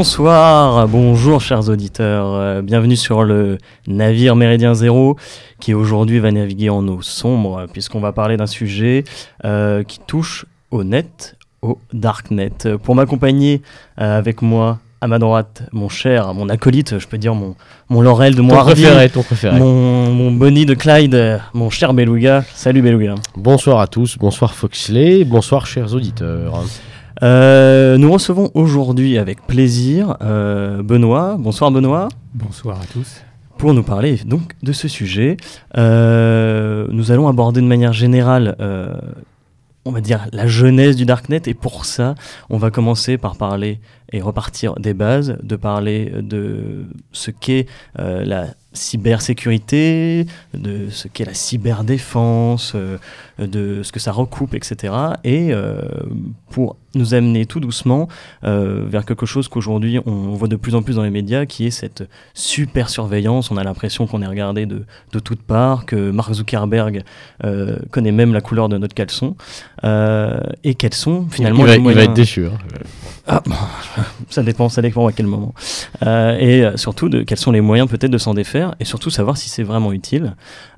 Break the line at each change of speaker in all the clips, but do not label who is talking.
Bonsoir, bonjour chers auditeurs, euh, bienvenue sur le navire Méridien Zéro qui aujourd'hui va naviguer en eau sombre puisqu'on va parler d'un sujet euh, qui touche au net, au darknet. Pour m'accompagner euh, avec moi à ma droite, mon cher, mon acolyte, je peux dire mon, mon Laurel de mon
Ton préféré, ton préféré.
mon, mon Bonnie de Clyde, mon cher Beluga. Salut Beluga.
Bonsoir à tous, bonsoir Foxley, bonsoir chers auditeurs.
Euh, nous recevons aujourd'hui avec plaisir euh, Benoît. Bonsoir Benoît.
Bonsoir à tous.
Pour nous parler donc de ce sujet, euh, nous allons aborder de manière générale, on va dire, la jeunesse du Darknet. Et pour ça, on va commencer par parler et repartir des bases, de parler de ce qu'est euh, la cybersécurité, de ce qu'est la cyberdéfense, euh, de ce que ça recoupe, etc. Et euh, pour nous amener tout doucement euh, vers quelque chose qu'aujourd'hui on voit de plus en plus dans les médias, qui est cette super surveillance. On a l'impression qu'on est regardé de, de toutes parts, que Mark Zuckerberg euh, connaît même la couleur de notre caleçon. Euh, et quels sont finalement
il, va,
les
il va
moyens...
être déçu. hein.
Ah, bon, ça dépend, ça dépend à quel moment. Euh, et euh, surtout, de, quels sont les moyens peut-être de s'en défaire et surtout savoir si c'est vraiment utile.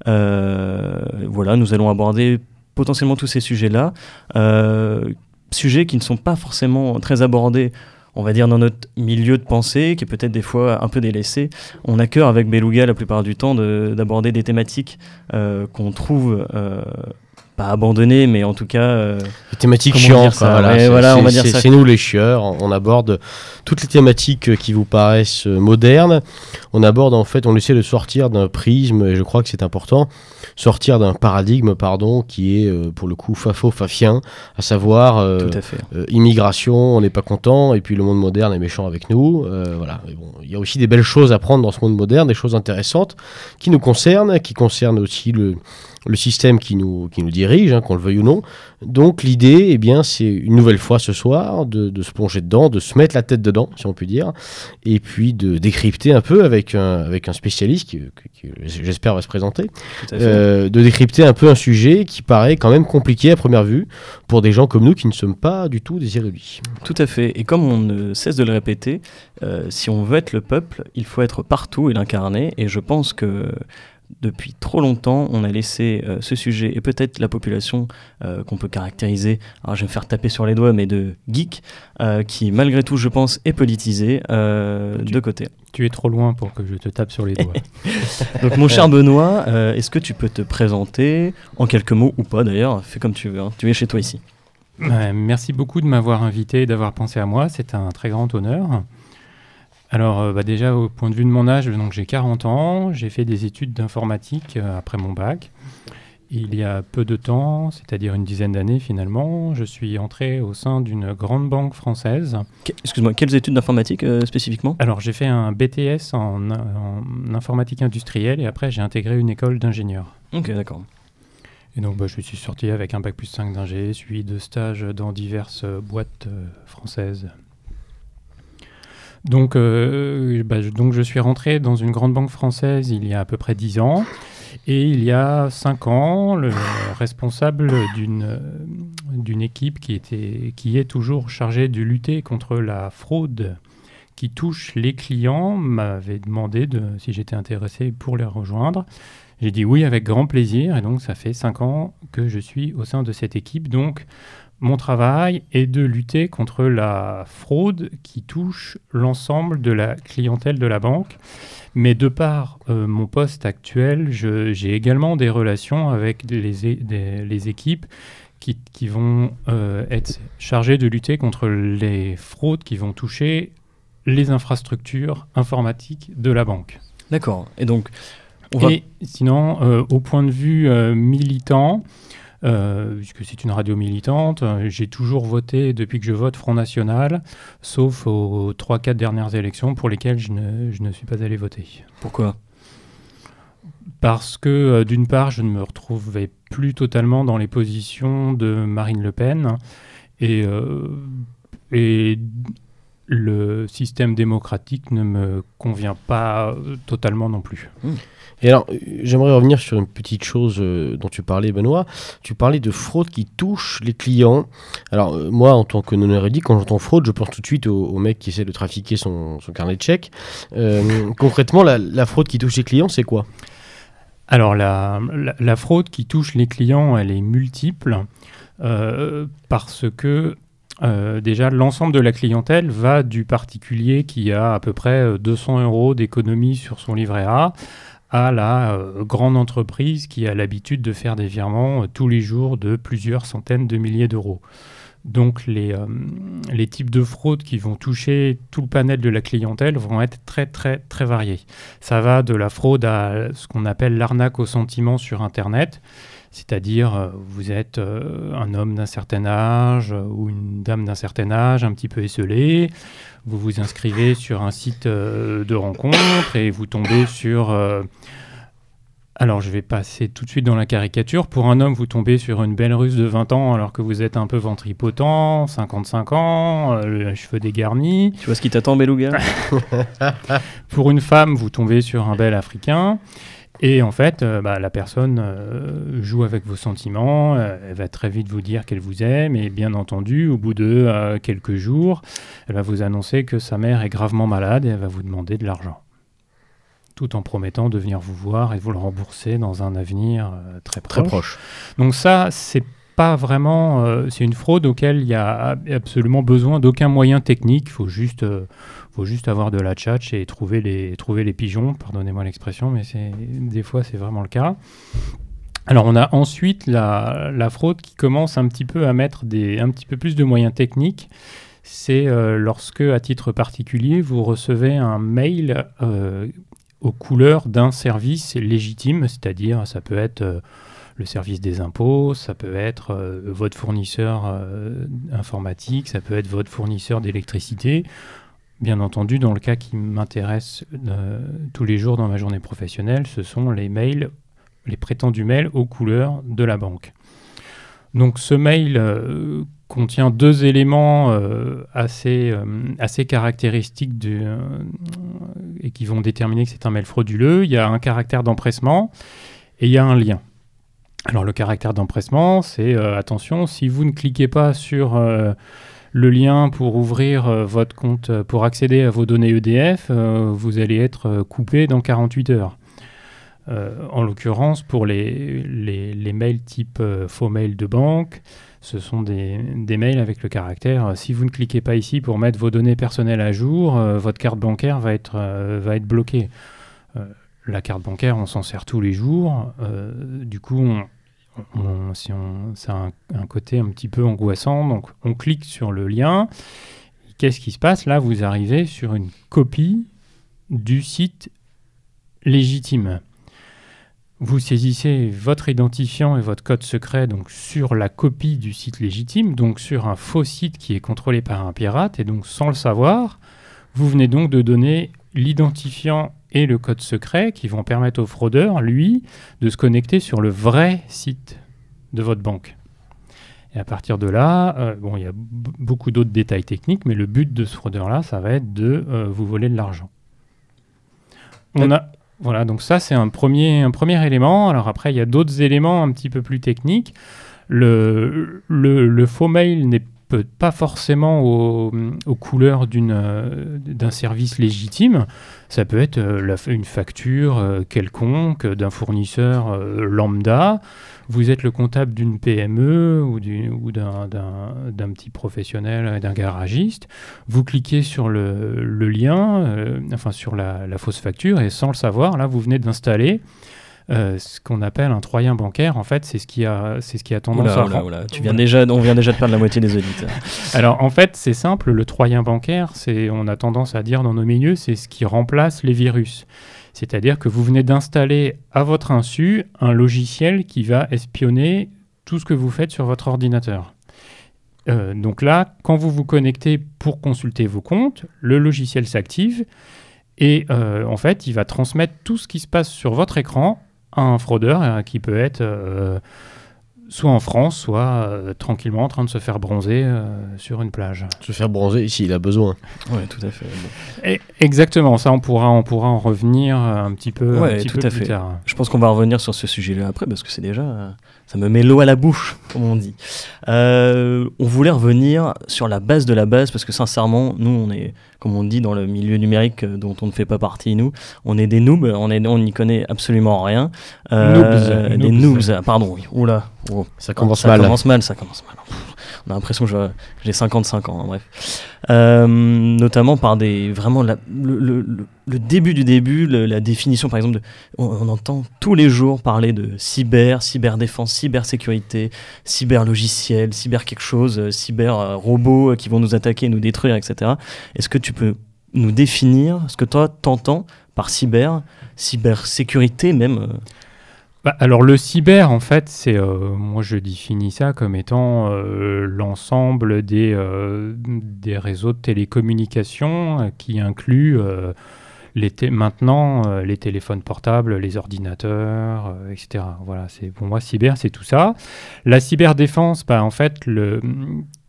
Euh, voilà, nous allons aborder potentiellement tous ces sujets-là. Euh, sujets qui ne sont pas forcément très abordés. On va dire dans notre milieu de pensée, qui est peut-être des fois un peu délaissé. On a cœur avec Beluga la plupart du temps de- d'aborder des thématiques euh, qu'on trouve euh, pas abandonnées, mais en tout cas euh,
quoi, voilà, c'est-
voilà,
nous les chieurs, on aborde toutes les thématiques euh, qui vous paraissent euh, modernes. On aborde en fait, on essaie de sortir d'un prisme, et je crois que c'est important, sortir d'un paradigme, pardon, qui est euh, pour le coup fafo, fafien, à savoir euh,
tout à fait.
immigration, on n'est pas content, et puis le monde moderne est méchant avec nous. voilà. Bon, il y a aussi des belles choses à prendre dans ce monde moderne, des choses intéressantes qui nous concernent, qui concernent aussi le, le système qui nous, qui nous dirige, hein, qu'on le veuille ou non. Donc l'idée, eh bien, c'est une nouvelle fois ce soir de, de se plonger dedans, de se mettre la tête dedans, si on peut dire, et puis de décrypter un peu avec un, avec un spécialiste qui, qui- qui, j'espère, va se présenter, euh, de décrypter un peu un sujet qui paraît quand même compliqué à première vue pour des gens comme nous qui ne sommes pas du tout des érudits.
Tout à fait. Et comme on ne cesse de le répéter, euh, si on veut être le peuple, il faut être partout et l'incarner. Et je pense que depuis trop longtemps, on a laissé euh, ce sujet et peut-être la population euh, qu'on peut caractériser, alors je vais me faire taper sur les doigts, mais de geek, euh, qui malgré tout, je pense, est politisé
Tu-
de côté.
Tu es trop loin pour que je te tape sur les doigts.
Donc mon cher Benoît, est-ce que tu peux te présenter en quelques mots ou pas d'ailleurs Fais comme tu veux, hein. tu es chez toi ici.
Merci beaucoup de m'avoir invité et d'avoir pensé à moi. C'est un très grand honneur. Alors, euh, bah, déjà, au point de vue de mon âge, donc j'ai 40 ans. J'ai fait des études d'informatique euh, après mon bac. Il y a peu de temps, c'est-à-dire une dizaine d'années finalement, je suis entré au sein d'une grande banque française.
Que- Excuse-moi, quelles études d'informatique euh, spécifiquement?
Alors, j'ai fait un BTS en, en informatique industrielle et après, j'ai intégré une école d'ingénieur.
Ok, d'accord.
Et donc, bah, je suis sorti avec un bac plus 5 d'ingé, suivi de stages dans diverses boîtes euh, françaises. Donc, euh, bah, je, donc, je suis rentré dans une grande banque française il y a à peu près 10 ans. Et il y a 5 ans, le responsable d'une euh, d'une équipe qui, était, qui est toujours chargée de lutter contre la fraude qui touche les clients m'avait demandé de, si j'étais intéressé pour les rejoindre. J'ai dit oui avec grand plaisir et donc ça fait cinq ans que je suis au sein de cette équipe. Donc mon travail est de lutter contre la fraude qui touche l'ensemble de la clientèle de la banque. Mais de par euh, mon poste actuel, j'ai également des relations avec les, é- des- les équipes qui, qui vont euh, être chargées de lutter contre les fraudes qui vont toucher les infrastructures informatiques de la banque.
D'accord. Et donc, on va...
Et sinon, euh, au point de vue militant, puisque c'est une radio militante, euh, j'ai toujours voté depuis que je vote Front National, sauf aux 3-4 dernières élections pour lesquelles je ne, je ne suis pas allé voter.
Pourquoi?
Parce que, euh, d'une part, je ne me retrouvais plus totalement dans les positions de Marine Le Pen. Et, euh, et le système démocratique ne me convient pas euh, totalement non plus.
Et alors, j'aimerais revenir sur une petite chose euh, dont tu parlais, Benoît. Tu parlais de fraude qui touche les clients. Alors, euh, moi, en tant que non érudit, quand j'entends fraude, je pense tout de suite au, au mec qui essaie de trafiquer son, son carnet de chèques. Euh, concrètement, la, la fraude qui touche les clients, c'est quoi?
Alors la, la- la fraude qui touche les clients, elle est multiple parce que euh, déjà l'ensemble de la clientèle va du particulier qui a à peu près euh, 200 euros d'économie sur son livret A à la euh, grande entreprise qui a l'habitude de faire des virements euh, tous les jours de plusieurs centaines de milliers d'euros. Donc les, euh, les types de fraudes qui vont toucher tout le panel de la clientèle vont être très très très variés. Ça va de la fraude à ce qu'on appelle l'arnaque au sentiment sur Internet, c'est-à-dire euh, vous êtes euh, un homme d'un certain âge euh, ou une dame d'un certain âge, un petit peu esselé, vous vous inscrivez sur un site de rencontre et vous tombez sur... alors je vais passer tout de suite dans la caricature. Pour un homme, vous tombez sur une belle russe de 20 ans alors que vous êtes un peu ventripotent, 55 ans, euh, les cheveux dégarnis.
Tu vois ce qui t'attend, Beluga?
Pour une femme, vous tombez sur un bel africain. Et en fait, euh, bah, la personne euh, joue avec vos sentiments, euh, elle va très vite vous dire qu'elle vous aime, et bien entendu, au bout de quelques jours, elle va vous annoncer que sa mère est gravement malade et elle va vous demander de l'argent. Tout en promettant de venir vous voir et vous le rembourser dans un avenir très proche.
Très proche.
Donc ça, c'est pas vraiment, euh, c'est une fraude auquel il y a absolument besoin d'aucun moyen technique. Il faut juste, euh, faut juste avoir de la tchatch et trouver les, trouver les pigeons. Pardonnez-moi l'expression, mais des fois c'est vraiment le cas. Alors on a ensuite la, la fraude qui commence un petit peu à mettre des, un petit peu plus de moyens techniques. C'est euh, lorsque, à titre particulier, vous recevez un mail aux couleurs d'un service légitime, c'est-à-dire ça peut être le service des impôts, ça peut être euh, votre fournisseur euh, informatique, ça peut être votre fournisseur d'électricité. Bien entendu, dans le cas qui m'intéresse euh, tous les jours dans ma journée professionnelle, ce sont les mails, les prétendus mails aux couleurs de la banque. Donc ce mail contient deux éléments assez, assez caractéristiques et qui vont déterminer que c'est un mail frauduleux. Il y a un caractère d'empressement et il y a un lien. Alors le caractère d'empressement, c'est euh, attention, si vous ne cliquez pas sur euh, le lien pour ouvrir euh, votre compte, pour accéder à vos données EDF, vous allez être coupé dans 48 heures. En l'occurrence, pour les, mails type faux mail de banque, ce sont des, mails avec le caractère si vous ne cliquez pas ici pour mettre vos données personnelles à jour, votre carte bancaire va être bloquée. La carte bancaire, on s'en sert tous les jours. euh, du coup, on, si c'est un, un côté un petit peu angoissant. Donc, on clique sur le lien. Qu'est-ce qui se passe? Là, vous arrivez sur une copie du site légitime. Vous saisissez votre identifiant et votre code secret donc sur la copie du site légitime, donc sur un faux site qui est contrôlé par un pirate, et donc sans le savoir, vous venez donc de donner l'identifiant et le code secret qui vont permettre au fraudeur, lui, de se connecter sur le vrai site de votre banque. Et à partir de là, euh, bon, il y a beaucoup d'autres détails techniques, mais le but de ce fraudeur-là, ça va être de euh, vous voler de l'argent. On a, voilà, donc ça c'est un premier, un premier élément. Alors après, il y a d'autres éléments un petit peu plus techniques. Le, le, le faux mail n'est pas forcément au- aux couleurs euh, d'un service légitime. Ça peut être euh, une facture euh, quelconque d'un fournisseur lambda. Vous êtes le comptable d'une PME ou, du- ou d'un, petit professionnel, d'un garagiste. Vous cliquez sur le, lien, enfin sur la fausse facture, et sans le savoir, là, vous venez d'installer euh, ce qu'on appelle un troyen bancaire. En fait, c'est ce qui a, c'est ce qui a tendance
Oula,
à
oula, oula, Tu viens déjà, on vient déjà de perdre la moitié des auditeurs.
alors en fait, c'est simple, le troyen bancaire, c'est, on a tendance à dire dans nos milieux, c'est ce qui remplace les virus. C'est-à-dire que vous venez d'installer à votre insu un logiciel qui va espionner tout ce que vous faites sur votre ordinateur. Euh, donc là, quand vous vous connectez pour consulter vos comptes, le logiciel s'active et euh, en fait, il va transmettre tout ce qui se passe sur votre écran un fraudeur euh, qui peut être euh, soit en France, soit euh, tranquillement en train de se faire bronzer euh, sur une plage.
Se faire bronzer s'il a besoin.
Oui, tout à fait. Bon.
Et exactement, ça on pourra, on pourra en revenir un petit peu, un
Ouais,
petit
tout
peu
à
plus
fait.
tard.
Je pense qu'on va revenir sur ce sujet-là après parce que c'est déjà. Ça me met l'eau à la bouche, comme on dit. Euh, on voulait revenir sur la base de la base parce que sincèrement, nous, on est, comme on dit dans le milieu numérique euh, dont on ne fait pas partie, nous, on est des noobs, on est- on n'y connaît absolument rien. Euh,
Noobs,
Des
noobs.
noobs, pardon, oui. Oula. oh.
Ça commence
ça
mal.
commence mal, ça commence mal. On a l'impression que j'ai 55 ans, hein, bref. Euh, notamment par des vraiment le, début du début, la définition par exemple on, on entend tous les jours parler de cyber, cyberdéfense, cybersécurité, cyberlogiciel, cyber quelque chose, euh, cyber euh, robots qui vont nous attaquer, nous détruire, etc. Est-ce que tu peux nous définir ce que toi t'entends par cyber, cybersécurité même
Bah, alors le cyber, en fait, c'est, euh, moi je définis ça comme étant euh, l'ensemble des, euh, des réseaux de télécommunications euh, qui inclut les maintenant les téléphones portables, les ordinateurs, etc. Voilà, c'est pour moi cyber, c'est tout ça. La cyberdéfense, bah, en fait, le,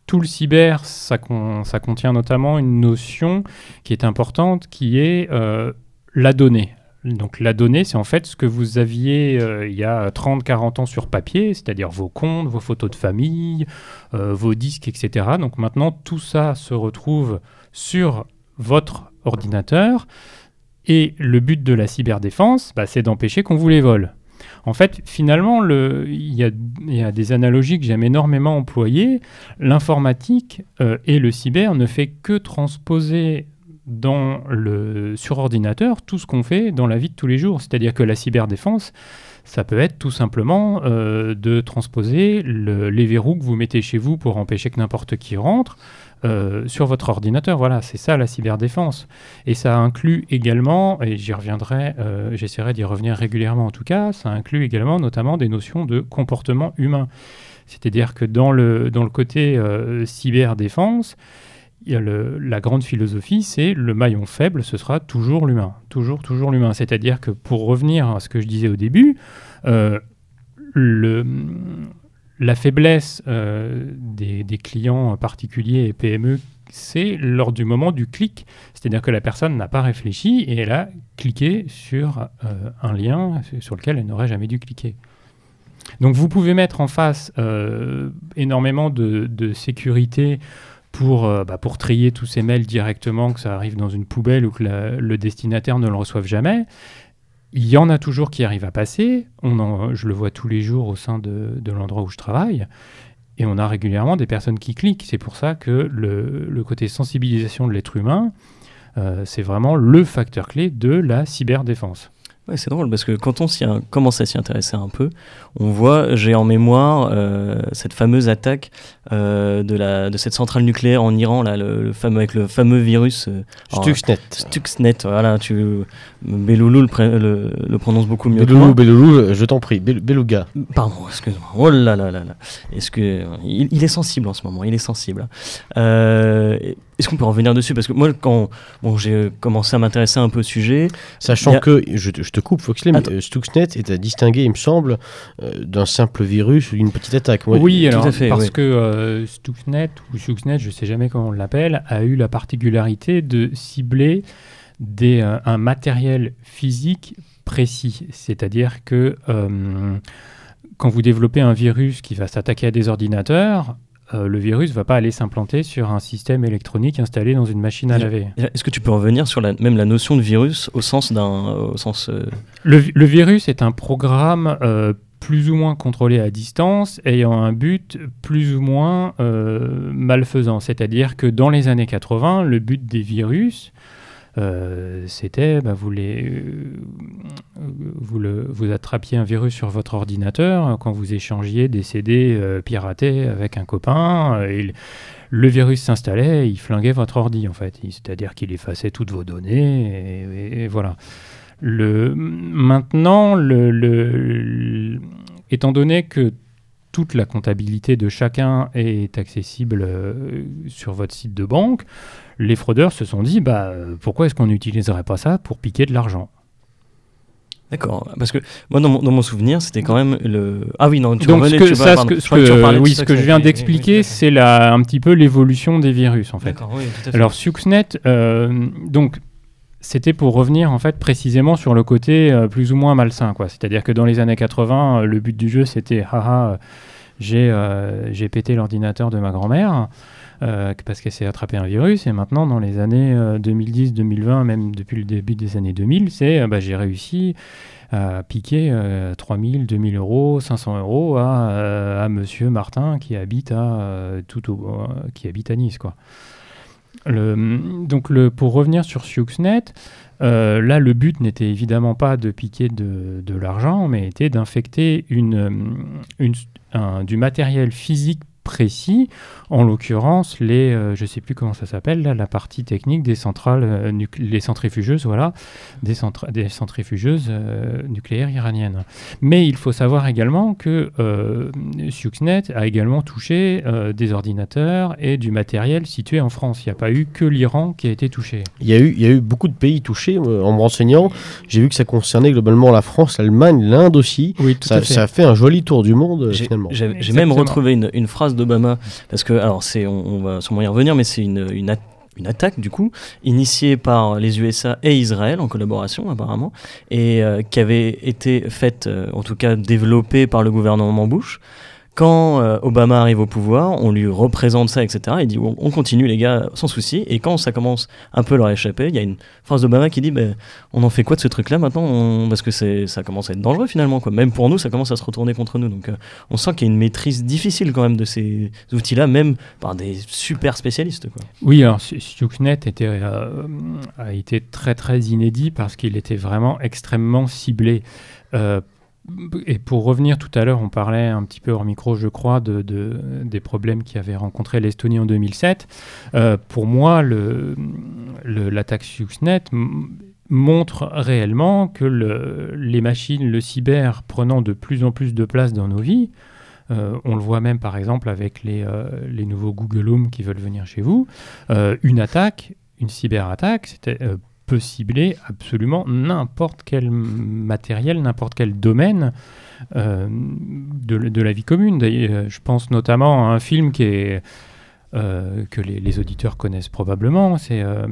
tout le cyber, ça, con- ça contient notamment une notion qui est importante, qui est la donnée. Donc la donnée, c'est en fait ce que vous aviez euh, il y a 30-40 ans sur papier, c'est-à-dire vos comptes, vos photos de famille, euh, vos disques, etc. Donc maintenant, tout ça se retrouve sur votre ordinateur. Et le but de la cyberdéfense, bah, c'est d'empêcher qu'on vous les vole. En fait, finalement, le- il y, a, il y a des analogies que j'aime énormément employer. L'informatique euh, et le cyber ne fait que transposer dans le, sur ordinateur tout ce qu'on fait dans la vie de tous les jours. C'est-à-dire que la cyberdéfense, ça peut être tout simplement euh, de transposer le- les verrous que vous mettez chez vous pour empêcher que n'importe qui rentre euh, sur votre ordinateur. Voilà, c'est ça la cyberdéfense. Et ça inclut également, et j'y reviendrai, euh, j'essaierai d'y revenir régulièrement en tout cas, ça inclut également notamment des notions de comportement humain. C'est-à-dire que dans le, dans le côté cyberdéfense, la grande philosophie, c'est le maillon faible, ce sera toujours l'humain. Toujours, toujours l'humain. C'est-à-dire que pour revenir à ce que je disais au début, euh, la faiblesse euh, des, clients particuliers et PME, c'est lors du moment du clic. C'est-à-dire que la personne n'a pas réfléchi et elle a cliqué sur euh, un lien sur lequel elle n'aurait jamais dû cliquer. Donc vous pouvez mettre en face énormément de sécurité pour, euh, bah, pour trier tous ces mails directement, que ça arrive dans une poubelle ou que le destinataire ne le reçoive jamais. Il y en a toujours qui arrivent à passer. On en- je le vois tous les jours au sein de, l'endroit où je travaille. Et on a régulièrement des personnes qui cliquent. C'est pour ça que le, côté sensibilisation de l'être humain, euh, c'est vraiment le facteur clé de la cyberdéfense.
C'est drôle parce que quand on commence à s'y intéresser un peu, on voit, j'ai en mémoire euh, cette fameuse attaque euh, de, la, de cette centrale nucléaire en Iran, là, le, le fameux, avec le fameux virus euh, alors,
Stuxnet.
Stuxnet. Voilà, tu, Beloulou le, pré- le- le prononce beaucoup mieux.
Beloulou, Beloulou, je t'en prie. Bel- Beluga.
Pardon, excuse-moi. Oh là là là là. Est-ce que il, il est sensible en ce moment Il est sensible. Est-ce qu'on peut revenir dessus? Parce que moi, quand bon, j'ai commencé à m'intéresser un peu au sujet,
Sachant
a-
que, je, te- je te coupe, Foxley, mais Stuxnet est à distinguer, il me semble, d'un simple virus ou d'une petite attaque. Moi,
oui,
tout
alors,
à fait,
parce
oui.
que euh, Stuxnet ou Stuxnet, je ne sais jamais comment on l'appelle, a eu la particularité de cibler des, euh, un matériel physique précis. C'est-à-dire que euh, quand vous développez un virus qui va s'attaquer à des ordinateurs, euh, le virus ne va pas aller s'implanter sur un système électronique installé dans une machine à laver.
est-ce que tu peux revenir sur la, même la notion de virus au sens d'un, au sens euh,
Le, vi- le virus est un programme euh, plus ou moins contrôlé à distance, ayant un but plus ou moins euh, malfaisant. C'est-à-dire que dans les années 80, le but des virus, euh, c'était, bah, vous, les, euh, vous, attrapiez un virus sur votre ordinateur quand vous échangiez des CD piratés avec un copain. et le- virus s'installait, il flinguait votre ordi en fait. C'est-à-dire qu'il effaçait toutes vos données et voilà. Le, maintenant, le, le- le- étant donné que toute la comptabilité de chacun est accessible euh, sur votre site de banque, les fraudeurs se sont dit bah, pourquoi est-ce qu'on n'utiliserait pas ça pour piquer de l'argent?
D'accord, parce que moi dans mon, dans mon souvenir c'était quand même le... Ah oui, non, tu
Donc, ce que,
tu
ça,
vas-
ce que, ce
tu
oui, ce que je viens
oui,
d'expliquer,
oui,
c'est la, un petit peu l'évolution des virus, en fait.
Oui, tout à fait.
Alors Stuxnet, euh, donc c'était pour revenir en fait précisément sur le côté euh, plus ou moins malsain, quoi. C'est-à-dire que dans les années 80, euh, le but du jeu c'était haha, euh, j'ai j'ai pété l'ordinateur de ma grand-mère parce qu'elle s'est attrapé un virus, et maintenant dans les années euh, 2010-2020, même depuis le début des années 2000, c'est bah, j'ai réussi à piquer euh, 3000, 2000 euros, 500 euros à, à Monsieur Martin qui habite à tout au- qui habite à Nice. Donc pour revenir sur Stuxnet, euh, là le but n'était évidemment pas de piquer de, l'argent, mais était d'infecter du matériel physique précis, en l'occurrence les, euh, je sais plus comment ça s'appelle, la partie technique des centrales, euh, les centrifugeuses, voilà, des, centra- des centrifugeuses euh, nucléaires iraniennes. Mais il faut savoir également que euh, Stuxnet a également touché euh, des ordinateurs et du matériel situé en France. Il n'y a pas eu que l'Iran qui a été touché.
Il y, a eu, il y a eu beaucoup de pays touchés. euh, En me renseignant, j'ai vu que ça concernait globalement la France, l'Allemagne, l'Inde aussi.
Oui, tout
Ça, ça a fait un joli tour du monde,
J'ai
finalement.
j'ai- même retrouvé une, une phrase d'Obama, parce que, alors, c'est, on, va sûrement y revenir, mais c'est une, une, a- une attaque, du coup, initiée par les USA et Israël en collaboration, apparemment, et euh, qui avait été faite, euh, en tout cas développée par le gouvernement Bush. Quand euh, Obama arrive au pouvoir, on lui représente ça, etc. Il dit on, on continue les gars, sans souci. Et quand ça commence un peu leur échapper, il y a une phrase d'Obama qui dit ben, on en fait quoi de ce truc-là maintenant? Parce que ça commence à être dangereux finalement. Même pour nous, ça commence à se retourner contre nous. Donc euh, on sent qu'il y a une maîtrise difficile quand même de ces outils-là, même par des super spécialistes.
Oui, alors Stu- Stuxnet euh, a été très très inédit parce qu'il était vraiment extrêmement ciblé. Et pour revenir tout à l'heure, on parlait un petit peu hors micro, je crois, de, de- des problèmes qu'avait rencontré l'Estonie en 2007. Euh, pour moi, le- le- l'attaque Stuxnet montre réellement que le- les machines, le cyber prenant de plus en plus de place dans nos vies, euh, on le voit même par exemple avec les, euh, les nouveaux Google Home qui veulent venir chez vous. Une attaque, une cyberattaque, c'était, peut cibler absolument n'importe quel matériel, n'importe quel domaine euh, de, la vie commune. D'ailleurs, je pense notamment à un film euh, que les, auditeurs connaissent probablement, c'est euh,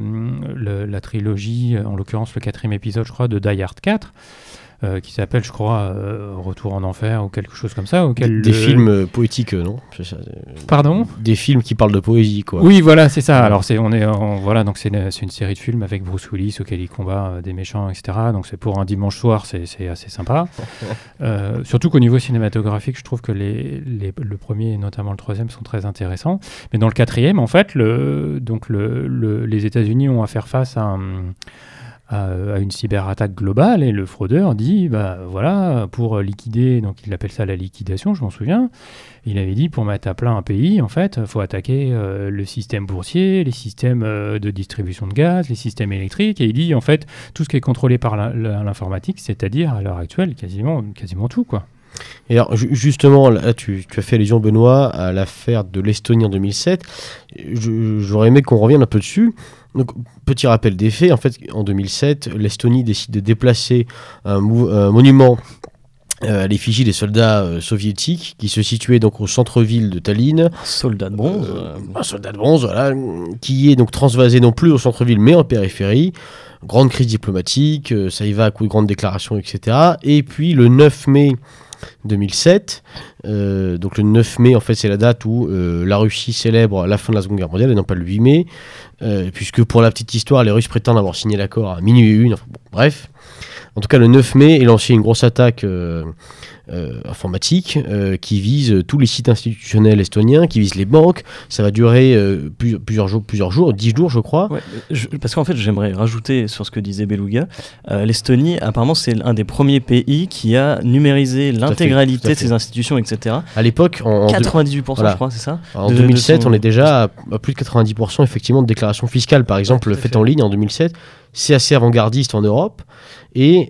la trilogie, en l'occurrence le quatrième épisode, je crois, de Die Hard 4, euh, qui s'appelle, je crois, euh, Retour en enfer ou quelque chose comme ça.
Des,
Auquel
des
le-
films euh, poétiques, non
Pardon
Des films qui parlent de poésie, quoi.
Oui, voilà, c'est ça. Alors, c'est on est, voilà, donc c'est une, série de films avec Bruce Willis auquel il combat des méchants, etc. Donc, c'est pour un dimanche soir, c'est assez sympa. Surtout qu'au niveau cinématographique, je trouve que les, les- le premier et notamment le troisième sont très intéressants. Mais dans le quatrième, en fait, le, donc le, le- les États-Unis ont à faire face à un à, une cyberattaque globale et le fraudeur dit bah voilà pour liquider donc il appelle ça la liquidation je m'en souviens il avait dit pour mettre à plat un pays en fait faut attaquer euh, le système boursier les systèmes euh, de distribution de gaz les systèmes électriques et il dit en fait tout ce qui est contrôlé par l'informatique c'est-à-dire à l'heure actuelle quasiment quasiment tout quoi
Et alors, ju- justement, là, tu, tu as fait allusion, Benoît, à l'affaire de l'Estonie en 2007. Je- J'aurais aimé qu'on revienne un peu dessus. Donc, petit rappel des faits. En fait, en 2007, l'Estonie décide de déplacer un, mou- un monument euh, à l'effigie des soldats euh, soviétiques qui se situait donc au centre-ville de Tallinn.
Soldat de bronze.
Euh, un soldat de bronze, voilà, qui est donc transvasé non plus au centre-ville mais en périphérie. Grande crise diplomatique, ça y va à coup de grandes déclarations, etc. Et puis le 9 mai 2007, euh, donc le 9 mai, en fait, c'est la date où euh, la Russie célèbre la fin de la Seconde Guerre mondiale, et non pas le 8 mai, euh, puisque pour la petite histoire, les Russes prétendent avoir signé l'accord à minuit et une, enfin, bref. En tout cas, le 9 mai est lancée une grosse attaque euh, euh, informatique euh, qui vise tous les sites institutionnels estoniens, qui vise les banques. Ça va durer euh, plus- plusieurs jours, plusieurs jours, 10 jours, je crois.
Ouais, je- parce qu'en fait, j'aimerais rajouter sur ce que disait Beluga. L'Estonie, apparemment, c'est un des premiers pays qui a numérisé l'intégralité de ses institutions, etc.
À l'époque, en, en deux-
98%,
voilà.
je crois, c'est ça
En
de- de
2007,
son-
on est déjà à, à plus de 90% effectivement de déclarations fiscales, par exemple, faites
fait.
en ligne en 2007. C'est assez avant-gardiste en Europe. Et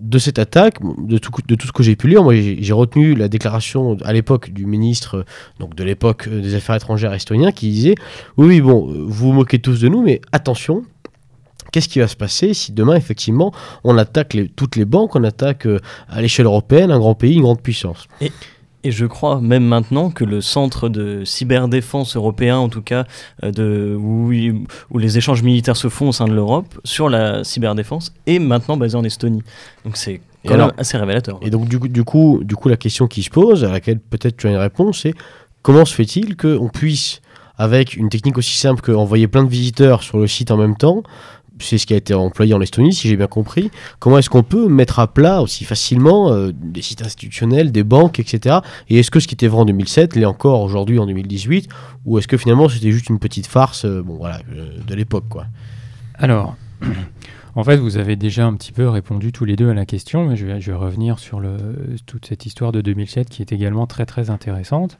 de cette attaque, de tout, ce que j'ai pu lire, moi j'ai retenu la déclaration à l'époque du ministre donc de l'époque euh, des Affaires étrangères estonien qui disait Oui, oui, bon, euh, vous vous moquez tous de nous, mais attention, qu'est-ce qui va se passer si demain, effectivement, on attaque toutes les banques, on attaque euh, à l'échelle européenne un grand pays, une grande puissance?
Je crois même maintenant que le centre de cyberdéfense européen, en tout cas, euh, de, où, où les échanges militaires se font au sein de l'Europe sur la cyberdéfense, est maintenant basé en Estonie. Donc c'est
Et
quand
alors-
même assez révélateur.
Et donc, du coup, du coup, du coup, la question qui se pose, à laquelle peut-être tu as une réponse, c'est comment se fait-il qu'on puisse, avec une technique aussi simple qu'envoyer plein de visiteurs sur le site en même temps, c'est ce qui a été employé en Estonie, si j'ai bien compris, comment est-ce qu'on peut mettre à plat aussi facilement euh, des sites institutionnels, des banques, etc. Et est-ce que ce qui était vrai en 2007 l'est encore aujourd'hui en 2018, ou est-ce que finalement c'était juste une petite farce, euh, bon voilà, euh, de l'époque quoi?
Alors, en fait, vous avez déjà un petit peu répondu tous les deux à la question, mais je vais, revenir sur toute cette histoire de 2007 qui est également très très intéressante.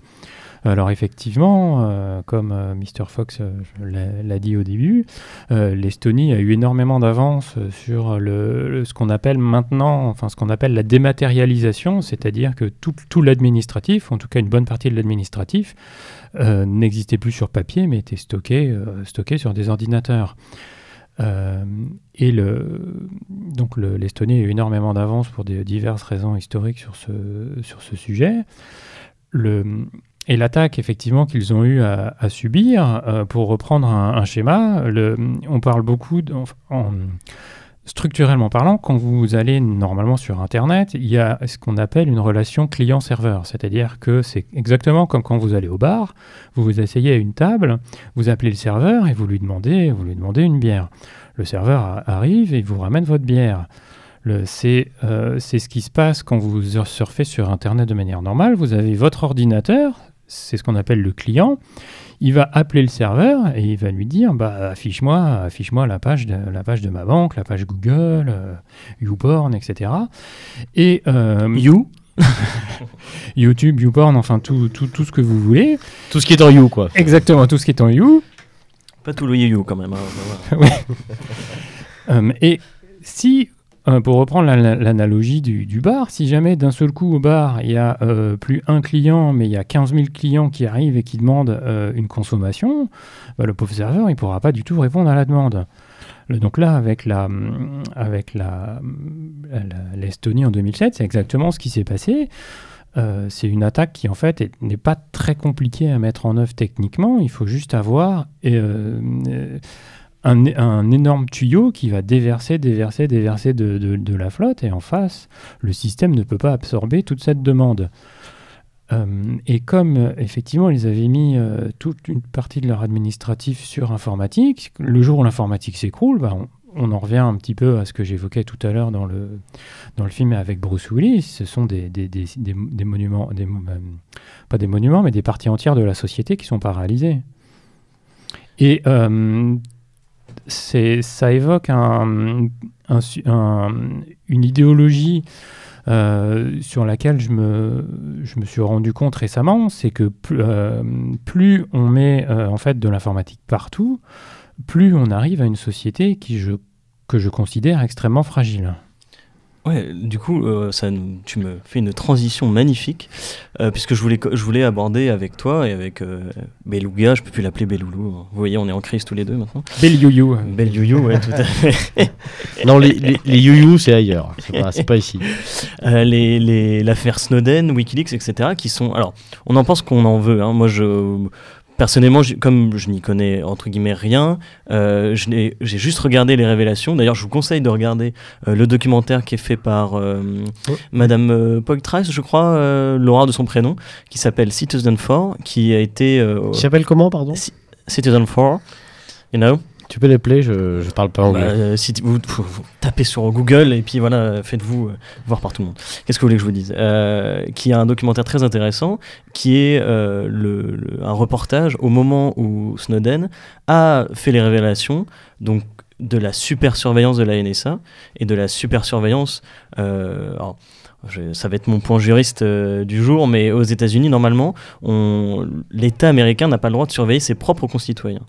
Alors effectivement, euh, comme euh, Mr. Fox euh, l'a- dit au début, euh, l'Estonie a eu énormément d'avance euh, sur le, ce qu'on appelle maintenant, enfin ce qu'on appelle la dématérialisation, c'est-à-dire que tout, l'administratif, en tout cas une bonne partie de l'administratif, euh, n'existait plus sur papier, mais était stocké, euh, stocké sur des ordinateurs. Euh, et le, donc le- l'Estonie a eu énormément d'avance pour diverses raisons historiques sur ce, sur ce sujet. Et l'attaque effectivement qu'ils ont eu à, subir, euh, pour reprendre un, schéma, on parle beaucoup, de- en- structurellement parlant, quand vous allez normalement sur Internet, il y a ce qu'on appelle une relation client-serveur, c'est-à-dire que c'est exactement comme quand vous allez au bar, vous vous asseyez à une table, vous appelez le serveur et vous lui demandez, vous lui demandez une bière. Le serveur arrive et vous ramène votre bière. C'est euh, ce qui se passe quand vous surfez sur Internet de manière normale. Vous avez votre ordinateur, c'est ce qu'on appelle le client. Il va appeler le serveur et il va lui dire bah, affiche-moi affiche-moi la, page de, la page de ma banque, la page Google, euh, YouPorn, etc. Et euh,
You
YouTube, YouPorn, enfin tout, tout, tout ce que vous voulez.
Tout ce qui est en you quoi.
Exactement, tout ce qui est en You.
Pas tout le you quand même. hein, voilà.
Euh, et si, euh, pour reprendre la- la- l'analogie du, bar, si jamais d'un seul coup au bar, il y a euh, plus un client, mais il y a 15 000 clients qui arrivent et qui demandent euh, une consommation, bah, le pauvre serveur, il ne pourra pas du tout répondre à la demande. Donc là, avec la, avec l'Estonie en 2007, c'est exactement ce qui s'est passé. C'est une attaque qui en fait est- n'est pas très compliquée à mettre en œuvre techniquement. Il faut juste avoir un, énorme tuyau qui va déverser, déverser, déverser de, de- la flotte et en face, le système ne peut pas absorber toute cette demande. Euh, et comme euh, effectivement ils avaient mis euh, toute une partie de leur administratif sur informatique, le jour où l'informatique s'écroule, bah, on, en revient un petit peu à ce que j'évoquais tout à l'heure dans le, dans le film avec Bruce Willis. Ce sont des, des, des, des- monuments, pas des monuments, mais des parties entières de la société qui sont paralysées. Et ça évoque une idéologie euh, sur laquelle je me, je me suis rendu compte récemment, c'est que plus, euh, plus on met euh, en fait de l'informatique partout, plus on arrive à une société qui je, que je considère extrêmement fragile.
Ouais, du coup, euh, ça, tu me fais une transition magnifique, euh, puisque je voulais, je voulais aborder avec toi et avec euh, Beluga, je peux plus l'appeler Beloulou, hein. vous voyez, on est en crise tous les deux maintenant.
Bel you
Bel Youyou, ouais, tout à fait.
Non, les, les, les you-you, c'est ailleurs, c'est pas, c'est pas ici.
Euh, les, les- l'affaire Snowden, Wikileaks, etc., qui sont. Alors, on en pense qu'on en veut. hein. Moi, je. Personnellement, comme je n'y connais entre guillemets rien, euh, j'ai juste regardé les révélations. D'ailleurs, je vous conseille de regarder euh, le documentaire qui est fait par euh,
Oh.
Madame euh, Poitras, je crois, euh, Laura de son prénom, qui s'appelle Citizen 4, qui a été
Tu s'appelle comment, pardon?
Citizen 4, you know?
Tu peux l'appeler, je, je parle pas
Bah,
anglais.
euh, si vous, tapez sur Google et puis voilà, faites-vous euh, voir par tout le monde. Qu'est-ce que vous voulez que je vous dise? Euh, Qui a un documentaire très intéressant, qui est euh, le- un reportage au moment où Snowden a fait les révélations, donc de la super surveillance de la NSA et de la super surveillance. alors, ça va être mon point juriste du jour, mais aux États-Unis, normalement, l'État américain n'a pas le droit de surveiller ses propres concitoyens.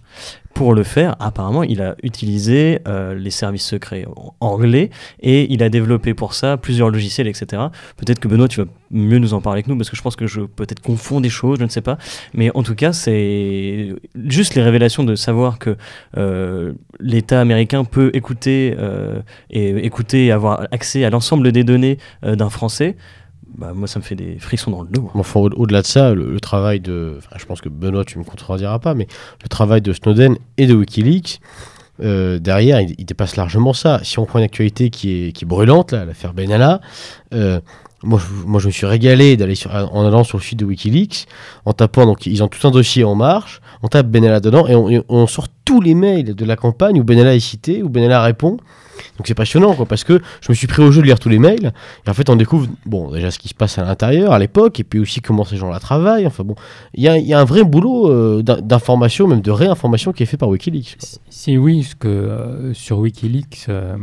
Pour le faire, apparemment, il a utilisé euh, les services secrets anglais et il a développé pour ça plusieurs logiciels, etc. Peut-être que Benoît, tu vas mieux nous en parler que nous parce que je pense que je peut-être confonds des choses, je ne sais pas. Mais en tout cas, c'est juste les révélations de savoir que euh, l'État américain peut écouter et écouter et avoir accès à l'ensemble des données d'un Français, bah, moi, ça me fait des frissons dans le dos.
Enfin, au-delà de ça, le, travail de. je pense que Benoît, tu me contrediras pas, mais le travail de Snowden et de Wikileaks, euh, derrière, il, dépasse largement ça. Si on prend une actualité qui est, qui est brûlante, l'affaire Benalla, euh, moi, je, moi, je me suis régalé d'aller en allant sur le site de Wikileaks, en tapant, donc ils ont tout un dossier en marche, on tape Benalla dedans et on, on sort tous les mails de la campagne où Benalla est cité, où Benalla répond. Donc c'est passionnant, quoi, parce que je me suis pris au jeu de lire tous les mails, et en fait on découvre, bon, déjà ce qui se passe à l'intérieur, à l'époque, et puis aussi comment ces gens-là travaillent, enfin bon, il y, a, un vrai boulot euh, d'information, même de réinformation qui est fait par Wikileaks.
Si oui, ce que euh, sur Wikileaks, euh,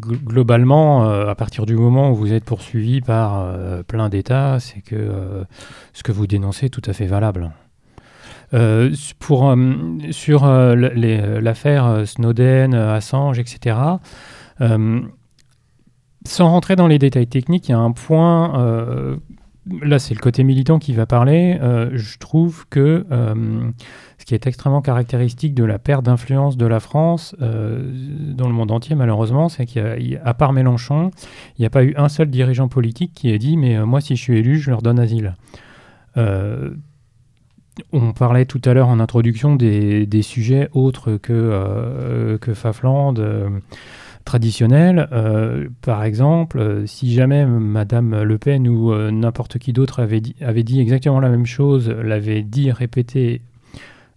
globalement, à partir du moment où vous êtes poursuivi par plein d'États, c'est que ce que vous dénoncez est tout à fait valable. pour, sur l'affaire Snowden, Assange, etc., sans rentrer dans les détails techniques, il y a un point, euh, là c'est le côté militant qui va parler, euh, je trouve que ce qui est extrêmement caractéristique de la perte d'influence de la France dans le monde entier malheureusement, c'est qu'à part Mélenchon, il n'y a pas eu un seul dirigeant politique qui ait dit mais moi si je suis élu, je leur donne asile. On parlait tout à l'heure en introduction des, sujets autres que, que Fafland traditionnelle. Euh, par exemple, euh, si jamais Madame Le Pen ou euh, n'importe qui d'autre avait dit, exactement la même chose, l'avait dit, répété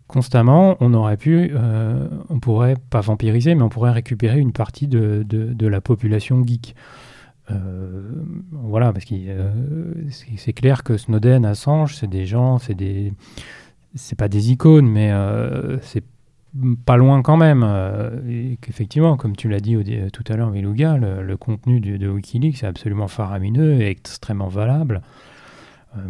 constamment, on aurait pu, on pourrait pas vampiriser, mais on pourrait récupérer une partie de, de, la population geek. voilà, parce que c'est clair que Snowden, Assange, c'est des gens, c'est des, c'est pas des icônes, mais c'est pas loin quand même. Euh, et qu'effectivement, comme tu l'as dit tout à l'heure, Milouga, le, contenu de, Wikileaks est absolument faramineux et extrêmement valable. Euh,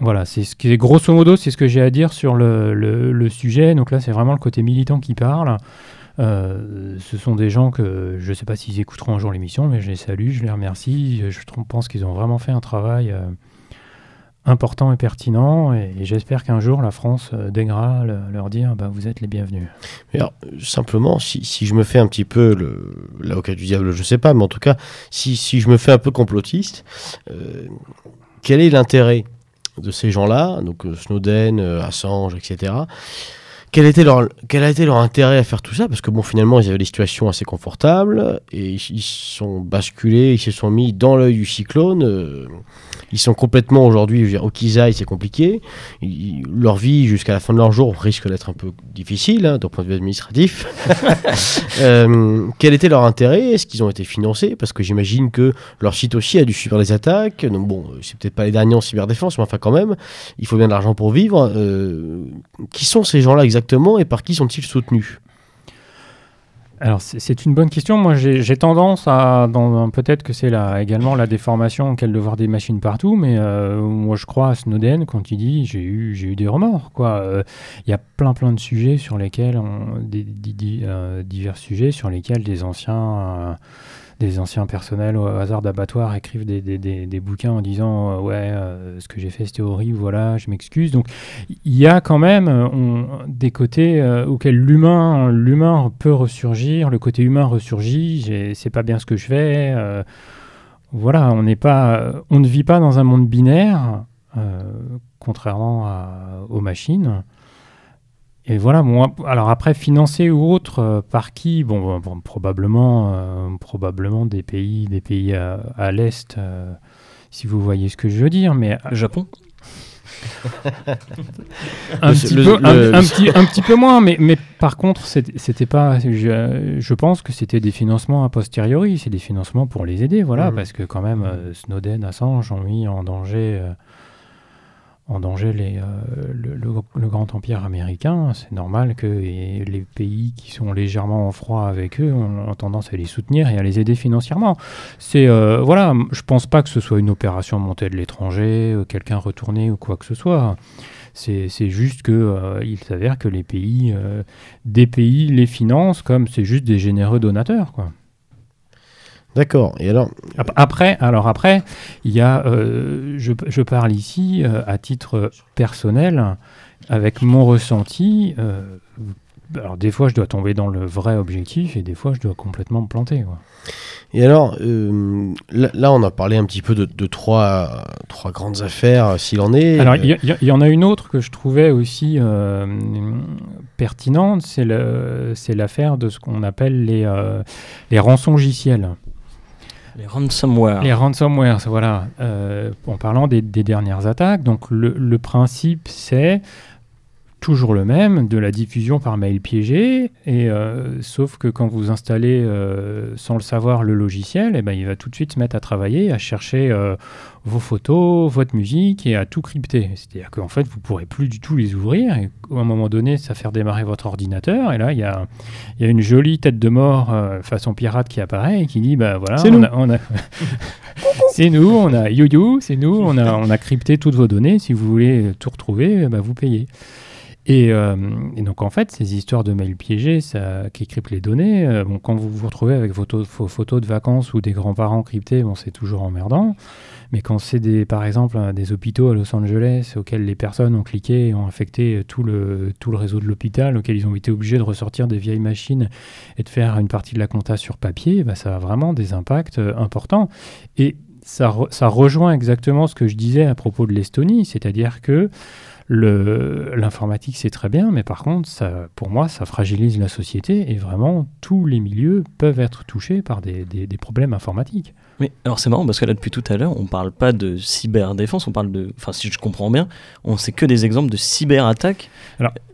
voilà, c'est ce qui est grosso modo, c'est ce que j'ai à dire sur le, sujet. Donc là, c'est vraiment le côté militant qui parle. Euh, ce sont des gens que je ne sais pas s'ils écouteront un jour l'émission, mais je les salue, je les remercie. Je pense qu'ils ont vraiment fait un travail important et pertinent. Et, j'espère qu'un jour, la France euh, leur dire bah, vous êtes les bienvenus.
Simplement, si, je me fais un petit peu l'avocat du diable, je ne sais pas, mais en tout cas, si, je me fais un peu complotiste, euh, quel est l'intérêt de ces gens-là, donc euh, Snowden, Assange, etc. Quel, était leur, quel a été leur intérêt à faire tout ça? Parce que bon, finalement, ils avaient des situations assez confortables et ils sont basculés, ils se sont mis dans l'œil du cyclone ils sont complètement aujourd'hui, au Kizaï, c'est compliqué. leur vie jusqu'à la fin de leur jour risque d'être un peu difficile, hein, d'un point de vue administratif. Euh, quel était leur intérêt? Est-ce qu'ils ont été financés? Parce que j'imagine que leur site aussi a dû subir des attaques. Donc, bon, c'est peut-être pas les derniers en cyberdéfense, mais enfin quand même, il faut bien de l'argent pour vivre. Euh, qui sont ces gens-là exactement? Et par qui sont-ils soutenus?
Alors c'est une bonne question. Moi j'ai tendance à, peut-être que c'est également la déformation qu'elle de voir des machines partout, mais euh, moi je crois à Snowden quand il dit j'ai eu, eu des remords. Euh, il y a plein plein de sujets sur lesquels, euh, divers sujets sur lesquels des anciens des anciens personnels au hasard d'abattoir écrivent des, des, des, bouquins en disant euh, ouais euh, ce que j'ai fait c'était horrible voilà je m'excuse. Donc il y a quand même euh, des côtés auxquels l'humain l'humain peut ressurgir le côté humain ressurgit c'est pas bien ce que je fais voilà on n'est pas on ne vit pas dans un monde binaire contrairement aux machines et voilà, moi, alors après, financer ou autre, euh, par qui? Bon, probablement, euh, probablement des pays, des pays à, l'Est, euh, si vous voyez ce que je veux dire. Mais,
le Japon
un, petit peu, un, petit, un, petit, peu moins, mais, mais par contre, c'était pas. Je, je, pense que c'était des financements a posteriori, c'est des financements pour les aider, voilà, mmh. parce que quand même, Snowden, Assange ont mis en danger en danger euh, le, grand empire américain. C'est normal que les pays qui sont légèrement en froid avec eux ont, tendance à les soutenir et à les aider financièrement. C'est euh, voilà, je pense pas que ce soit une opération montée de l'étranger, euh, quelqu'un retourné ou quoi que ce soit. C'est juste que il s'avère que les pays, des pays les financent comme c'est juste des généreux donateurs, quoi.
D'accord. Et alors
Après, alors après, il y a, euh, je, je, parle ici euh, à titre personnel, avec mon ressenti. Euh, alors des fois, je dois tomber dans le vrai objectif et des fois, je dois complètement me planter. Quoi.
Et alors, là, là, on a parlé un petit peu de, de trois, trois grandes affaires, s'il en est.
Alors, il y, y- y en a une autre que je trouvais aussi pertinente, c'est l'affaire de ce qu'on appelle les, les rançongiciels.
Les ransomware.
Les ransomware, voilà. Euh, en parlant des, dernières attaques, donc le, principe c'est toujours le même, de la diffusion par mail piégé, et euh, sauf que quand vous installez euh, sans le savoir le logiciel, eh ben, il va tout de suite se mettre à travailler, à chercher vos photos, votre musique et à tout crypter. C'est-à-dire qu'en fait, vous ne pourrez plus du tout les ouvrir, et à un moment donné, ça faire démarrer votre ordinateur, et là, il y a, il y a une jolie tête de mort euh, façon pirate qui apparaît et qui dit, bah voilà,
C'est
on
nous.
a- on a- c'est nous, on a you c'est nous, on a, on a crypté toutes vos données. Si vous voulez tout retrouver, bah, vous payez. Et, euh, et donc en fait, ces histoires de mails piégés, ça, qui cryptent les données, euh, bon, quand vous vous retrouvez avec vos, vos photos de vacances ou des grands-parents cryptés, bon, c'est toujours emmerdant. Mais quand c'est des, par exemple euh, des hôpitaux à Los Angeles auxquels les personnes ont cliqué et ont infecté euh, tout le, réseau de l'hôpital, auxquels ils ont été obligés de ressortir des vieilles machines et de faire une partie de la compta sur papier, bah, ça a vraiment des impacts euh, importants. Et ça, re- ça rejoint exactement ce que je disais à propos de l'Estonie, c'est-à-dire que l'informatique c'est très bien, mais par contre, ça, pour moi, ça fragilise la société et vraiment tous les milieux peuvent être touchés par des, des- des problèmes informatiques.
Mais alors c'est marrant parce que là depuis tout à l'heure on parle pas de cyberdéfense, on parle de, enfin si je comprends bien, on sait que des exemples de cyberattaques.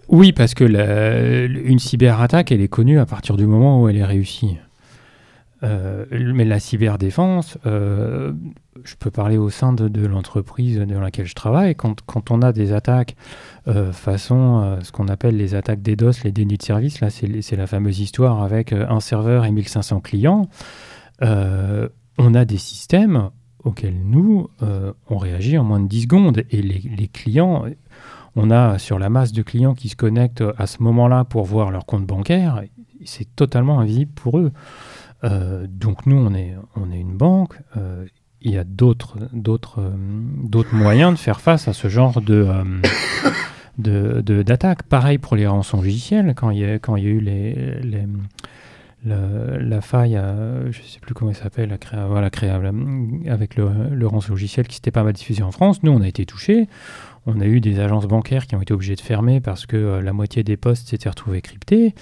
Oui, parce que la- une cyberattaque, elle est connue à partir du moment où elle est réussie. Euh, mais la cyberdéfense, euh, je peux parler au sein de, l'entreprise dans laquelle je travaille, quand, quand on a des attaques euh, façon ce qu'on appelle les attaques DDoS, les dénis de service, là c'est la fameuse histoire avec un serveur et 1500 clients, on a des systèmes auxquels nous, on réagit en moins de 10 secondes. Et les clients, on a sur la masse de clients qui se connectent à ce moment-là pour voir leur compte bancaire, c'est totalement invisible pour eux. Euh, donc nous, on est, on est une banque. euh, il y a d'autres, d'autres, euh, d'autres moyens de faire face à ce genre de, de, d'attaques. Pareil pour les rançongiciels, quand il y a, quand il y a eu les, les- le- la faille, je ne sais plus comment il s'appelle, voilà, créa- la- avec le, le rançongiciel qui s'était pas mal diffusé en France, nous on a été touchés. On a eu des agences bancaires qui ont été obligées de fermer parce que la moitié des postes s'étaient retrouvés cryptés.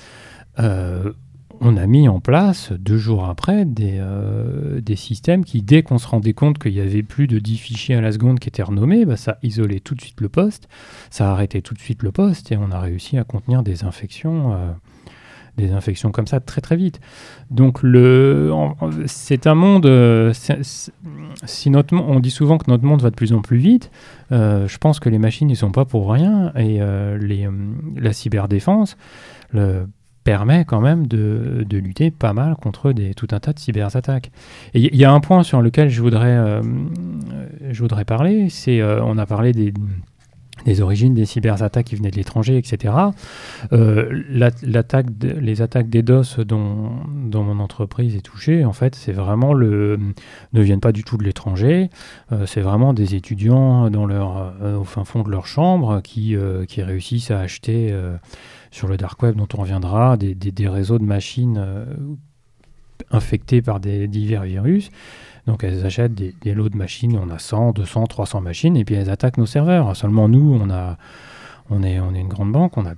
On a mis en place, deux jours après, des, euh, des systèmes qui, dès qu'on se rendait compte qu'il y avait plus de 10 fichiers à la seconde qui étaient renommés, bah, ça isolait tout de suite le poste, ça arrêtait tout de suite le poste et on a réussi à contenir des infections. euh, des infections comme ça très très vite. Donc c'est un monde. euh, si on dit souvent que notre monde va de plus en plus vite. je pense que les machines ne sont pas pour rien et les, la cyberdéfense le, permet quand même de, lutter pas mal contre tout un tas de cyberattaques. Et il y, a un point sur lequel je voudrais, euh, je voudrais parler, c'est euh, on a parlé des, des origines des cyberattaques qui venaient de l'étranger, etc. Euh, la- l'attaque les attaques DDoS dont, dont mon entreprise est touchée, en fait, c'est vraiment le ne viennent pas du tout de l'étranger. Euh, c'est vraiment des étudiants dans leur, au fin fond de leur chambre qui, qui réussissent à acheter sur le dark web, dont on reviendra, des, des- réseaux de machines euh, infectées par divers virus. Donc elles achètent des, lots de machines, on a 100, 200, 300 machines, et puis elles attaquent nos serveurs. Seulement nous, on est, on une grande banque, on a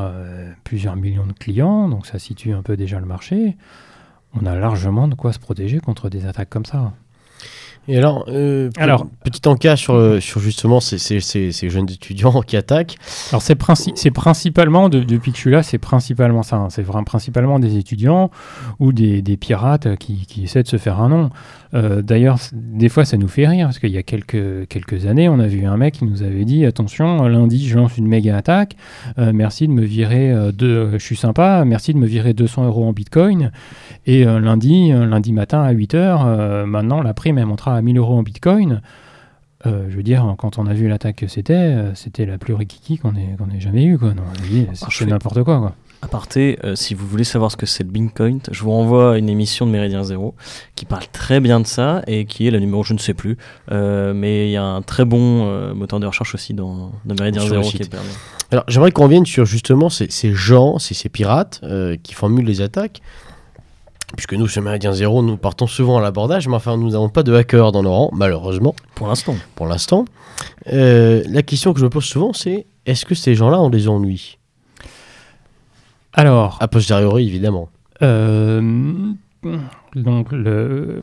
euh, plusieurs millions de clients, donc ça situe un peu déjà le marché. On a largement de quoi se protéger contre des attaques comme ça.
Et alors, euh,
Alors-
petit encas sur, euh, sur justement ces, ces- ces- ces jeunes étudiants qui attaquent.
Alors c'est princi- principalement, de- depuis que je suis là, c'est principalement ça. hein. C'est vraiment principalement des étudiants ou des, des pirates qui, qui essaient de se faire un nom. Euh, D'ailleurs, des fois, ça nous fait rire parce qu'il y a quelques, quelques années, on a vu un mec qui nous avait dit attention, lundi, je lance une méga attaque. Euh, merci de me virer euh, deux. Je suis sympa. Merci de me virer 200 euros en Bitcoin. Et lundi, lundi matin à 8 heures, euh, maintenant la prime elle montera à 1000 euros en Bitcoin. Euh, je veux dire, quand on a vu l'attaque que c'était, euh, c'était la plus rikiki qu'on ait, jamais eue. Quoi. Non, dit, c'est
je
c'est
fais-
n'importe quoi, quoi.
Aparté, euh, si vous voulez savoir ce que c'est le Bitcoin, je vous renvoie à une émission de Méridien Zéro qui parle très bien de ça et qui est la numéro, je ne sais plus, euh, mais il y a un très bon euh, moteur de recherche aussi dans, dans Méridien Zéro
site.
qui est permis.
Alors, j'aimerais qu'on revienne sur justement ces, ces gens, ces, ces pirates euh, qui formulent les attaques. Puisque nous, sur Méridien Zéro, nous partons souvent à l'abordage, mais enfin, nous n'avons pas de hackers dans nos rangs, malheureusement,
Pour l'instant.
pour l'instant. La question que je me pose souvent, c'est est-ce que ces gens-là ont des ennuis
Alors,
A posteriori, évidemment.
euh, donc, le,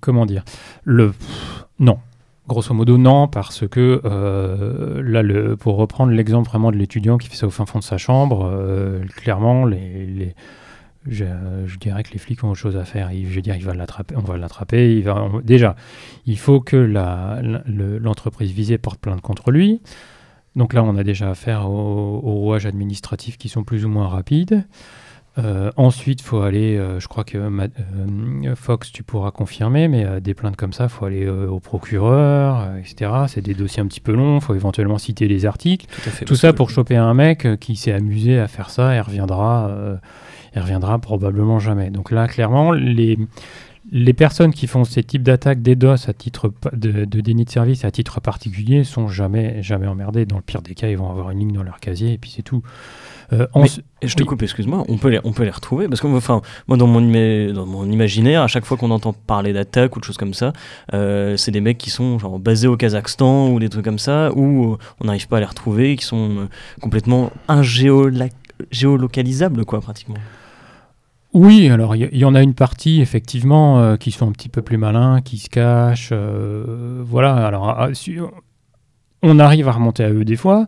comment dire le, Non. Grosso modo, non, parce que euh, là, le, pour reprendre l'exemple vraiment de l'étudiant qui fait ça au fin fond de sa chambre, euh, clairement, les, les- je, je dirais que les flics ont autre chose à faire. Je veux dire, il va l'attraper, on va l'attraper. Déjà, il faut que l'entreprise visée porte plainte contre lui. Donc là, on a déjà affaire aux, aux rouages administratifs qui sont plus ou moins rapides. Euh, ensuite, il faut aller, euh, je crois que euh, Fox, tu pourras confirmer, mais euh, des plaintes comme ça, il faut aller au procureur, etc. C'est des dossiers un petit peu longs, il faut éventuellement citer les articles.
Tout fait.
Ça pour choper un mec qui s'est amusé à faire ça et reviendra, et reviendra probablement jamais. Donc là, clairement, les, les personnes qui font ces types d'attaques DDoS à titre de, de déni de service à titre particulier sont jamais, jamais emmerdées. Dans le pire des cas, ils vont avoir une ligne dans leur casier et puis c'est tout. Euh, en-
Mais- je te
Oui.
coupe, excuse-moi, on peut les, on peut les retrouver parce que enfin, moi dans mon, ima- dans mon imaginaire, à chaque fois qu'on entend parler d'attaque ou de choses comme ça, euh, c'est des mecs qui sont genre basés au Kazakhstan ou des trucs comme ça où euh, on n'arrive pas à les retrouver, qui sont euh, complètement ingéola- géolocalisables quoi pratiquement.
Oui, alors il y, en a une partie effectivement euh, qui sont un petit peu plus malins, qui se cachent. euh, voilà, alors ah, si- on arrive à remonter à eux des fois.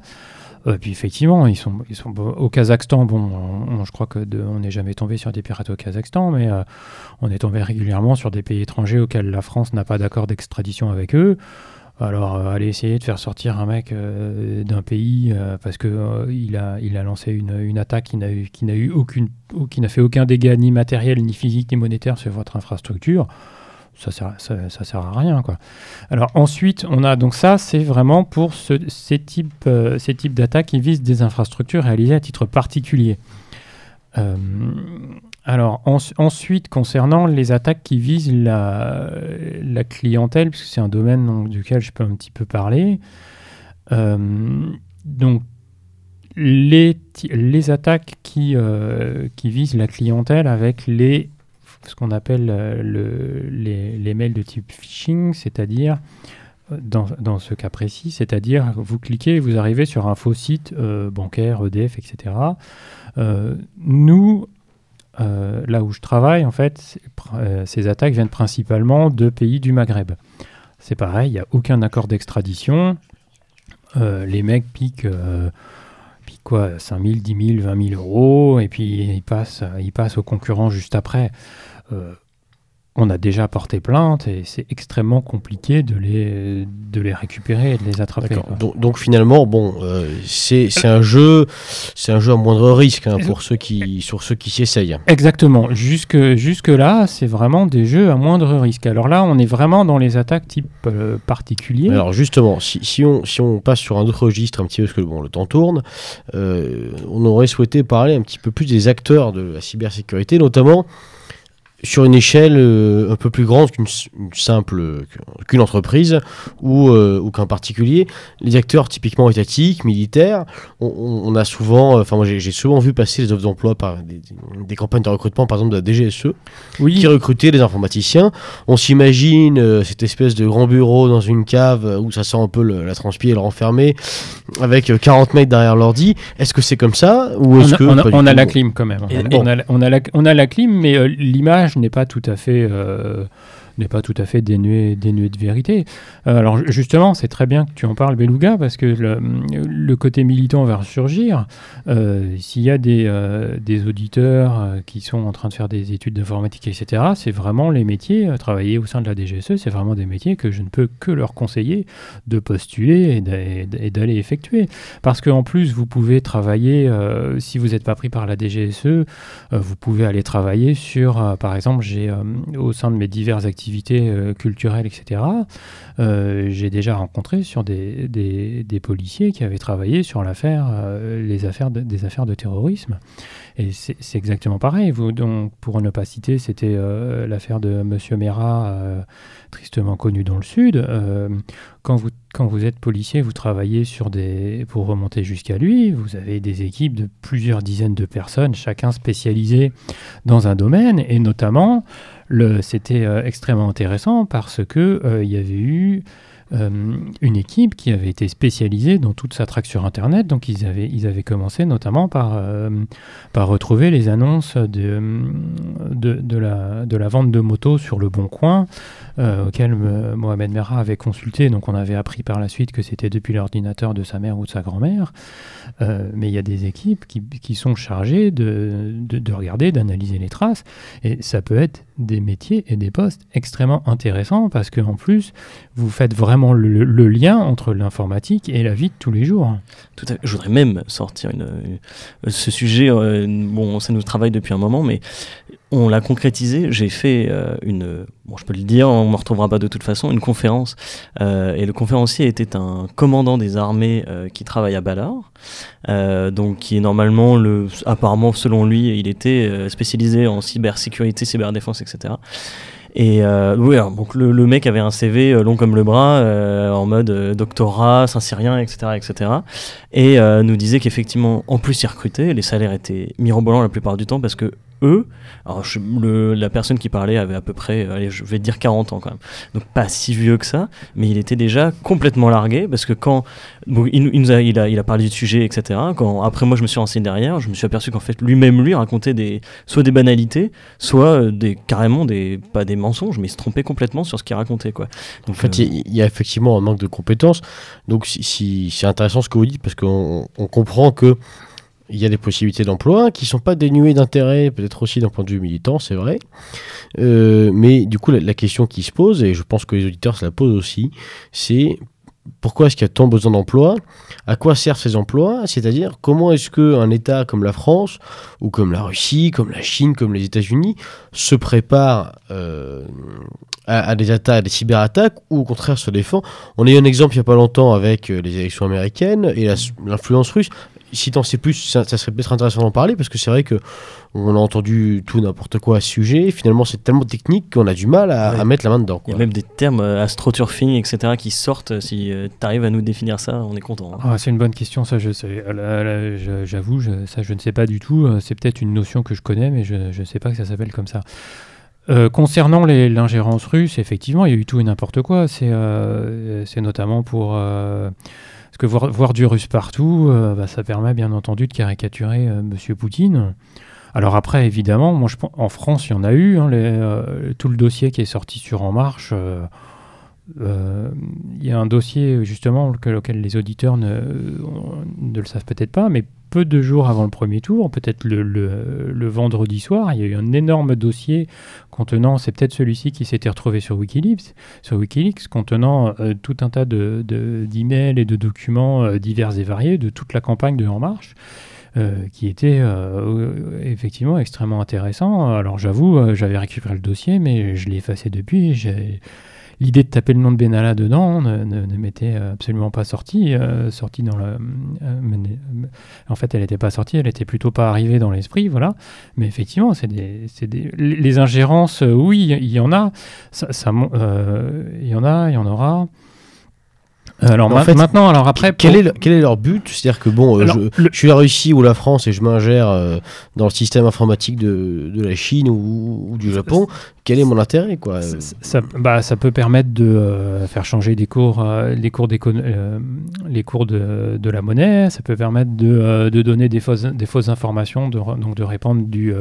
Euh, puis effectivement, ils sont, ils sont au Kazakhstan. Bon, on- on- je crois que on n'est jamais tombé sur des pirates au Kazakhstan, mais euh, on est tombé régulièrement sur des pays étrangers auxquels la France n'a pas d'accord d'extradition avec eux. Alors, euh, aller essayer de faire sortir un mec euh, d'un pays euh, parce que euh, il, a, lancé une, attaque qui n'a eu, qui n'a eu aucune, qui n'a fait aucun dégât ni matériel, ni physique, ni monétaire sur votre infrastructure, ça sert, ça, sert à rien, quoi. Alors ensuite, on a donc ça, c'est vraiment pour ce- ces types, ces types d'attaques qui visent des infrastructures réalisées à titre particulier. Alors ens- ensuite, concernant les attaques qui visent la, clientèle, puisque c'est un domaine duquel je peux un petit peu parler, euh, donc les, les attaques qui, euh, qui visent la clientèle avec les, ce qu'on appelle euh, le- les, les mails de type phishing, c'est-à-dire, dans, dans ce cas précis, c'est-à-dire vous cliquez et vous arrivez sur un faux site bancaire, EDF, etc. Nous, euh, là où je travaille, en fait, euh, ces attaques viennent principalement de pays du Maghreb. C'est pareil, il n'y a aucun accord d'extradition. Euh, les mecs piquent, quoi, 5 000, 10 000, 20 000 euros, et puis ils passent aux concurrents juste après. On a déjà porté plainte et c'est extrêmement compliqué de les, de les récupérer et de les attraper.
Donc, donc finalement, bon, euh, c'est un jeu, c'est un jeu à moindre risque hein, pour ceux qui, sur ceux qui s'y essayent.
Exactement. Jusque, jusque là, c'est vraiment des jeux à moindre risque. Alors là, on est vraiment dans les attaques type euh, particulier.
Alors justement, si, si on, si on passe sur un autre registre un petit peu, parce que bon, le temps tourne, euh, on aurait souhaité parler un petit peu plus des acteurs de la cybersécurité, notamment sur une échelle euh, un peu plus grande qu'une simple qu'une entreprise ou, euh, ou qu'un particulier. Les acteurs typiquement étatiques, militaires, on, a souvent, enfin moi j'ai souvent vu passer les offres d'emploi par des, campagnes de recrutement, par exemple de la DGSE,
oui,
qui recrutait des informaticiens. On s'imagine euh, cette espèce de grand bureau dans une cave euh, où ça sent un peu le- la transpi et le renfermé, avec euh, 40 mètres derrière l'ordi. Est-ce que c'est comme ça ou
on
est-ce
a,
que
on a- on la clim quand même.
Et-
on, a, on a la- on a la, on a la clim, mais euh, l'image n'est pas tout à fait. N'est pas tout à fait dénuée dénuée de vérité. Euh, alors ju- justement, c'est très bien que tu en parles, Beluga, parce que le, côté militant va ressurgir. Euh, S'il y a des, euh, des auditeurs qui sont en train de faire des études d'informatique, etc., c'est vraiment les métiers, travailler au sein de la DGSE, c'est vraiment des métiers que je ne peux que leur conseiller de postuler et d'a- et d'aller effectuer. Parce qu'en plus, vous pouvez travailler, si vous n'êtes pas pris par la DGSE, vous pouvez aller travailler sur, par exemple, j'ai au sein de mes diverses activités, activités euh, culturelles, etc. Euh, j'ai déjà rencontré sur des, des, policiers qui avaient travaillé sur l'affaire, les affaires des affaires de terrorisme. Et c'est exactement pareil. Vous, donc, pour ne pas citer, c'était l'affaire de Monsieur Mera, tristement connu dans le Sud. quand, vous, quand vous êtes policier, vous travaillez sur des, pour remonter jusqu'à lui. Vous avez des équipes de plusieurs dizaines de personnes, chacun spécialisé dans un domaine, et notamment c'était euh, extrêmement intéressant parce que euh, il y avait eu euh, une équipe qui avait été spécialisée dans toute sa traque sur Internet. Donc ils avaient, commencé notamment par, retrouver les annonces la, de la vente de motos sur le Bon Coin, auquel Mohamed Merah avait consulté. Donc on avait appris par la suite que c'était depuis l'ordinateur de sa mère ou de sa grand-mère. mais il y a des équipes qui, qui sont chargées de, de, de regarder, d'analyser les traces. Et ça peut être des métiers et des postes extrêmement intéressants parce qu'en plus, vous faites vraiment le, lien entre l'informatique et la vie de tous les jours.
Tout à Je voudrais même sortir ce sujet. Euh, bon, ça nous travaille depuis un moment, mais on l'a concrétisé. J'ai fait euh, une, bon, je peux le dire, on ne me retrouvera pas de toute façon, une conférence. Euh, et le conférencier était un commandant des armées qui travaille à Ballard, donc qui est normalement, le, apparemment, selon lui, il était spécialisé en cybersécurité, cyberdéfense, etc. Et euh, oui, donc le, mec avait un CV euh, long comme le bras, euh, en mode euh, doctorat, Saint-Cyrien, etc., etc. Et nous disait qu'effectivement, en plus, il recrutait, les salaires étaient mirobolants la plupart du temps parce que eux, alors le, la personne qui parlait avait à peu près, allez, je vais dire 40 ans quand même, donc pas si vieux que ça, mais il était déjà complètement largué parce que quand bon, il, il, nous a, il, a, il a parlé du sujet, etc. Quand après moi je me suis renseigné derrière, je me suis aperçu qu'en fait lui-même lui racontait des soit des banalités, soit euh, des carrément des pas des mensonges, mais il se trompait complètement sur ce qu'il racontait quoi.
Donc, en fait, euh, il y a effectivement un manque de compétences. Donc si, si c'est intéressant ce que vous dites parce qu'on on comprend que il y a des possibilités d'emploi qui ne sont pas dénuées d'intérêt, peut-être aussi d'un point de vue militant, c'est vrai. Euh, mais du coup, la, question qui se pose, et je pense que les auditeurs se la posent aussi, c'est pourquoi est-ce qu'il y a tant besoin d'emplois À quoi servent ces emplois? C'est-à-dire, comment est-ce qu'un État comme la France, ou comme la Russie, comme la Chine, comme les États-Unis, se prépare euh, à, des attaques, à des cyberattaques, ou au contraire se défend? On a eu un exemple il n'y a pas longtemps avec euh, les élections américaines et l'influence russe si t'en sais plus, ça, serait peut-être intéressant d'en parler parce que c'est vrai que on a entendu tout n'importe quoi à ce sujet. finalement, c'est tellement technique qu'on a du mal à, mettre la main dedans.
Il y a même des termes euh, astroturfing, etc., qui sortent. Si euh, tu arrives à nous définir ça, on est content.
Hein. Ah, c'est une bonne question, ça. Je sais. Euh, j'avoue, ça, je ne sais pas du tout. C'est peut-être une notion que je connais, mais je ne sais pas que ça s'appelle comme ça. concernant l'ingérence russe, effectivement, il y a eu tout et n'importe quoi. C'est notamment pour parce que voir, voir du russe partout, euh, bah, ça permet bien entendu de caricaturer. Euh, Monsieur Poutine. Alors après, évidemment, moi, en France, il y en a eu. Hein, euh, tout le dossier qui est sorti sur En Marche, il y a un dossier justement auquel les auditeurs ne, le savent peut-être pas, mais peu de jours avant le premier tour, peut-être le, vendredi soir, il y a eu un énorme dossier contenant, c'est peut-être celui-ci qui s'était retrouvé sur Wikileaks, sur Wikileaks contenant euh, tout un tas d'emails de, et de documents euh, divers et variés de toute la campagne de En Marche. Euh, qui était effectivement extrêmement intéressant. Alors j'avoue, j'avais récupéré le dossier, mais je l'ai effacé depuis. L'idée de taper le nom de Benalla dedans ne, ne, m'était absolument pas sortie. Euh, sortie dans le, euh, en fait, elle n'était pas sortie, elle était plutôt pas arrivée dans l'esprit, voilà. Mais effectivement, c'est des, des, les ingérences, euh, oui, il y en a. Ça il y en a, il y en aura. Alors en fait, maintenant, alors après,
quel, est quel est leur but? C'est-à-dire que bon, euh, je, suis la Russie ou la France et je m'ingère euh, dans le système informatique de, de la Chine ou, du Japon. Quel est mon intérêt quoi?
Ça, bah, ça peut permettre de euh, faire changer des cours, les cours, les cours de, de, la monnaie. Ça peut permettre de, de donner des fausses, des fausses informations, de, donc de répandre du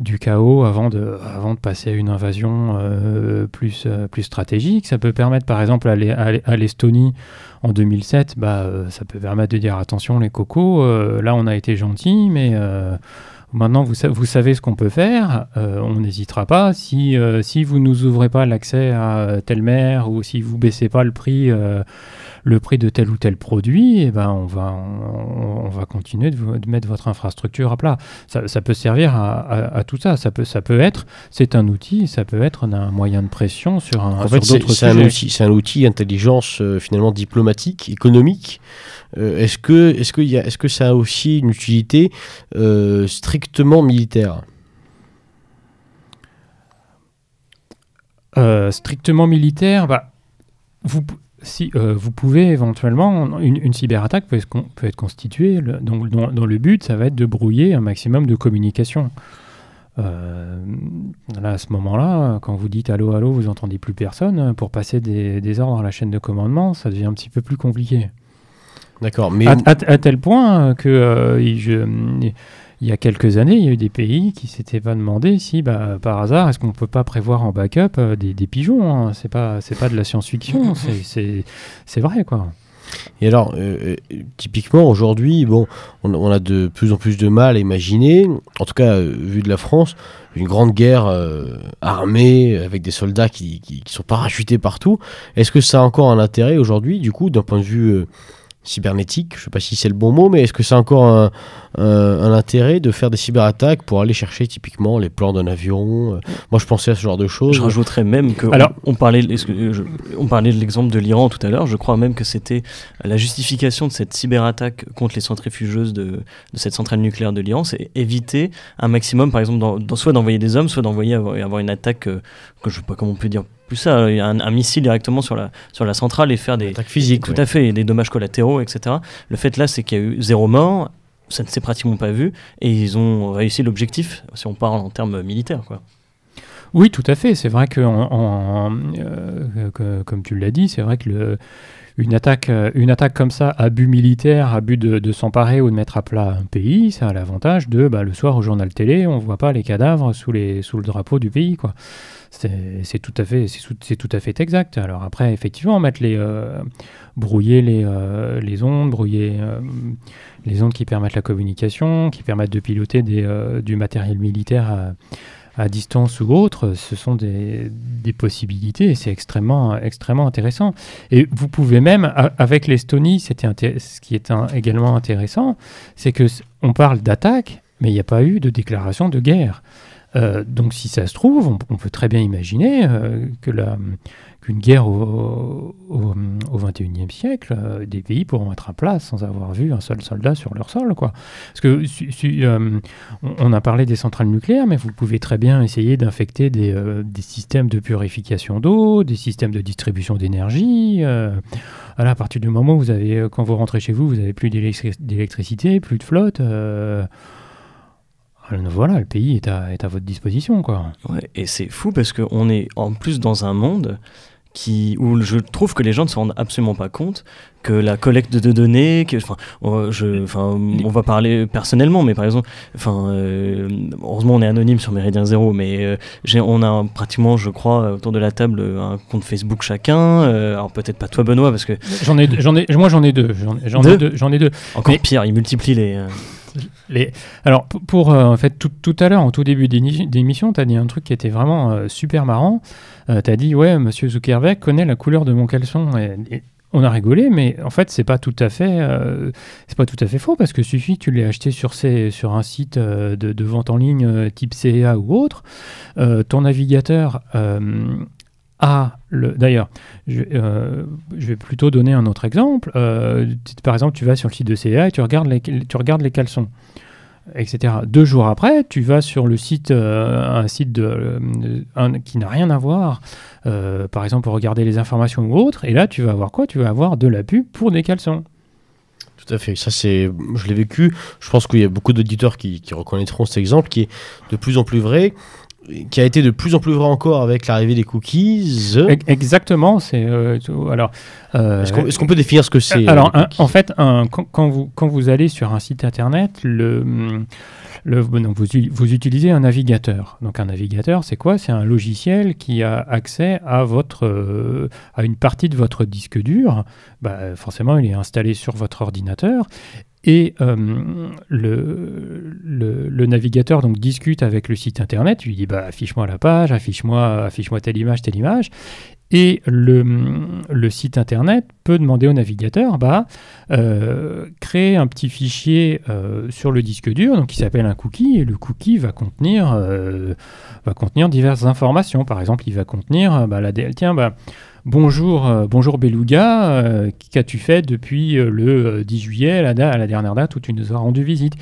du chaos avant de, avant de passer à une invasion euh, plus, euh, plus stratégique. Ça peut permettre, par exemple, à l'Estonie en 2007, bah, euh, ça peut permettre de dire attention les cocos, là on a été gentil, mais maintenant vous, vous, savez ce qu'on peut faire, on n'hésitera pas. Si, si vous nous ouvrez pas l'accès à telle mer ou si vous baissez pas le prix le prix de tel ou tel produit, eh ben, on, va, on, va continuer de, mettre votre infrastructure à plat. Ça, peut servir à, tout ça. Ça peut, ça peut être, c'est un outil, ça peut être un moyen de pression sur un
en fait, c'est un outil, c'est un outil intelligence euh, finalement diplomatique, économique. Euh, est-ce que, est-ce que, y a, est-ce que ça a aussi une utilité euh, strictement militaire?
Strictement militaire, bah, vous, si, vous pouvez éventuellement, une, cyberattaque peut être, peut être constituée, donc, dans, le but, ça va être de brouiller un maximum de communication. Euh, là, à ce moment-là, quand vous dites allô, allô, vous entendez plus personne, pour passer des, ordres à la chaîne de commandement, ça devient un petit peu plus compliqué.
D'accord, mais.
À, tel point que euh, il y a quelques années, il y a eu des pays qui s'étaient pas demandé si, bah, par hasard, est-ce qu'on peut pas prévoir en backup euh, des, pigeons hein C'est pas, c'est pas de la science-fiction, c'est vrai, quoi.
Et alors, euh, euh, typiquement, aujourd'hui, bon, on, a de plus en plus de mal à imaginer, en tout cas, euh, vu de la France, une grande guerre armée avec des soldats qui, qui, qui, sont parachutés partout. Est-ce que ça a encore un intérêt aujourd'hui, du coup, d'un point de vue cybernétique, je ne sais pas si c'est le bon mot, mais est-ce que c'est encore un, intérêt de faire des cyberattaques pour aller chercher typiquement les plans d'un avion euh, Moi, je pensais à ce genre de choses.
Je rajouterais même que Alors, on, parlait, on parlait de l'exemple de l'Iran tout à l'heure. Je crois même que c'était la justification de cette cyberattaque contre les centrifugeuses de, de cette centrale nucléaire de l'Iran, c'est éviter un maximum, par exemple, dans, soit d'envoyer des hommes, soit d'envoyer avoir, une attaque euh, que je ne sais pas comment on peut dire plus ça, un, un, missile directement sur la, sur la centrale et faire des
attaques physiques.
Tout à fait, des dommages collatéraux, etc. Le fait là, c'est qu'il y a eu zéro mort, ça ne s'est pratiquement pas vu, et ils ont réussi l'objectif, si on parle en termes militaires. Quoi.
Oui, tout à fait. C'est vrai que, euh, comme tu l'as dit, c'est vrai que le, une, attaque, une attaque comme ça, à but militaire, à but de, s'emparer ou de mettre à plat un pays, ça a l'avantage de, bah, le soir au journal télé, on ne voit pas les cadavres sous, les, sous le drapeau du pays. quoi. C'est tout à fait, exact. Alors après, effectivement, euh, brouiller les, euh, les ondes, brouiller euh, les ondes qui permettent la communication, qui permettent de piloter du matériel militaire à, distance ou autre, ce sont des, possibilités c'est extrêmement, intéressant. Et vous pouvez même, avec l'Estonie, ce qui est également intéressant, c'est que on parle d'attaque, mais il n'y a pas eu de déclaration de guerre. Euh, donc si ça se trouve, on, peut très bien imaginer euh, que qu'une guerre au, 21e siècle, euh, des pays pourront être à place sans avoir vu un seul soldat sur leur sol. Parce que on, a parlé des centrales nucléaires, mais vous pouvez très bien essayer d'infecter des, systèmes de purification d'eau, des systèmes de distribution d'énergie. À partir du moment où vous rentrez chez vous, vous n'avez plus d'électricité, plus de flotte. Voilà, le pays est à, est à votre disposition. Quoi.
Ouais, et c'est fou parce qu'on est en plus dans un monde qui, où je trouve que les gens ne se rendent absolument pas compte que la collecte de données, que, enfin, je, enfin, on va parler personnellement, mais par exemple, enfin, euh, heureusement on est anonyme sur Méridien Zéro, mais euh, j'ai, on a pratiquement, je crois, autour de la table un compte Facebook chacun. Euh, alors peut-être pas toi Benoît, parce que
j'en ai, j'en ai, moi j'en ai deux, j'en, ai deux, j'en ai deux.
Encore pire, il multiplie les.
Alors, pour, euh, en fait, tout, tout, à l'heure, en tout début d'émission, tu as dit un truc qui était vraiment euh, super marrant. Euh, tu as dit, ouais, monsieur Zuckerberg connaît la couleur de mon caleçon. On a rigolé, mais en fait, c'est pas tout à fait, c'est pas tout à fait faux parce que suffit, tu l'aies acheté sur, sur un site de, de, vente en ligne type CA ou autre, ton navigateur ah, D'ailleurs, euh, je, vais plutôt donner un autre exemple. Euh, par exemple, tu vas sur le site de CA et tu regardes les, tu regardes les caleçons, etc. Deux jours après, tu vas sur le site, euh, un site de, qui n'a rien à voir, par exemple pour regarder les informations ou autre, et là, tu vas avoir quoi? Tu vas avoir de la pub pour des caleçons.
Tout à fait. Ça, c'est, je l'ai vécu. Je pense qu'il y a beaucoup d'auditeurs qui, reconnaîtront cet exemple qui est de plus en plus vrai qui a été de plus en plus vrai encore avec l'arrivée des cookies.
Exactement. C'est euh, alors.
Euh, est-ce qu'on peut définir ce que c'est
Alors, en fait, quand, vous quand vous allez sur un site internet, le, le vous, vous, utilisez un navigateur. Donc un navigateur, c'est quoi? C'est un logiciel qui a accès à votre euh, à une partie de votre disque dur. Bah, forcément, il est installé sur votre ordinateur et euh, le, navigateur donc discute avec le site internet, lui dit bah, affiche-moi la page, affiche-moi affiche telle image, telle image. Et le, site internet peut demander au navigateur, bah, euh, créer un petit fichier euh, sur le disque dur, donc qui s'appelle un cookie, et le cookie va contenir, euh, va contenir diverses informations. Par exemple, il va contenir bah, la tiens, bah, bonjour, bonjour Beluga, qu'as-tu fait depuis le 10 juillet, la, à la, dernière date où tu nous as rendu visite?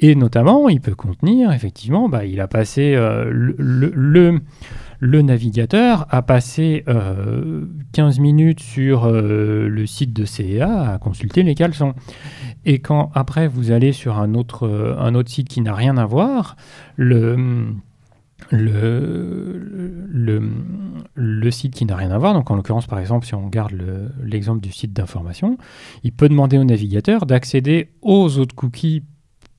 Et notamment, il peut contenir, effectivement, bah, il a passé le navigateur a passé 15 euh, minutes sur euh, le site de CEA à consulter les caleçons. Et quand après vous allez sur un autre, euh, un autre site qui n'a rien à voir, le, le, le, site qui n'a rien à voir, donc en l'occurrence par exemple si on regarde l'exemple du site d'information, il peut demander au navigateur d'accéder aux autres cookies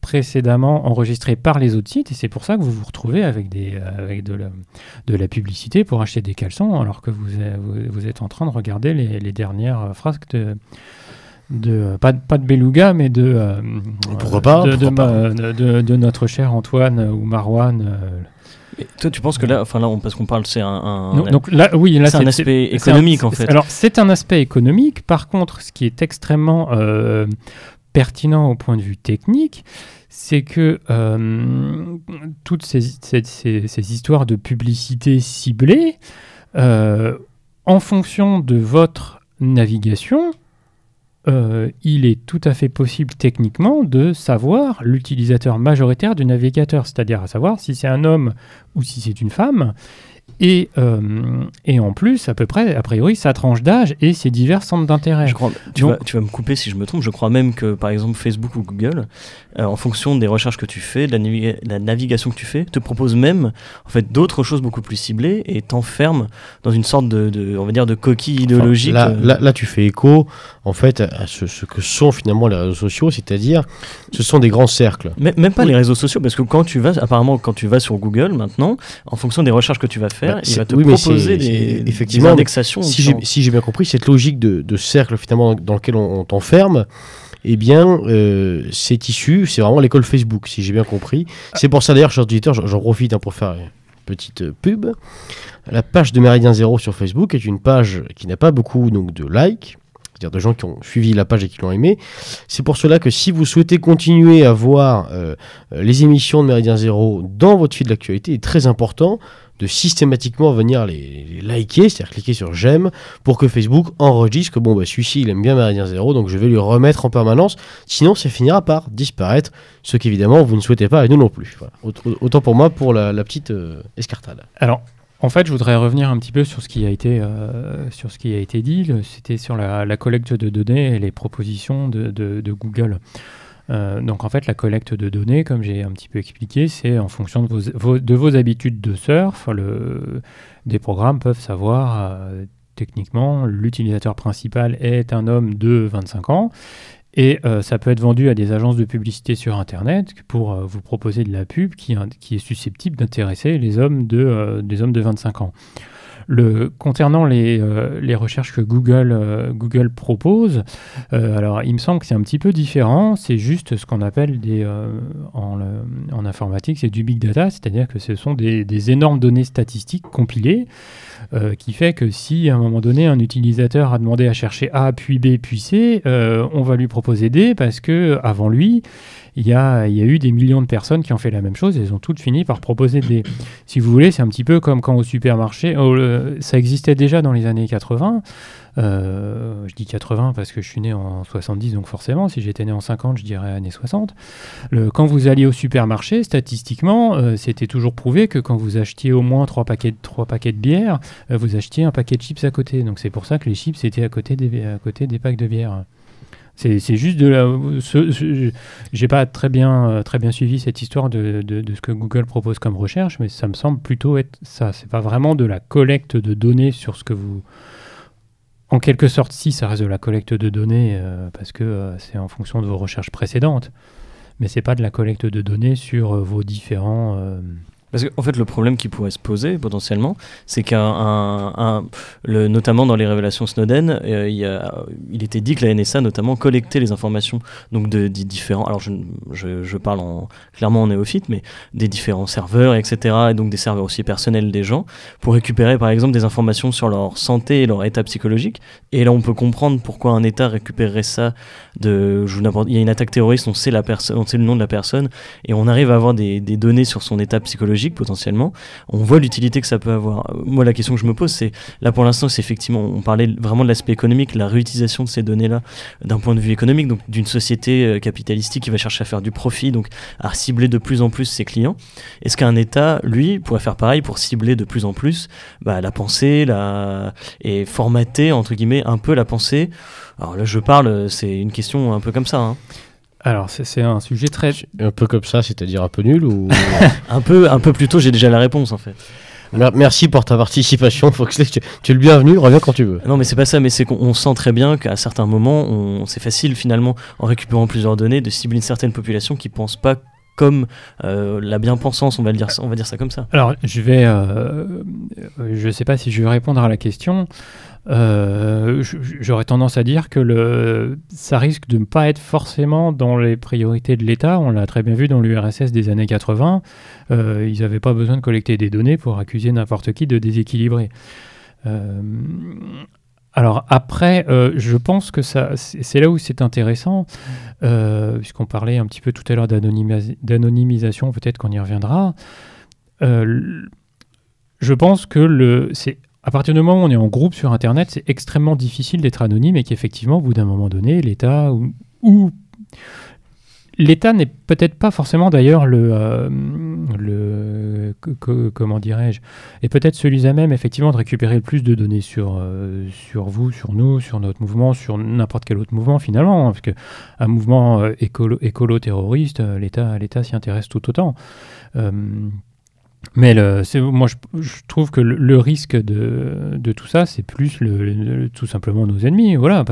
précédemment enregistré par les autres sites et c'est pour ça que vous vous retrouvez avec, des, euh, avec de, la, de la publicité pour acheter des caleçons alors que vous, vous, êtes en train de regarder les, les dernières frasques de, de pas, pas de Beluga mais de euh,
pourquoi pas,
de,
de,
de, notre cher Antoine ou Marwan
euh. toi, tu penses que là, enfin là, parce qu'on parle, c'est un,
donc là, oui, là,
c'est un aspect économique en fait.
Alors, c'est un aspect économique. Par contre, ce qui est extrêmement pertinent au point de vue technique, c'est que euh, toutes ces, histoires de publicité ciblée, euh, en fonction de votre navigation, euh, il est tout à fait possible techniquement de savoir l'utilisateur majoritaire du navigateur, c'est-à-dire à savoir si c'est un homme ou si c'est une femme, et, euh, et en plus, à peu près, a priori, sa tranche d'âge et ses divers centres d'intérêt.
Tu, vas, tu vas me couper si je me trompe, je crois même que, par exemple, Facebook ou Google, euh, en fonction des recherches que tu fais, de la, navigation que tu fais, te propose même en fait, d'autres choses beaucoup plus ciblées et t'enferme dans une sorte de, on va dire, de coquille idéologique.
Euh. là, là, tu fais écho en fait, à ce, ce, que sont finalement les réseaux sociaux, c'est-à-dire ce sont des grands cercles.
Mais, même pas les réseaux sociaux, parce que quand tu vas, apparemment, quand tu vas sur Google maintenant, en fonction des recherches que tu vas faire, bah, il va te proposer des, effectivement, indexations.
Si j'ai bien compris, cette logique de, de, cercle finalement dans lequel on, t'enferme, eh bien, euh, c'est issu, c'est vraiment l'école Facebook, si j'ai bien compris. C'est pour ça d'ailleurs, chers auditeurs, j'en profite hein, pour faire une petite pub. La page de Méridien Zéro sur Facebook est une page qui n'a pas beaucoup donc, de likes, c'est-à-dire de gens qui ont suivi la page et qui l'ont aimé. C'est pour cela que si vous souhaitez continuer à voir euh, les émissions de Méridien Zéro dans votre fil d'actualité, est très important de systématiquement venir les, liker, c'est-à-dire cliquer sur j'aime, pour que Facebook enregistre que bon, bah, celui-ci il aime bien Méridien Zéro, donc je vais lui remettre en permanence, sinon ça finira par disparaître, ce qu'évidemment vous ne souhaitez pas et nous non plus. Autant pour moi pour la, petite euh, escartade.
Alors, en fait, je voudrais revenir un petit peu sur ce qui a été, euh, sur ce qui a été dit. C'était sur la, collecte de données et les propositions de, Google. Euh, donc en fait, la collecte de données, comme j'ai un petit peu expliqué, c'est en fonction de vos, de vos, habitudes de surf. Des programmes peuvent savoir euh, techniquement l'utilisateur principal est un homme de 25 ans et euh, ça peut être vendu à des agences de publicité sur Internet pour vous proposer de la pub qui, est susceptible d'intéresser les des hommes de 25 ans. Concernant les, les, recherches que Google, Google propose, alors il me semble que c'est un petit peu différent. C'est juste ce qu'on appelle des, en, en, informatique, c'est du big data, c'est-à-dire que ce sont des, des énormes données statistiques compilées euh, qui fait que si à un moment donné un utilisateur a demandé à chercher A puis B puis C, euh, on va lui proposer D parce que avant lui, il y, a, y a eu des millions de personnes qui ont fait la même chose et elles ont toutes fini par proposer D. Si vous voulez, c'est un petit peu comme quand au supermarché, oh, ça existait déjà dans les années 80. Euh, je dis 80 parce que je suis né en 70, donc forcément, si j'étais né en 50, je dirais années 60. Le, quand vous alliez au supermarché, statistiquement, euh, c'était toujours prouvé que quand vous achetiez au moins 3 paquets, 3 paquets de bière, euh, vous achetiez un paquet de chips à côté. Donc c'est pour ça que les chips étaient à côté des, à côté des packs de bière. C'est juste de la. J'ai pas très bien, très bien suivi cette histoire de, de, de, ce que Google propose comme recherche, mais ça me semble plutôt être ça. C'est pas vraiment de la collecte de données sur ce que vous, en quelque sorte, si, ça reste de la collecte de données euh, parce que euh, c'est en fonction de vos recherches précédentes. Mais c'est pas de la collecte de données sur euh, vos différents
Parce qu'en fait, le problème qui pourrait se poser potentiellement, c'est qu'un, notamment dans les révélations Snowden, euh, il, était dit que la NSA notamment collectait les informations donc de, des différents. Alors je, parle en, clairement en néophyte, mais des différents serveurs, etc. Et donc des serveurs aussi personnels des gens pour récupérer par exemple des informations sur leur santé et leur état psychologique. Et là, on peut comprendre pourquoi un État récupérerait ça de. Il y a une attaque terroriste, on sait la personne, on sait le nom de la personne et on arrive à avoir des données sur son état psychologique potentiellement, on voit l'utilité que ça peut avoir. Moi, la question que je me pose, c'est là pour l'instant, c'est effectivement, on parlait vraiment de l'aspect économique, la réutilisation de ces données-là d'un point de vue économique, donc d'une société euh, capitalistique qui va chercher à faire du profit, donc à cibler de plus en plus ses clients. Est-ce qu'un État, lui, pourrait faire pareil pour cibler de plus en plus bah, la pensée, la... et formater entre guillemets un peu la pensée? Alors là, je parle, euh, c'est une question un peu comme ça. hein.
Alors, c'est c'est un sujet très.
Un peu comme ça, c'est-à-dire un peu nul ou...
Un peu, un peu plus tôt, j'ai déjà la réponse en fait.
Mer- Merci pour ta participation, Foxley. Tu, tu es le bienvenu, reviens quand tu veux.
Non, mais c'est pas ça, mais c'est qu'on on sent très bien qu'à certains moments, on- c'est facile finalement, en récupérant plusieurs données, de cibler une certaine population qui pense pas comme euh, la bien-pensance, on va, le dire, ça- on va dire ça comme ça.
Alors, je vais. euh, je ne sais pas si je vais répondre à la question. Euh, J'aurais tendance à dire que le, ça risque de ne pas être forcément dans les priorités de l'État. On l'a très bien vu dans l'URSS des années 80. Euh, ils n'avaient pas besoin de collecter des données pour accuser n'importe qui de déséquilibrer. Euh, alors après, euh, je pense que ça, c'est là où c'est intéressant, puisqu'on parlait un petit peu tout à l'heure d'anonymisa- d'anonymisation, peut-être qu'on y reviendra. Je pense que c'est à partir du moment où on est en groupe sur Internet, c'est extrêmement difficile d'être anonyme et qu'effectivement, au bout d'un moment donné, l'État ou, l'État n'est peut-être pas forcément d'ailleurs le, euh, comment dirais-je, et peut-être celui-là même effectivement de récupérer le plus de données sur euh, sur vous, sur nous, sur notre mouvement, sur n'importe quel autre mouvement finalement, hein, parce que un mouvement euh, écolo, écolo terroriste, euh, l'État l'État s'y intéresse tout autant. Mais moi, je, trouve que le, risque de, tout ça, c'est plus tout simplement nos ennemis. Voilà,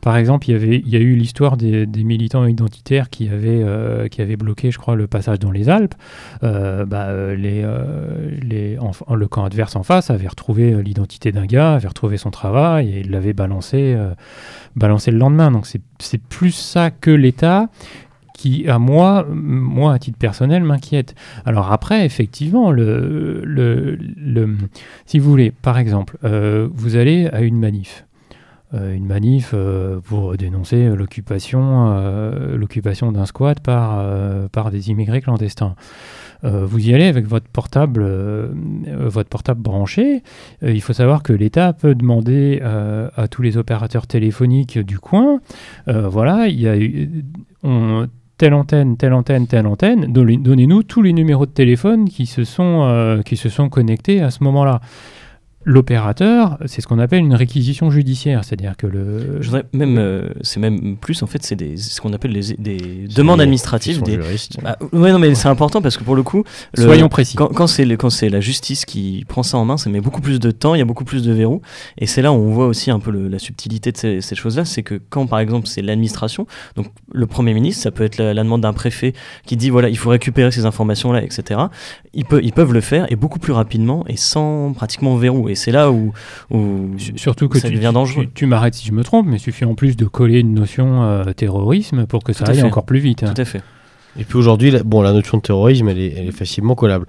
par exemple, il y, avait, il y a eu l'histoire des, militants identitaires qui avaient, euh, qui avaient bloqué, je crois, le passage dans les Alpes. Euh, bah, euh, le camp adverse en face avait retrouvé l'identité d'un gars, avait retrouvé son travail et l'avait balancé, le lendemain. Donc c'est plus ça que l'État qui, à moi, moi, à titre personnel, m'inquiète. Alors après, effectivement, le, le, le- si vous voulez, par exemple, euh, vous allez à une manif. Euh, une manif euh, pour dénoncer l'occupation l'occupation d'un squat par, par des immigrés clandestins. Vous y allez avec votre portable, votre portable branché. Il faut savoir que l'État peut demander à tous les opérateurs téléphoniques du coin, voilà, il y a eu, on- telle antenne, telle antenne, telle antenne, donnez- donnez-nous tous les numéros de téléphone qui se sont, euh, qui se sont connectés à ce moment-là. L'opérateur, c'est ce qu'on appelle une réquisition judiciaire, c'est-à-dire que le...
Je même, euh, c'est même plus en fait, c'est des- ce qu'on appelle les, des demandes administratives. Des...
juristes.
Ah, ouais, non, mais c'est important parce que pour le coup, le-
Soyons précis.
Quand, quand c'est le- quand c'est la justice qui prend ça en main, ça met beaucoup plus de temps, il y a beaucoup plus de verrous. Et c'est là où on voit aussi un peu le- la subtilité de ces, ces choses-là. C'est que quand, par exemple, c'est l'administration, donc le Premier ministre, ça peut être la, la demande d'un préfet qui dit voilà, il faut récupérer ces informations-là, etc. Ils, peuvent ils peuvent le faire et beaucoup plus rapidement et sans pratiquement verrou. Et c'est là où. où
Su- Surtout que
ça
tu,
devient dangereux.
tu, tu m'arrêtes si je me trompe, mais il suffit en plus de coller une notion euh, terrorisme pour que ça aille
fait.
encore plus vite. hein.
Tout à fait.
Et puis aujourd'hui, la, bon, la notion de terrorisme, elle est, elle est facilement collable.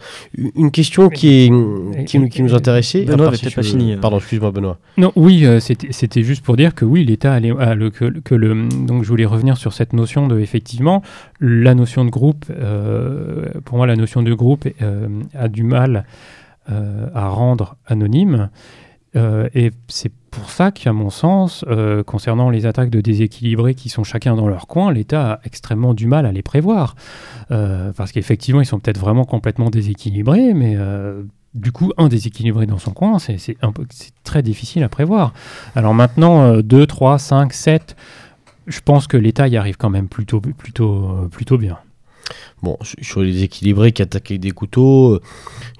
Une question qui, est, qui, nous- qui nous intéressait.
Benoît
à part
avait
si
peut-être pas fini, euh.
Pardon, excuse-moi, Benoît.
Non, oui, euh, c'était c'était juste pour dire que oui, l'État allait- ah, le- que, que le donc je voulais revenir sur cette notion de effectivement la notion de groupe. euh, pour moi, la notion de groupe euh, a du mal euh, à rendre anonyme. Euh, et c'est pour ça qu'à mon sens, euh, concernant les attaques de déséquilibrés qui sont chacun dans leur coin, l'État a extrêmement du mal à les prévoir. Euh, parce qu'effectivement, ils sont peut-être vraiment complètement déséquilibrés, mais euh, du coup, un déséquilibré dans son coin, c'est très difficile à prévoir. Alors maintenant, euh, 2, 3, 5, 7, je pense que l'État y arrive quand même plutôt, plutôt, euh, plutôt bien.
Bon, sur les déséquilibrés qui attaquent avec des couteaux, euh,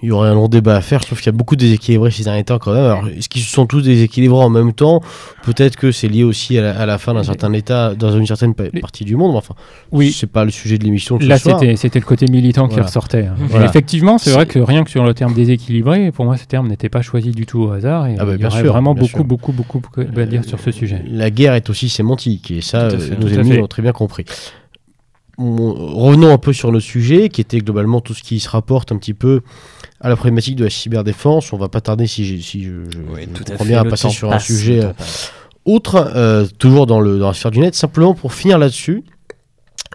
il y aurait un long débat à faire. Trouve qu'il y a beaucoup de déséquilibrés ces derniers temps quand même. Alors, est-ce qu'ils sont tous déséquilibrés en même temps? Peut-être que c'est lié aussi à la, à la fin d'un certain état, dans une certaine pa- partie du monde. mais Enfin,
Oui.
c'est pas le sujet de l'émission de ce
Là,
soir.
c'était c'était le côté militant qui ressortait. hein.
Voilà.
Effectivement, c'est vrai que rien que sur le terme déséquilibré, pour moi, ce terme n'était pas choisi du tout au hasard. Et
Ah bah,
il y aurait
sûr,
vraiment beaucoup,
sûr.
beaucoup, beaucoup, beaucoup à dire sur ce sujet.
La guerre est aussi sémantique, et ça, euh, nos ennemis l'ont très bien compris. On- revenons un peu sur notre sujet, qui était globalement tout ce qui se rapporte un petit peu à la problématique de la cyberdéfense. On va pas tarder, si, j'ai- si je, je- je comprends bien, à passer sur
passe,
un sujet euh, autre, euh, toujours dans, le, dans la sphère du net. Simplement pour finir là-dessus,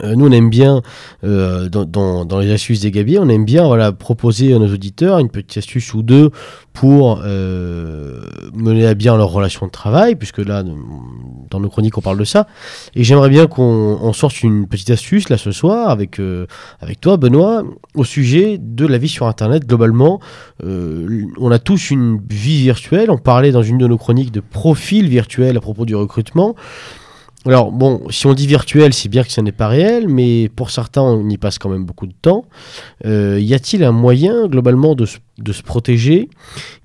nous on aime bien, euh, dans, dans- dans les astuces des gabiers, on aime bien voilà, proposer à nos auditeurs une petite astuce ou deux pour euh, mener à bien leur relation de travail, puisque là, dans nos chroniques, on parle de ça. Et j'aimerais bien qu'on on sorte une petite astuce là ce soir avec, euh, avec toi, Benoît, au sujet de la vie sur Internet globalement. Euh, on a tous une vie virtuelle. On parlait dans une de nos chroniques de profil virtuel à propos du recrutement. Alors bon, si on dit virtuel, c'est bien que ce n'est pas réel, mais pour certains, on y passe quand même beaucoup de temps. Euh, y a-t-il un moyen globalement de se, protéger?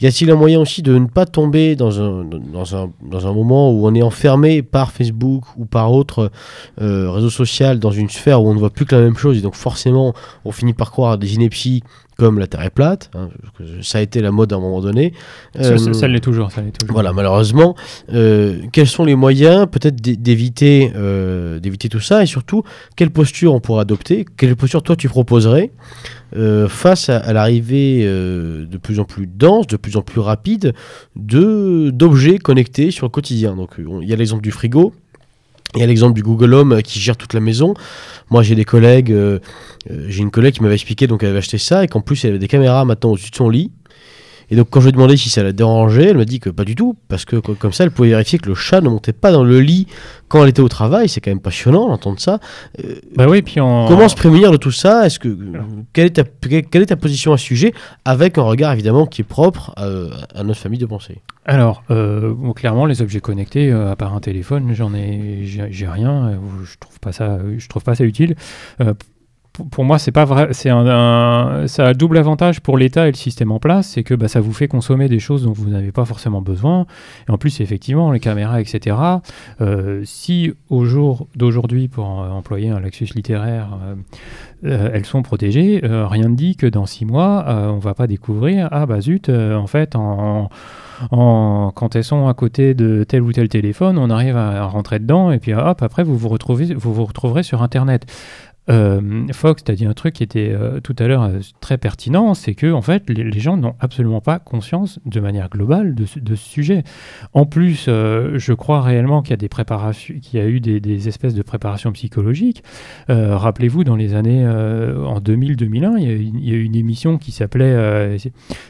Y a-t-il un moyen aussi de ne pas tomber dans un, dans un, dans un moment où on est enfermé par Facebook ou par autre euh, réseau social dans une sphère où on ne voit plus que la même chose et donc forcément on finit par croire à des inepties comme la Terre est plate, hein, ça a été la mode à un moment donné.
Ça, ça-
Euh,
ça l'est toujours, ça l'est toujours.
voilà, malheureusement, euh, quels sont les moyens peut-être d'éviter euh, d'éviter tout ça et surtout quelle posture on pourrait adopter Quelle posture toi tu proposerais face à, à l'arrivée de plus en plus dense, de plus en plus rapide de d'objets connectés sur le quotidien? Donc on- il y a l'exemple du frigo. Il y a l'exemple du Google Home euh, qui gère toute la maison. Moi, j'ai des collègues, euh, euh, j'ai une collègue qui m'avait expliqué donc elle avait acheté ça et qu'en plus elle avait des caméras maintenant au-dessus de son lit. Et donc quand je lui ai demandé si ça la dérangeait, elle m'a dit que pas du tout, parce que co- comme ça elle pouvait vérifier que le chat ne montait pas dans le lit quand elle était au travail. C'est quand même passionnant d'entendre ça.
Bah oui, puis en...
Comment se prémunir de tout ça? Est-ce que quelle est, ta, quelle quelle est ta position à ce sujet Avec un regard évidemment qui est propre à, à notre famille de pensée?
Alors, euh, bon, clairement, les objets connectés, euh, à part un téléphone, j'en ai, j'ai rien. euh, je trouve pas ça, je trouve pas ça utile. Pour- moi, c'est pas vrai. C'est un, ça a double avantage pour l'État et le système en place, c'est que bah, ça vous fait consommer des choses dont vous n'avez pas forcément besoin. Et en plus, effectivement, les caméras, etc. euh, si au jour d'aujourd'hui, pour employer un laxus littéraire, euh, euh, elles sont protégées, rien ne dit que dans six mois, on va pas découvrir ah bah zut, en fait, en- quand elles sont à côté de tel ou tel téléphone, on arrive à, à rentrer dedans et puis hop, après vous vous, retrouvez, vous vous retrouverez sur Internet. Euh, Fox, tu as dit un truc qui était euh, tout à l'heure euh, très pertinent, c'est que en fait, les, gens n'ont absolument pas conscience de manière globale de, ce- sujet. En plus, je crois réellement qu'il y a des préparations, qu'il y a eu des, espèces de préparations psychologiques. Rappelez-vous, dans les années en 2000-2001, il y, a eu- une émission qui s'appelait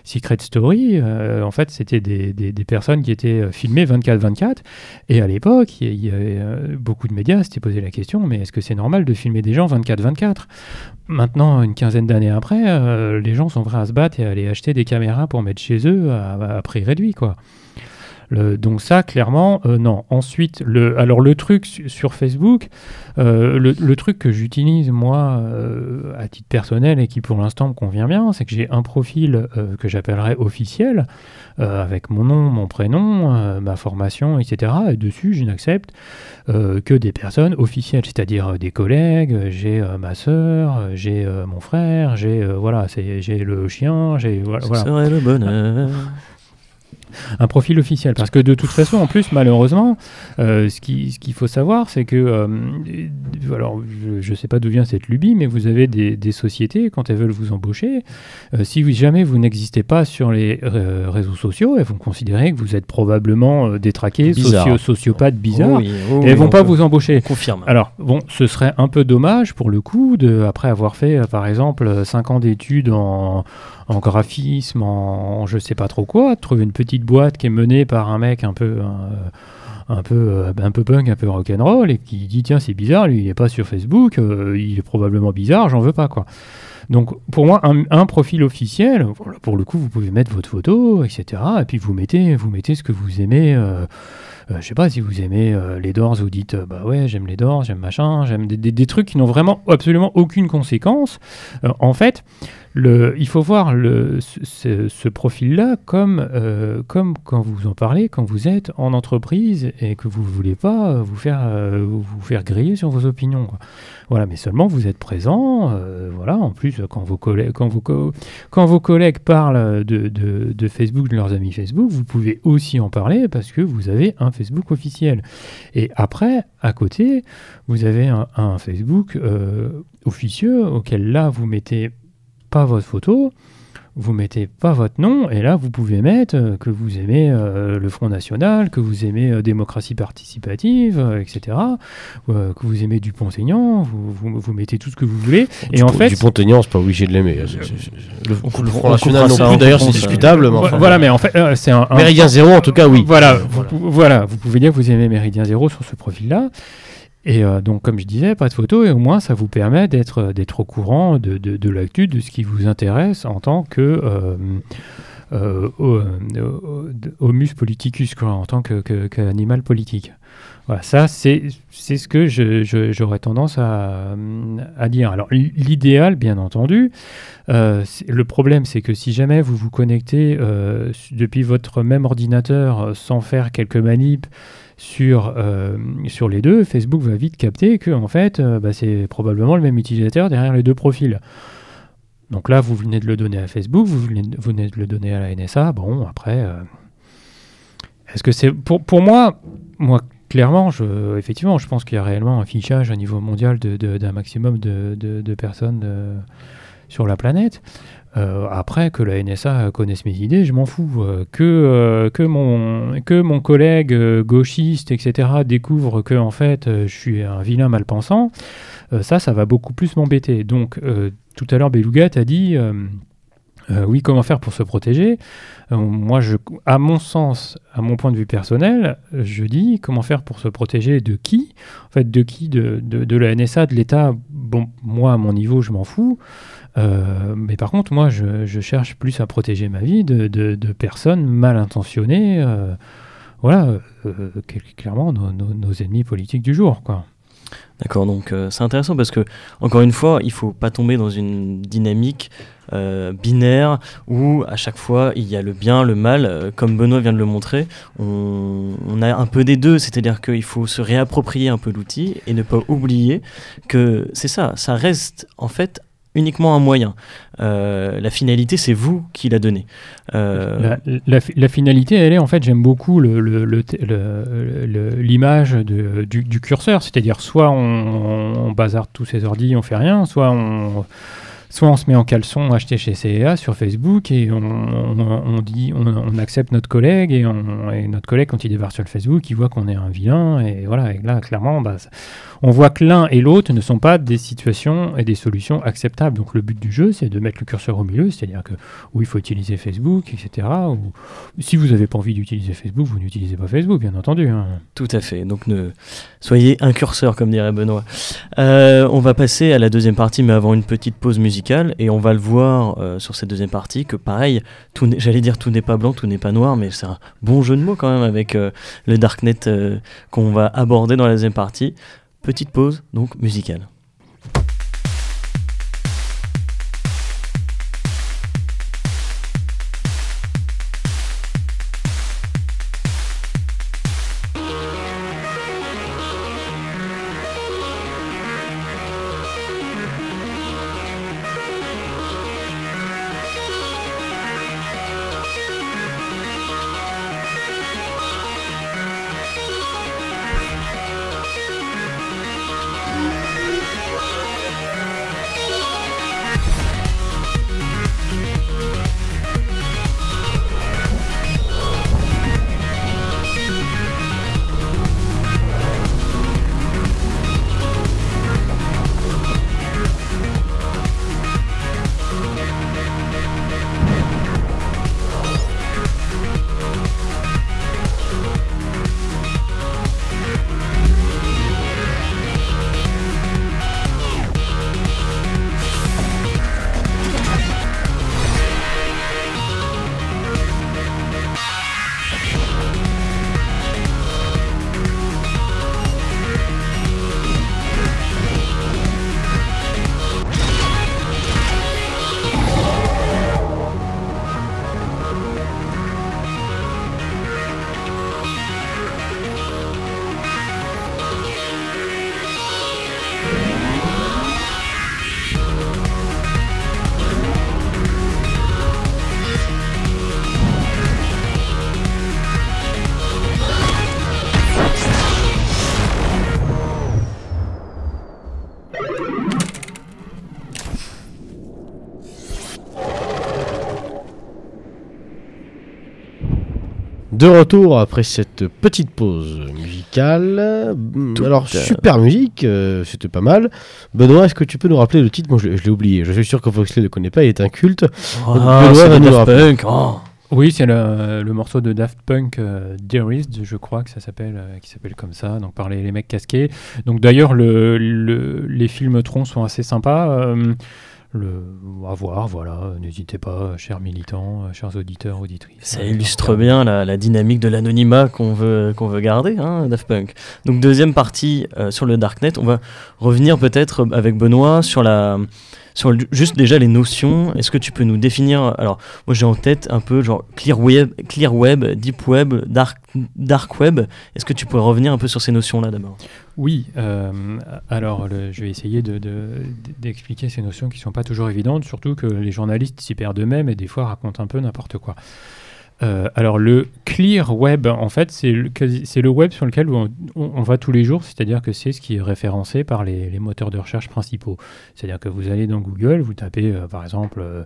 Secret Story. En fait, c'était des, personnes qui étaient filmées 24-24. Et à l'époque, il y, avait beaucoup de médias s'étaient posé la question mais est-ce que c'est normal de filmer des gens 24-24 Maintenant, une quinzaine d'années après, euh, les gens sont prêts à se battre et à aller acheter des caméras pour mettre chez eux à, à prix réduit, quoi. Le- donc ça, clairement, euh, non. Ensuite, le, alors le truc su- sur Facebook, euh, le, le truc que j'utilise moi euh, à titre personnel et qui pour l'instant me convient bien, c'est que j'ai un profil que j'appellerais officiel, avec mon nom, mon prénom, ma formation, etc. Et dessus, je n'accepte que des personnes officielles, c'est-à-dire des collègues, j'ai ma euh, j'ai mon frère, j'ai voilà, j'ai le chien, j'ai voilà. Voilà
serait le bonheur.
un profil officiel. Parce que de toute façon, en plus, malheureusement, euh, ce qui- ce qu'il faut savoir, c'est que, euh, alors, je ne sais pas d'où vient cette lubie, mais vous avez des, des sociétés, quand elles veulent vous embaucher, euh, si jamais vous n'existez pas sur les réseaux sociaux, elles vont considérer que vous êtes probablement détraqué, socio sociopathe bizarre,
Oui, oh
et
oui,
elles vont
on
pas vous embaucher.
on confirme.
Alors, bon, ce serait un peu dommage pour le coup, de, après avoir fait, par exemple, 5 ans d'études en, en graphisme, en, je sais pas trop quoi, trouver une petite boîte qui est menée par un mec un peu. un- un peu, euh, un peu punk, un peu rock'n'roll, et qui dit tiens c'est bizarre, lui il est pas sur Facebook, euh, il est probablement bizarre, j'en veux pas quoi. Donc pour moi un, profil officiel, pour le coup vous pouvez mettre votre photo, etc. Et puis vous mettez, vous mettez ce que vous aimez, euh, euh, je sais pas, si vous aimez euh, les Doors, vous dites, euh, bah ouais, j'aime les Doors, j'aime machin, j'aime des, des- trucs qui n'ont vraiment absolument aucune conséquence. Euh, en fait, il faut voir ce, profil-là comme, euh, comme quand vous en parlez, quand vous êtes en entreprise et que vous voulez pas euh, vous faire, euh, vous faire griller sur vos opinions. Voilà, mais seulement vous êtes présent. voilà, en plus, quand vos collègues, parlent de, Facebook, de leurs amis Facebook, vous pouvez aussi en parler parce que vous avez un Facebook officiel. Et après, à côté, vous avez un, un Facebook officieux auquel là, vous mettez pas votre photo, vous mettez pas votre nom, et là, vous pouvez mettre euh, que vous aimez euh, le Front National, que vous aimez euh, démocratie participative, euh, etc., euh, que vous aimez Dupont-Aignan, vous, vous, vous mettez tout ce que vous voulez. Et en fait,
Dupont-Aignan, c'est pas obligé de l'aimer. C'est- Le, le Front
on
National non plus, d'ailleurs, c'est
ça.
discutable. Mais
vo-
enfin,
voilà, mais en fait, euh, c'est un, un-
Méridien zéro, en tout cas, oui.
Voilà, vous, voilà, vous pouvez dire que vous aimez Méridien Zéro sur ce profil-là. Et euh, donc, comme je disais, pas de photo, et au moins ça vous permet d'être d'être au courant de, l'actu, de ce qui vous intéresse en tant que euh, euh, ho- euh, homus politicus, en tant que- que- qu'animal politique. Voilà, ça, c'est ce que j'aurais tendance à, dire. Alors, l'idéal, bien entendu, euh, le problème, c'est que si jamais vous vous connectez euh, depuis votre même ordinateur euh, sans faire quelques manips sur, euh, sur les deux, Facebook va vite capter que fait, euh, bah, c'est probablement le même utilisateur derrière les deux profils. Donc là, vous venez de le donner à Facebook, vous venez de, vous venez de le donner à la NSA. Bon, après, euh, est-ce que c'est pour, moi, moi clairement, je, effectivement, je pense qu'il y a réellement un fichage au niveau mondial d'un maximum de, personnes sur la planète. Euh, après, que la NSA connaisse mes idées, je m'en fous. Euh, que, euh, que, mon, que mon collègue gauchiste, etc., découvre que, en fait, je suis un vilain mal pensant, euh, ça, ça va beaucoup plus m'embêter. Donc, tout à l'heure, Beluga t'a dit. oui, comment faire pour se protéger? Moi, je, à mon sens, à mon point de vue personnel, je dis comment faire pour se protéger de qui? En fait, de qui? De, de, de la NSA, de l'État? Bon, moi, à mon niveau, je m'en fous. Euh, mais par contre, moi, je, cherche plus à protéger ma vie de, de- personnes mal intentionnées. euh, voilà, euh, cl- clairement, nos, ennemis politiques du jour, quoi.
D'accord, donc c'est intéressant parce que, encore une fois, il faut pas tomber dans une dynamique binaire où à chaque fois il y a le bien, le mal. Comme Benoît vient de le montrer, on, on a un peu des deux, c'est-à-dire qu'il faut se réapproprier un peu l'outil et ne pas oublier que c'est ça, ça reste en fait uniquement un moyen. Euh, la finalité, c'est vous qui la donnez. Euh,
La, la fi- la finalité, elle est en fait, j'aime beaucoup l'image du, curseur, c'est-à-dire soit on, on bazarde tous ces ordi, on fait rien, soit on, soit on se met en caleçon acheté chez CEA sur Facebook et on, dit, on, accepte notre collègue et, notre collègue quand il débarque sur le Facebook, il voit qu'on est un vilain et voilà. Et là, clairement, bah, on voit que l'un et l'autre ne sont pas des situations et des solutions acceptables. Donc le but du jeu, c'est de mettre le curseur au milieu, c'est-à-dire que où il faut utiliser Facebook, etc. Ou, si vous n'avez pas envie d'utiliser Facebook, vous n'utilisez pas Facebook, bien entendu. hein.
Tout à fait. Donc soyez un curseur, comme dirait Benoît. Euh, on va passer à la deuxième partie, mais avant une petite pause musicale, et on va le voir euh, sur cette deuxième partie que pareil, j'allais dire tout n'est pas blanc, tout n'est pas noir, mais c'est un bon jeu de mots quand même avec euh, le darknet qu'on va aborder dans la deuxième partie. Petite pause, donc musicale.
Retour après cette petite pause musicale.
Tout
Alors, super musique, euh, c'était pas mal. Benoît, est-ce que tu peux nous rappeler le titre? Moi, je, je l'ai oublié. Je suis sûr que Foxley ne le connaît pas, il est un culte.
Ah,
Benoît va nous
Daft
rappeler.
Punk. oh.
Oui, c'est le, le morceau de Daft Punk, euh, Dearest, je crois que ça s'appelle, euh, qui s'appelle comme ça, donc par les, les mecs casqués. Donc d'ailleurs, le, le- les films Tron sont assez sympas. Le, à voir, voilà, n'hésitez pas, chers militants, chers auditeurs, auditrices.
Ça illustre bien la, la dynamique de l'anonymat qu'on veut, qu'on veut garder, hein, Daft Punk. Donc deuxième partie euh, sur le Darknet, on va revenir peut-être avec Benoît sur la... Sur juste déjà les notions, est-ce que tu peux nous définir Alors, moi j'ai en tête un peu genre clear web, clear web, deep web, dark, dark web. Est-ce que tu pourrais revenir un peu sur ces notions-là d'abord?
Oui, euh, alors je vais essayer de- de- d'expliquer ces notions qui ne sont pas toujours évidentes, surtout que les journalistes s'y perdent eux-mêmes et des fois racontent un peu n'importe quoi. Euh, alors le clear web, en fait, c'est le, le web sur lequel on, va tous les jours, c'est-à-dire que c'est ce qui est référencé par les, moteurs de recherche principaux. C'est-à-dire que vous allez dans Google, vous tapez euh, par exemple euh,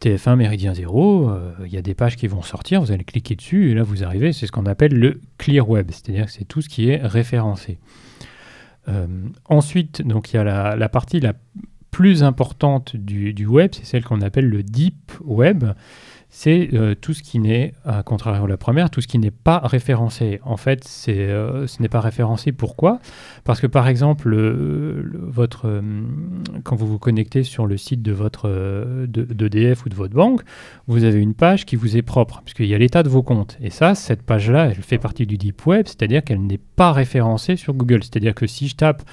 TF1 Méridien 0, euh, il y a des pages qui vont sortir, vous allez cliquer dessus et là vous arrivez, c'est ce qu'on appelle le clear web, c'est-à-dire que c'est tout ce qui est référencé. Ensuite, donc il y a la, partie la plus importante du web, c'est celle qu'on appelle le deep web. C'est euh, tout ce qui n'est, à contrario de la première, tout ce qui n'est pas référencé. En fait, euh, ce n'est pas référencé. Pourquoi? Parce que par exemple, le- votre, euh, quand vous vous connectez sur le site de votre de- ou de votre banque, vous avez une page qui vous est propre, puisqu'il y a l'état de vos comptes. Et ça, cette page-là, elle fait partie du deep web, c'est-à-dire qu'elle n'est pas référencée sur Google. C'est-à-dire que si je tape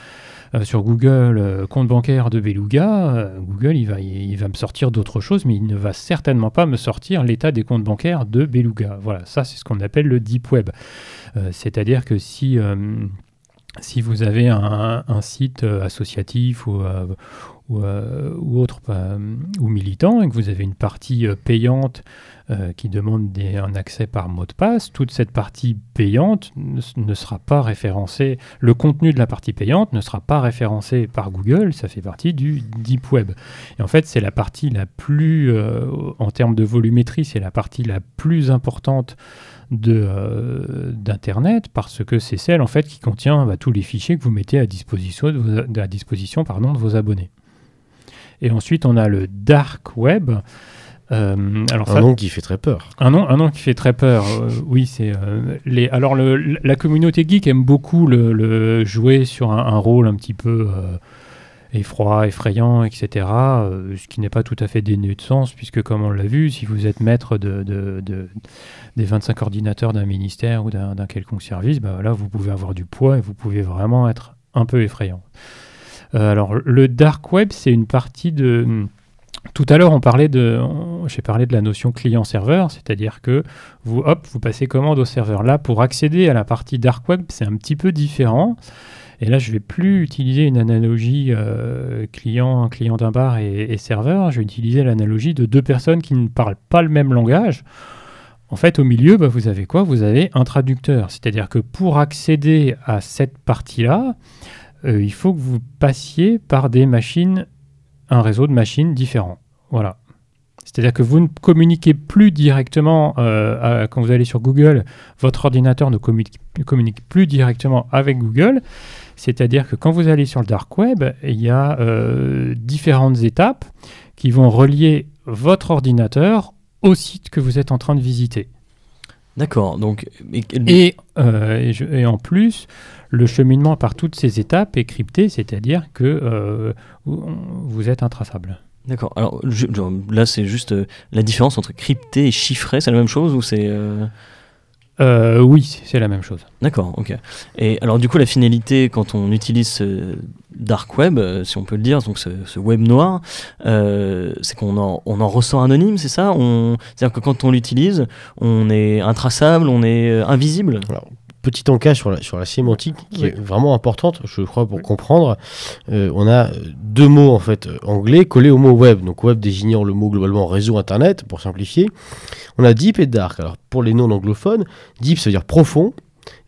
sur Google euh, compte bancaire de Beluga, euh, Google il va, me sortir d'autres choses, mais il ne va certainement pas me sortir l'état des comptes bancaires de Beluga. Voilà, ça c'est ce qu'on appelle le deep web. Euh, C'est-à-dire que si euh, vous avez un, site euh, associatif ou, euh, ou, euh, ou euh, ou militant, et que vous avez une partie euh, payante euh, qui demande un accès par mot de passe, toute cette partie payante ne, sera pas référencée, le contenu de la partie payante ne sera pas référencé par Google, ça fait partie du deep web. Et en fait, c'est la partie la plus, en termes de volumétrie, c'est la partie la plus importante d'Internet parce que c'est celle en fait qui contient bah, tous les fichiers que vous mettez à disposition, de vos abonnés. Et ensuite, on a le dark web. Euh, alors
Un
ça,
nom qui fait très peur.
un nom, un nom qui fait très peur. euh, oui, c'est euh, les. Alors le, la communauté geek aime beaucoup le, le jouer sur un, un rôle un petit peu effroi, effrayant, etc. ce qui n'est pas tout à fait dénué de sens, puisque comme on l'a vu, si vous êtes maître de, de- de- des 25 ordinateurs d'un ministère ou d'un d'un quelconque service, bah là vous pouvez avoir du poids et vous pouvez vraiment être un peu effrayant. Euh, alors le dark web, c'est une partie de tout à l'heure, on parlait de, j'ai parlé de la notion client-serveur, c'est-à-dire que vous, hop, vous passez commande au serveur. Là, pour accéder à la partie dark web, c'est un petit peu différent. Et là, je vais plus utiliser une analogie euh, client, client d'un bar et, et serveur. Je vais utiliser l'analogie de deux personnes qui ne parlent pas le même langage. En fait, au milieu, bah, vous avez quoi? Vous avez un traducteur. C'est-à-dire que pour accéder à cette partie-là, euh, il faut que vous passiez par des machines un réseau de machines différents. Voilà. C'est-à-dire que vous ne communiquez plus directement, euh, quand vous allez sur Google, votre ordinateur ne communique, ne communique plus directement avec Google. C'est-à-dire que quand vous allez sur le dark web, il y a euh, différentes étapes qui vont relier votre ordinateur au site que vous êtes en train de visiter.
D'accord, donc... et-
Et, euh, et je- et en plus, le cheminement par toutes ces étapes est crypté, c'est-à-dire que euh, vous, êtes intraçable.
D'accord, alors je- là c'est juste euh, la différence entre crypté et chiffré, c'est la même chose ou c'est... euh,
oui, c'est la même chose.
D'accord, ok. Et alors du coup la finalité quand on utilise ce dark web, euh, si on peut le dire, donc ce, ce web noir, euh, c'est qu'on en, on en ressort anonyme, c'est ça? C'est-à-dire que quand on l'utilise, on est intraçable, on est invisible?
Petit encas sur la, sur la sémantique qui
Oui.
est vraiment importante, je crois, pour comprendre. Euh, on a deux mots en fait euh, anglais collés au mot web. Donc web désignant le mot globalement réseau internet, pour simplifier. On a deep et dark. Alors pour les non anglophones, deep ça veut dire profond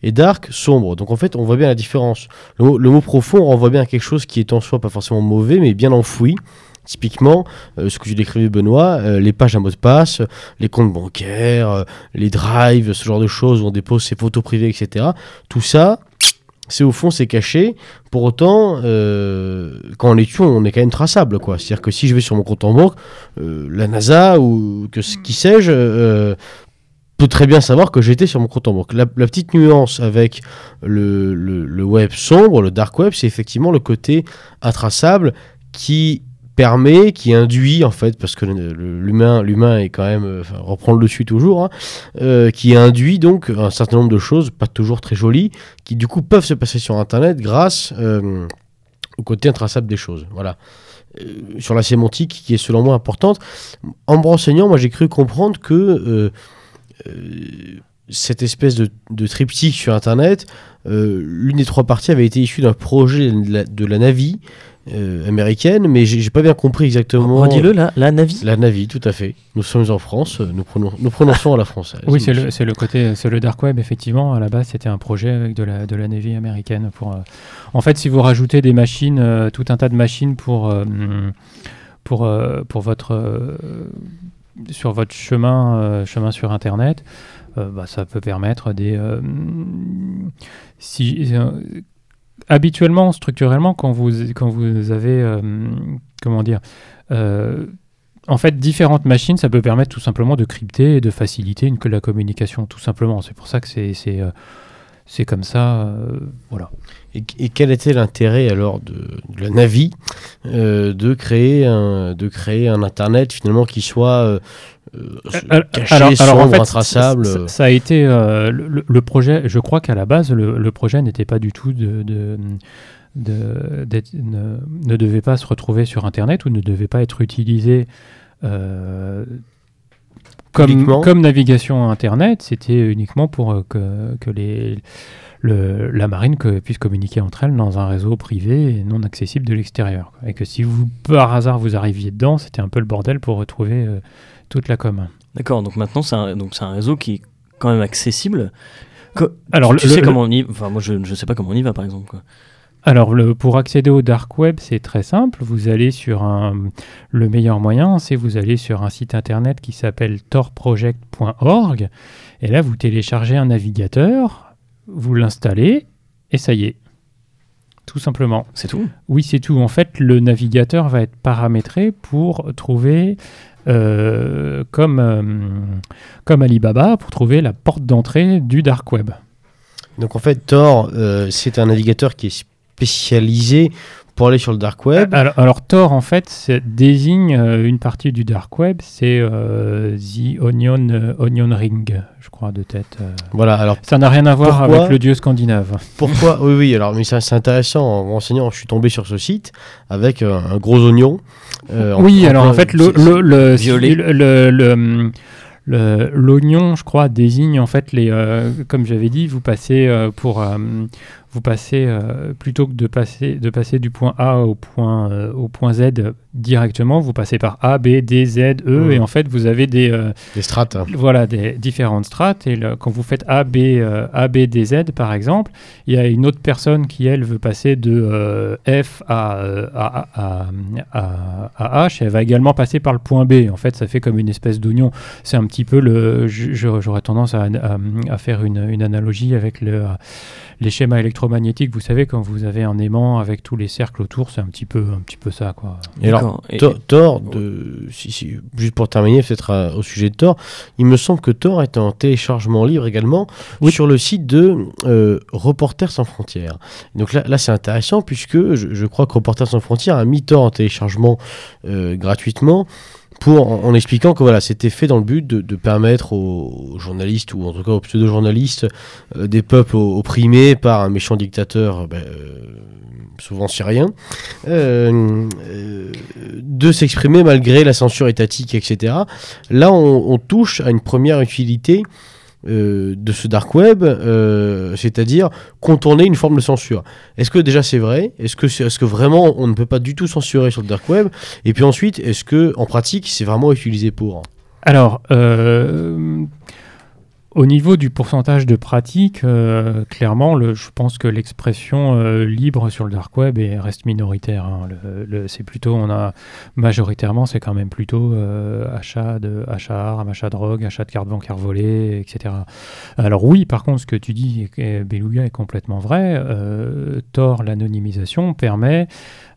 et dark sombre. Donc en fait on voit bien la différence. Le mot, le mot profond renvoie bien à quelque chose qui est en soi pas forcément mauvais mais bien enfoui. Typiquement, euh, ce que je décrivais Benoît, euh, les pages à mot de passe, les comptes bancaires, euh, les drives, ce genre de choses où on dépose ses photos privées, etc. Tout ça, c'est au fond, c'est caché. Pour autant, quand on les tue, on est quand même traçable. C'est-à-dire que si je vais sur mon compte en banque, la NASA ou que qui sais-je peut très bien savoir que j'étais sur mon compte en banque. La, petite nuance avec le- le web sombre, le dark web, c'est effectivement le côté intraçable qui permet, qui induit en fait, parce que l'humain, l'humain est quand même, euh, enfin, reprend le dessus toujours, hein, euh, qui induit donc un certain nombre de choses, pas toujours très jolies, qui du coup peuvent se passer sur Internet grâce euh, au côté intraçable des choses. Voilà. Sur la sémantique qui est selon moi importante. En me renseignant, moi j'ai cru comprendre que cette espèce de, de triptyque sur Internet, l'une des trois parties avait été issue d'un projet de la, de la Navy euh, américaine, mais j'ai pas bien compris exactement.
Redis-le, la, la Navi
La Navy, tout à fait. Nous sommes en France, euh, nous, pronon- nous prononçons à la française.
Oui, c'est le, c'est le côté, c'est le dark web effectivement. À la base, c'était un projet avec de la de la Navy américaine pour. euh, En fait, si vous rajoutez des machines, euh, tout un tas de machines pour euh, pour euh, pour votre euh, sur votre chemin euh, chemin sur Internet, euh, bah, ça peut permettre des euh, si euh, habituellement structurellement quand vous quand vous avez euh, comment dire euh, en fait, différentes machines, ça peut permettre tout simplement de crypter et de faciliter une, la communication, tout simplement. C'est pour ça que c'est c'est euh, c'est comme ça, voilà.
Et, quel était l'intérêt alors de, la euh, de, créer un, de créer un Internet finalement qui soit euh,
Alors-
caché,
alors, en fait,
intraçable
ça, a été euh, le, projet. Je crois qu'à la base, le, le projet n'était pas du tout de, de, de- d'être- ne, ne devait pas se retrouver sur Internet ou ne devait pas être utilisé euh, comme, navigation Internet. C'était uniquement pour euh, que, que les le- la marine que, puisse communiquer entre elles dans un réseau privé et non accessible de l'extérieur. Et que si vous, par hasard, vous arriviez dedans, c'était un peu le bordel pour retrouver euh, toute la com.
D'accord, donc maintenant c'est un, donc c'est un réseau qui est quand même accessible. Co-
Alors,
tu,
le-
sais
le-
comment on y Enfin, moi je ne sais pas comment on y va par exemple. Quoi.
Alors, le- pour accéder au dark web, c'est très simple. Vous allez sur un, le meilleur moyen, c'est vous allez sur un site internet qui s'appelle torproject.org. Et là, vous téléchargez un navigateur, vous l'installez, et ça y est. Tout simplement.
C'est tout?
Oui, c'est tout. En fait, le navigateur va être paramétré pour trouver, euh, comme, euh, comme Alibaba, pour trouver la porte d'entrée du dark web.
Donc en fait, Tor, euh, c'est un navigateur qui est spécialisé pour aller sur le dark web.
Alors, alors, Tor, en fait, désigne euh, une partie du dark web, c'est euh, The Onion, euh, Onion Ring, je crois, de tête. euh.
Voilà, alors
Ça n'a rien à voir
Pourquoi
avec le dieu scandinave.
pourquoi? Oui, oui, alors mais c'est intéressant. En me renseignant, je suis tombé sur ce site avec euh, un gros oignon. euh,
oui,
en-
alors en fait, le,
c'est-
le, le-
Violet.
le- le- le- le- l'oignon, je crois, désigne en fait les, euh, comme j'avais dit, vous passez euh, pour, euh, vous passez euh, plutôt que de passer, de passer du point A au point, euh, au point Z directement, vous passez par A, B, D, Z, E, et en fait, vous avez des, euh,
des strates.
voilà, des différentes strates. Et le- quand vous faites A, B, A, B, D, Z, par exemple, il y a une autre personne qui, elle, veut passer de F à, à, à- à- à H. Elle va également passer par le point B. En fait, ça fait comme une espèce d'oignon. C'est un petit peu le. J'aurais tendance à, faire une, une analogie avec le, les schémas électromagnétiques. Vous savez, quand vous avez un aimant avec tous les cercles autour, c'est un petit peu, un petit peu ça, quoi.
Et alors.
Et-
Thor, Thor, de, si, si- juste pour terminer, peut-être euh, au sujet de Thor, il me semble que Thor est en téléchargement libre également
Oui.
sur le site de euh, Reporters sans frontières. Donc là, là c'est intéressant puisque je, je crois que Reporters sans frontières a mis Thor en téléchargement euh, gratuitement. Pour, en, expliquant que voilà, c'était fait dans le but de, de permettre aux, journalistes ou en tout cas aux pseudo-journalistes euh, des peuples opprimés par un méchant dictateur, euh, souvent syrien, euh, euh, de s'exprimer malgré la censure étatique, etc. Là, on, on touche à une première utilité euh, de ce dark web, euh, c'est-à-dire contourner une forme de censure. Est-ce que déjà c'est vrai? Est-ce que, est-ce que vraiment on ne peut pas du tout censurer sur le dark web? Et puis ensuite, est-ce que en pratique c'est vraiment utilisé pour?
Alors, euh, au niveau du pourcentage de pratique, euh, clairement, je pense que l'expression euh, libre sur le dark web est, reste minoritaire. hein. C'est plutôt, on a majoritairement, c'est quand même plutôt euh, achat de achat armes, achat de drogue, achat de cartes bancaires volées, etc. Alors oui, par contre, ce que tu dis, Beluga, est complètement vrai. Tor, l'anonymisation permet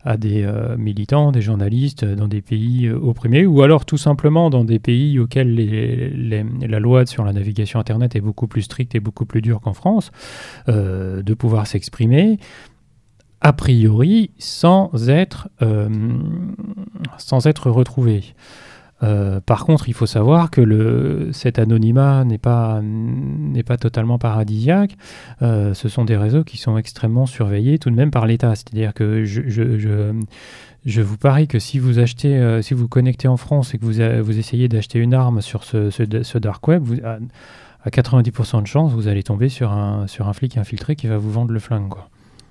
à des euh, militants, des journalistes euh, dans des pays euh, opprimés, ou alors tout simplement dans des pays auxquels la loi sur la navigation Internet est beaucoup plus stricte et beaucoup plus dure qu'en France, de pouvoir s'exprimer a priori sans être, sans être retrouvé. Euh, par contre, il faut savoir que cet anonymat n'est pas, n'est pas totalement paradisiaque. Euh, ce sont des réseaux qui sont extrêmement surveillés tout de même par l'État. C'est-à-dire que je, je, je, je vous parie que si vous achetez, euh, si vous connectez en France et que vous, vous essayez d'acheter une arme sur ce, ce, dark web, à, à 90% de chance, vous allez tomber sur un, sur un flic infiltré qui va vous vendre le flingue.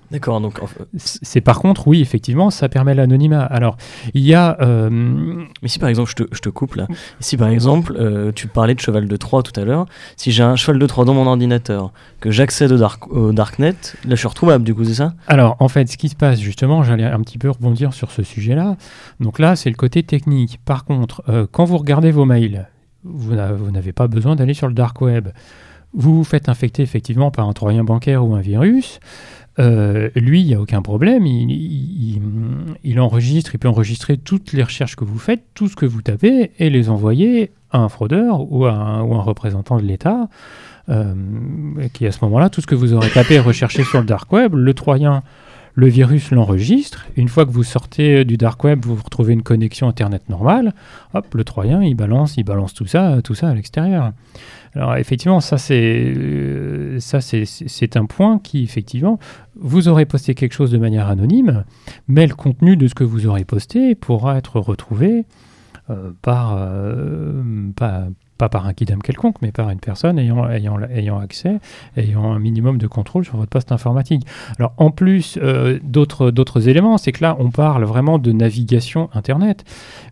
D'accord, donc en fait-
C'est par contre, oui, effectivement, ça permet l'anonymat. Alors, il y a. euh,
mais si par exemple, je te, je te coupe là, si par exemple, euh, tu parlais de cheval de Troie tout à l'heure, si j'ai un cheval de Troie dans mon ordinateur, que j'accède au, dark, au darknet, là je suis retrouvable du coup, c'est ça?
Alors, en fait, ce qui se passe, justement, j'allais un petit peu rebondir sur ce sujet-là. Donc là, c'est le côté technique. Par contre, euh, quand vous regardez vos mails, vous n'avez pas besoin d'aller sur le dark web. Vous vous faites infecter effectivement par un troyen bancaire ou un virus. Euh, lui, il n'y a aucun problème. Il, enregistre, il peut enregistrer toutes les recherches que vous faites, tout ce que vous tapez, et les envoyer à un fraudeur ou à un représentant de l'État. euh, qui à ce moment-là, tout ce que vous aurez tapé et recherché sur le dark web, le troyen le virus l'enregistre. Une fois que vous sortez du dark web, vous retrouvez une connexion internet normale. Hop, le troyen, il balance, il balance tout ça, tout ça à l'extérieur. Alors effectivement, ça c'est euh, ça c'est un point qui effectivement vous aurez posté quelque chose de manière anonyme, mais le contenu de ce que vous aurez posté pourra être retrouvé euh, par euh, pas par un kidam quelconque, mais par une personne ayant, accès, ayant un minimum de contrôle sur votre poste informatique. Alors en plus euh, d'autres éléments, c'est que là on parle vraiment de navigation Internet.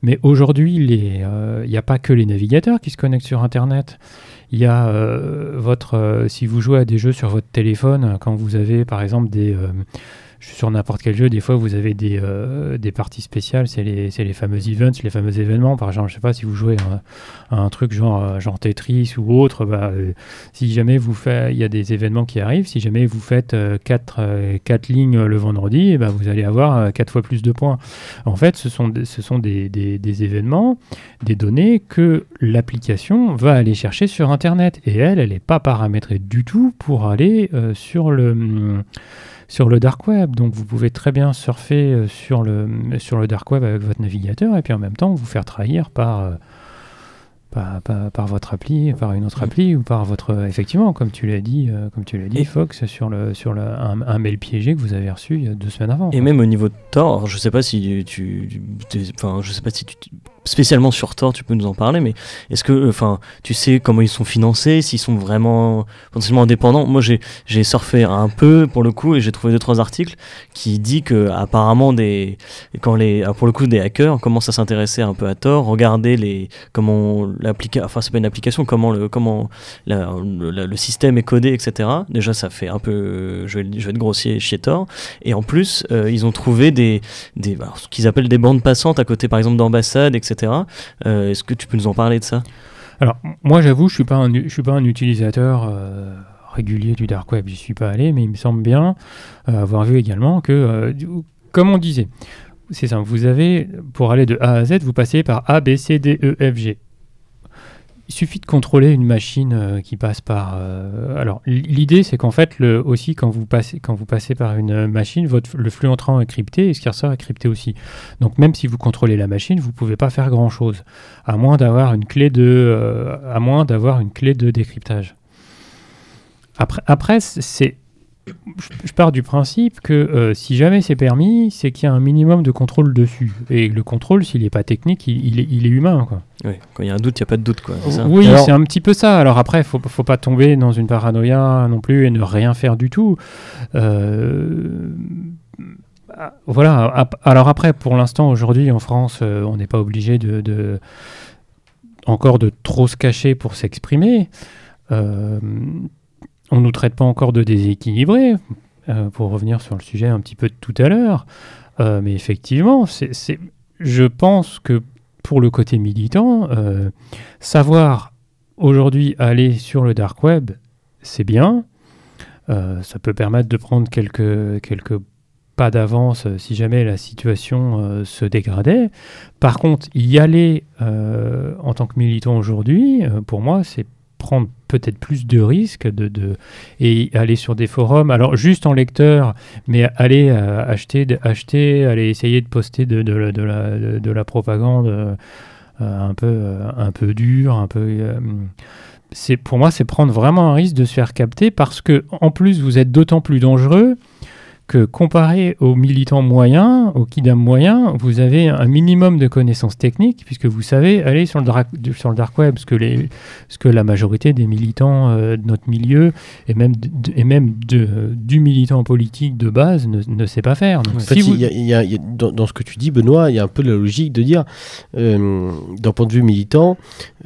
Mais aujourd'hui, il n'y a pas que les navigateurs qui se connectent sur Internet. Il y a euh, votre, euh, si vous jouez à des jeux sur votre téléphone, quand vous avez par exemple des, euh, sur n'importe quel jeu, des fois vous avez des, euh, des parties spéciales, c'est les, les fameux events, les fameux événements. Par exemple, je sais pas si vous jouez à, un truc genre, euh, genre Tetris ou autre, bah, euh, si jamais vous faites, il y a des événements qui arrivent, si jamais vous faites 4 euh, quatre lignes le vendredi, eh ben, vous allez avoir 4 fois plus de points. En fait, ce sont, ce sont des, des- événements, des données que l'application va aller chercher sur Internet. Et elle, elle n'est pas paramétrée du tout pour aller sur le... hum, sur le dark web. Donc vous pouvez très bien surfer euh, sur le, sur le dark web avec votre navigateur et puis en même temps vous faire trahir par, euh, par, par- par votre appli, par une autre appli ou par votre... Effectivement, comme tu l'as dit, euh, comme tu l'as dit
Et-
Fox, sur, le, sur le, un, un mail piégé que vous avez reçu il y a deux semaines avant.
Et même au niveau de Tor, je sais pas si tu, tu- enfin, je sais pas si tu, spécialement sur Tor, tu peux nous en parler, mais est-ce que, enfin, tu sais comment ils sont financés, s'ils sont vraiment potentiellement indépendants? Moi, j'ai, surfé un peu pour le coup et j'ai trouvé deux trois articles qui dit que apparemment des, quand les, alors, pour le coup, des hackers commencent à s'intéresser un peu à Tor, regarder les, comment l'application, enfin, c'est pas une application, comment le, comment le, système est codé, etc. Déjà, ça fait un peu, je vais, être grossier chez Tor. Et en plus, euh, ils ont trouvé des, des ce qu'ils appellent des bandes passantes à côté, par exemple, d'ambassades, etc. Euh, Est-ce que tu peux nous en parler de ça?
Alors, moi, j'avoue, je je suis pas un utilisateur euh, régulier du dark web. J'y suis pas allé, mais il me semble bien euh, avoir vu également que, comme on disait, c'est simple. Vous avez, pour aller de A à Z, vous passez par A, B, C, D, E, F, G. Il suffit de contrôler une machine euh, qui passe par. euh, alors, l'idée, c'est qu'en fait, le, aussi, quand vous passez, quand vous passez par une euh, machine, votre, le flux entrant est crypté et ce qui ressort est crypté aussi. Donc, même si vous contrôlez la machine, vous pouvez pas faire grand chose à moins d'avoir une clé de, à moins d'avoir une clé de décryptage. Après, après c'est, je, je pars du principe que euh, si jamais c'est permis, c'est qu'il y a un minimum de contrôle dessus. Et le contrôle, s'il n'est pas technique, il, il est, il est humain, quoi.
Ouais, Quand il y a un doute, il n'y a pas de doute, quoi. c'est ça
Oui,
Alors-
c'est un petit peu ça. Alors après, faut, faut pas tomber dans une paranoïa non plus et ne rien faire du tout. Euh, ah, Voilà. ap- Alors après, pour l'instant, aujourd'hui, en France, euh, on n'est pas obligé de, de- encore de trop se cacher pour s'exprimer. Euh, on ne nous traite pas encore de déséquilibrés, euh, pour revenir sur le sujet un petit peu de tout à l'heure. Euh, mais effectivement, c'est, c'est- je pense que pour le côté militant, euh, savoir aujourd'hui aller sur le dark web, c'est bien. Ça peut permettre de prendre quelques, quelques pas d'avance si jamais la situation se dégradait. Par contre, y aller en tant que militant aujourd'hui, pour moi, c'est prendre peut-être plus de risques de, de- et aller sur des forums. Alors juste en lecteur, mais aller euh, acheter, acheter, aller essayer de poster de, de la, de la- de- de la propagande euh, euh, un peu, un peu dure, un peu. c'est pour moi, c'est prendre vraiment un risque de se faire capter parce que en plus vous êtes d'autant plus dangereux que comparé aux militants moyens, aux kidam moyens, vous avez un minimum de connaissances techniques puisque vous savez aller sur le, dark, sur le dark web, ce que, les, ce que la majorité des militants euh, de notre milieu et même, de- de- et même de- du militant politique de base ne, ne sait pas faire. Donc,
En
si
fait,
vous-
il y a- il y a- il y a- dans, dans ce que tu dis, Benoît, il y a un peu la logique de dire, euh, d'un point de vue militant,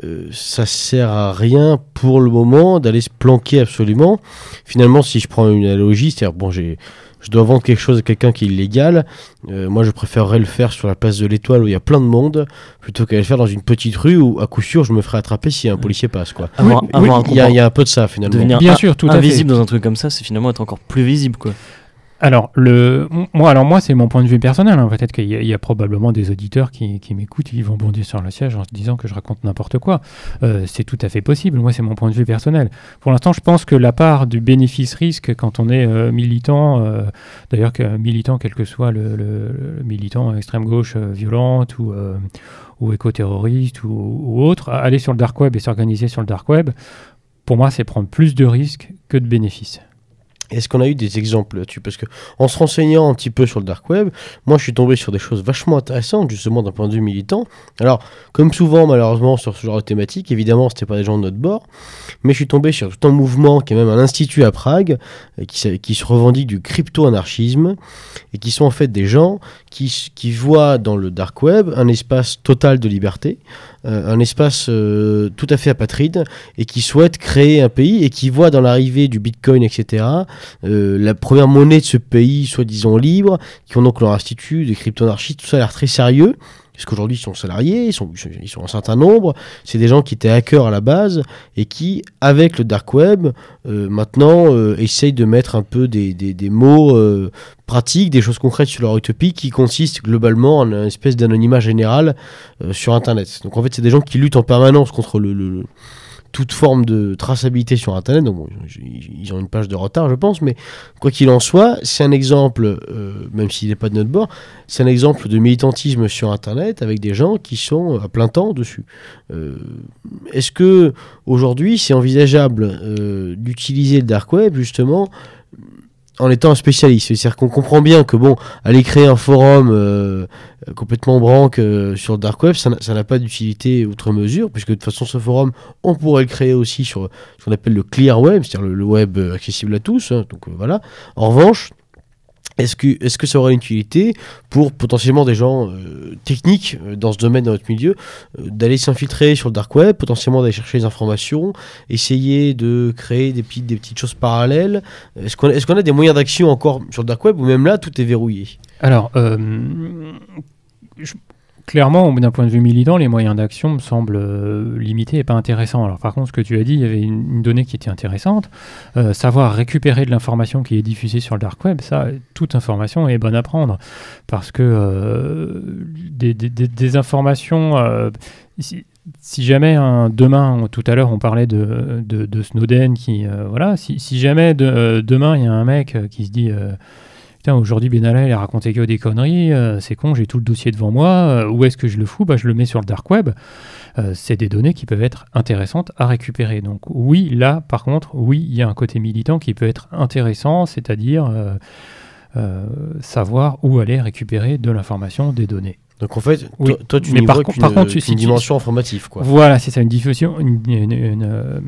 euh, ça sert à rien pour le moment d'aller se planquer absolument. Finalement, si je prends une analogie, c'est-à-dire, bon, j'ai, je dois vendre quelque chose à quelqu'un qui est illégal, euh, moi je préférerais le faire sur la place de l'Étoile où il y a plein de monde, plutôt qu'à le faire dans une petite rue où, à coup sûr, je me ferai attraper si un policier passe, quoi.
Oui,
Il y, a,
comport-
il y a un peu de ça, finalement.
devenir
Bien sûr, tout à fait.
invisible dans un truc comme ça, c'est finalement être encore plus visible, quoi.
Alors, le, moi, alors moi, c'est mon point de vue personnel. hein. Peut-être qu'il y, y a probablement des auditeurs qui, qui m'écoutent, ils vont bondir sur le siège en se disant que je raconte n'importe quoi. Euh, c'est tout à fait possible. Moi, c'est mon point de vue personnel. Pour l'instant, je pense que la part du bénéfice-risque quand on est euh, militant, euh, d'ailleurs, que, militant, quel que soit le, le- militant extrême gauche violente ou, ou éco-terroriste ou, ou autre, aller sur le dark web et s'organiser sur le dark web, pour moi, c'est prendre plus de risques que de bénéfices.
Est-ce qu'on a eu des exemples là-dessus? Parce que en se renseignant un petit peu sur le dark web, moi je suis tombé sur des choses vachement intéressantes, justement d'un point de vue militant. Alors, comme souvent malheureusement sur ce genre de thématique, évidemment c'était pas des gens de notre bord, mais je suis tombé sur tout un mouvement qui est même un institut à Prague, euh, qui, se- revendique du crypto-anarchisme, et qui sont en fait des gens qui, voient dans le dark web un espace total de liberté, un espace euh, tout à fait apatride, et qui souhaitent créer un pays, et qui voient dans l'arrivée du bitcoin, etc., euh, la première monnaie de ce pays, soi-disant libre, qui ont donc leur institut, des crypto-anarchistes, tout ça a l'air très sérieux. Parce qu'aujourd'hui, ils sont salariés, ils sont, ils sont un certain nombre. C'est des gens qui étaient hackers à la base et qui, avec le dark web, euh, maintenant euh, essayent de mettre un peu des, des, des mots euh, pratiques, des choses concrètes sur leur utopie qui consistent globalement en une espèce d'anonymat général sur Internet. Donc en fait, c'est des gens qui luttent en permanence contre le- toute forme de traçabilité sur Internet. Donc ils ont une page de retard, je pense, mais quoi qu'il en soit, c'est un exemple, euh, même s'il n'est pas de notre bord, c'est un exemple de militantisme sur Internet avec des gens qui sont à plein temps dessus. Euh, Est-ce que aujourd'hui, c'est envisageable euh, d'utiliser le dark web justement en étant un spécialiste C'est-à-dire qu'on comprend bien que bon, aller créer un forum euh, complètement branque euh, sur dark web, ça n'a- pas d'utilité outre mesure, puisque de toute façon, ce forum, on pourrait le créer aussi sur ce qu'on appelle le clear web, c'est-à-dire le, web euh, accessible à tous. hein, donc voilà. En revanche, est-ce que, est que ça aurait une utilité pour potentiellement des gens euh, techniques euh, dans ce domaine, dans notre milieu, euh, d'aller s'infiltrer sur le dark web, potentiellement d'aller chercher des informations, essayer de créer des petites, choses parallèles? Est-ce qu'on a des moyens d'action encore sur le dark web ou même là tout est verrouillé?
Alors, je- clairement, d'un point de vue militant, les moyens d'action me semblent euh, limités et pas intéressants. Alors, par contre, ce que tu as dit, il y avait une, donnée qui était intéressante. Euh, savoir récupérer de l'information qui est diffusée sur le dark web, ça, toute information est bonne à prendre. Parce que euh, des, informations. si, jamais un, demain, tout à l'heure on parlait de, de, de Snowden, qui voilà, si, jamais de- demain il y a un mec qui se dit Putain, aujourd'hui Benalla il a raconté que des conneries, euh, c'est con, j'ai tout le dossier devant moi, euh, où est-ce que je le fous? Bah, Je le mets sur le dark web. Euh, c'est des données qui peuvent être intéressantes à récupérer. Donc oui, là par contre, oui, il y a un côté militant qui peut être intéressant, c'est-à-dire savoir où aller récupérer de l'information, des données.
Donc en fait,
Oui.
toi, toi, tu
Mais
n'y
par
vois
par contre, si tu-
dimension informative. Quoi.
Voilà, c'est ça, une diffusion, une, une, une, euh,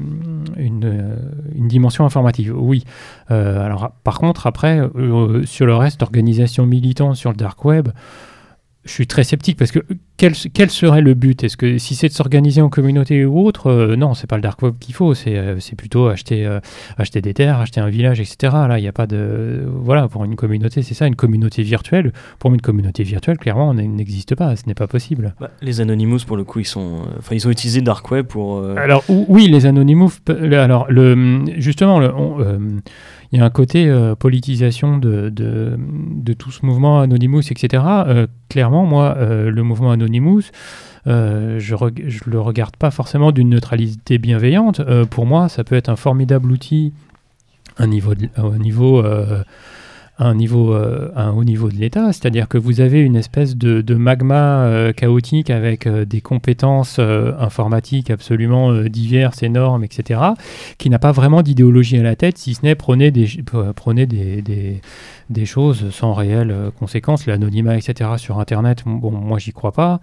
une, euh, une dimension informative, oui. Euh, alors, par contre, après, euh, sur le reste, organisation militante sur le dark web, je suis très sceptique parce que quel, quel serait le but? Est-ce que si c'est de s'organiser en communauté ou autre, euh, non, c'est pas le dark web qu'il faut, c'est euh, plutôt acheter, euh, acheter des terres, acheter un village, etc. Là, il n'y a pas de. Voilà, pour une communauté, c'est ça, une communauté virtuelle. Pour une communauté virtuelle, clairement, on n'existe pas, ce n'est pas possible.
Bah, les Anonymous, pour le coup, ils, sont, enfin, ils ont utilisé le dark web pour.
Alors, oui, les Anonymous, alors, le, justement, le, il y a un côté euh, politisation de, de, tout ce mouvement Anonymous, etc. Euh, clairement, moi, euh, le mouvement Anonymous, je, je le regarde pas forcément d'une neutralité bienveillante. pour moi, ça peut être un formidable outil un niveau, au niveau un, niveau, euh, un haut niveau de l'État, c'est-à-dire que vous avez une espèce de, magma euh, chaotique avec euh, des compétences informatiques absolument diverses, énormes, etc., qui n'a pas vraiment d'idéologie à la tête, si ce n'est prôner des, des, des choses sans réelles conséquences, l'anonymat, etc., sur Internet, bon, moi j'y crois pas.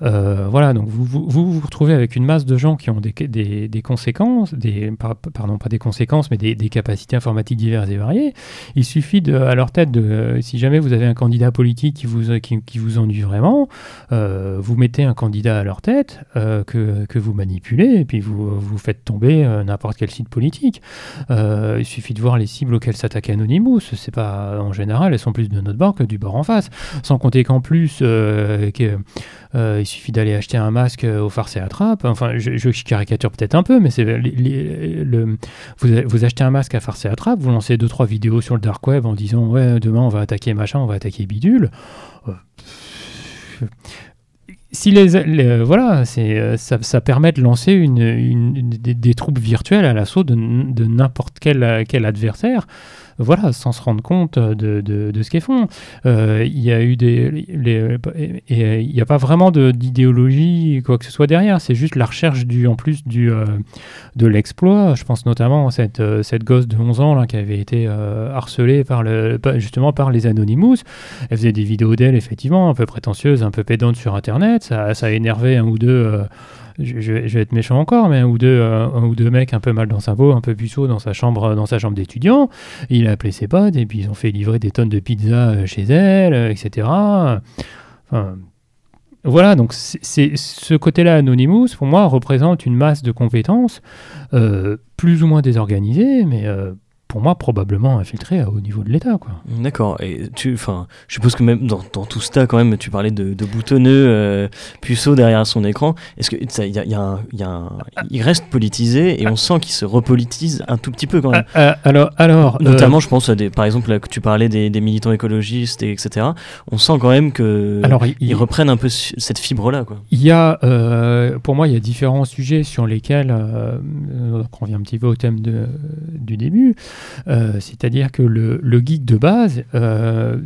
voilà, donc vous vous, retrouvez avec une masse de gens qui ont des, des, conséquences, des, pardon, pas des conséquences, mais des, capacités informatiques diverses et variées. Il suffit de à leur tête de euh, si jamais vous avez un candidat politique qui vous, qui, vous ennuie vraiment, euh, vous mettez un candidat à leur tête euh, que, que, vous manipulez et puis vous, vous faites tomber n'importe quel site politique. il suffit de voir les cibles auxquelles s'attaque Anonymous. C'est pas en général, elles sont plus de notre bord que du bord en face. Sans compter qu'en plus, que, il suffit d'aller acheter un masque au farce et attrape. Enfin, je, caricature peut-être un peu, mais c'est le, vous, achetez un masque à farce et attrape, vous lancez deux trois vidéos sur le dark web en disant ouais, demain on va attaquer machin, on va attaquer bidule. Euh, si les, voilà, c'est euh, ça, permet de lancer une, des, troupes virtuelles à l'assaut de, n'importe quel adversaire voilà, sans se rendre compte de, de, ce qu'ils font. Euh, il y a eu des. il n'y a pas vraiment d'idéologie, quoi que ce soit derrière. C'est juste la recherche, du, en plus, du, euh, de l'exploit. Je pense notamment à cette, euh, cette gosse de 11 ans là, qui avait été harcelée par le, justement par les Anonymous. Elle faisait des vidéos d'elle, effectivement, un peu prétentieuses, un peu pédantes sur Internet. Ça, ça a énervé un ou deux je, vais être méchant encore, mais un ou deux, euh, un ou deux mecs un peu mal dans sa peau, un peu puceau dans sa chambre, dans sa chambre d'étudiant. Il a appelé ses potes et puis ils ont fait livrer des tonnes de pizza euh, chez elle, euh, etc. Voilà, donc c'est ce côté-là, Anonymous, pour moi, représente une masse de compétences plus ou moins désorganisées, mais pour moi, probablement infiltré au niveau de l'État.
D'accord. Et tu, enfin, je suppose que même dans, dans, tout ça, quand même, tu parlais de, de boutonneux euh, puceau derrière son écran. Est-ce que il y a, y a y a il reste politisé et on sent qu'il se repolitise un tout petit peu quand même.
Ah, ah, alors, alors,
euh, notamment, je pense à des, par exemple, là, que tu parlais des, des, militants écologistes, et etc. On sent quand même que alors, ils reprennent un peu cette fibre-là, quoi.
Il y a, euh, pour moi, il y a différents sujets sur lesquels, on revient un petit peu au thème de, du début. Euh, c'est-à-dire que le, geek de base, euh,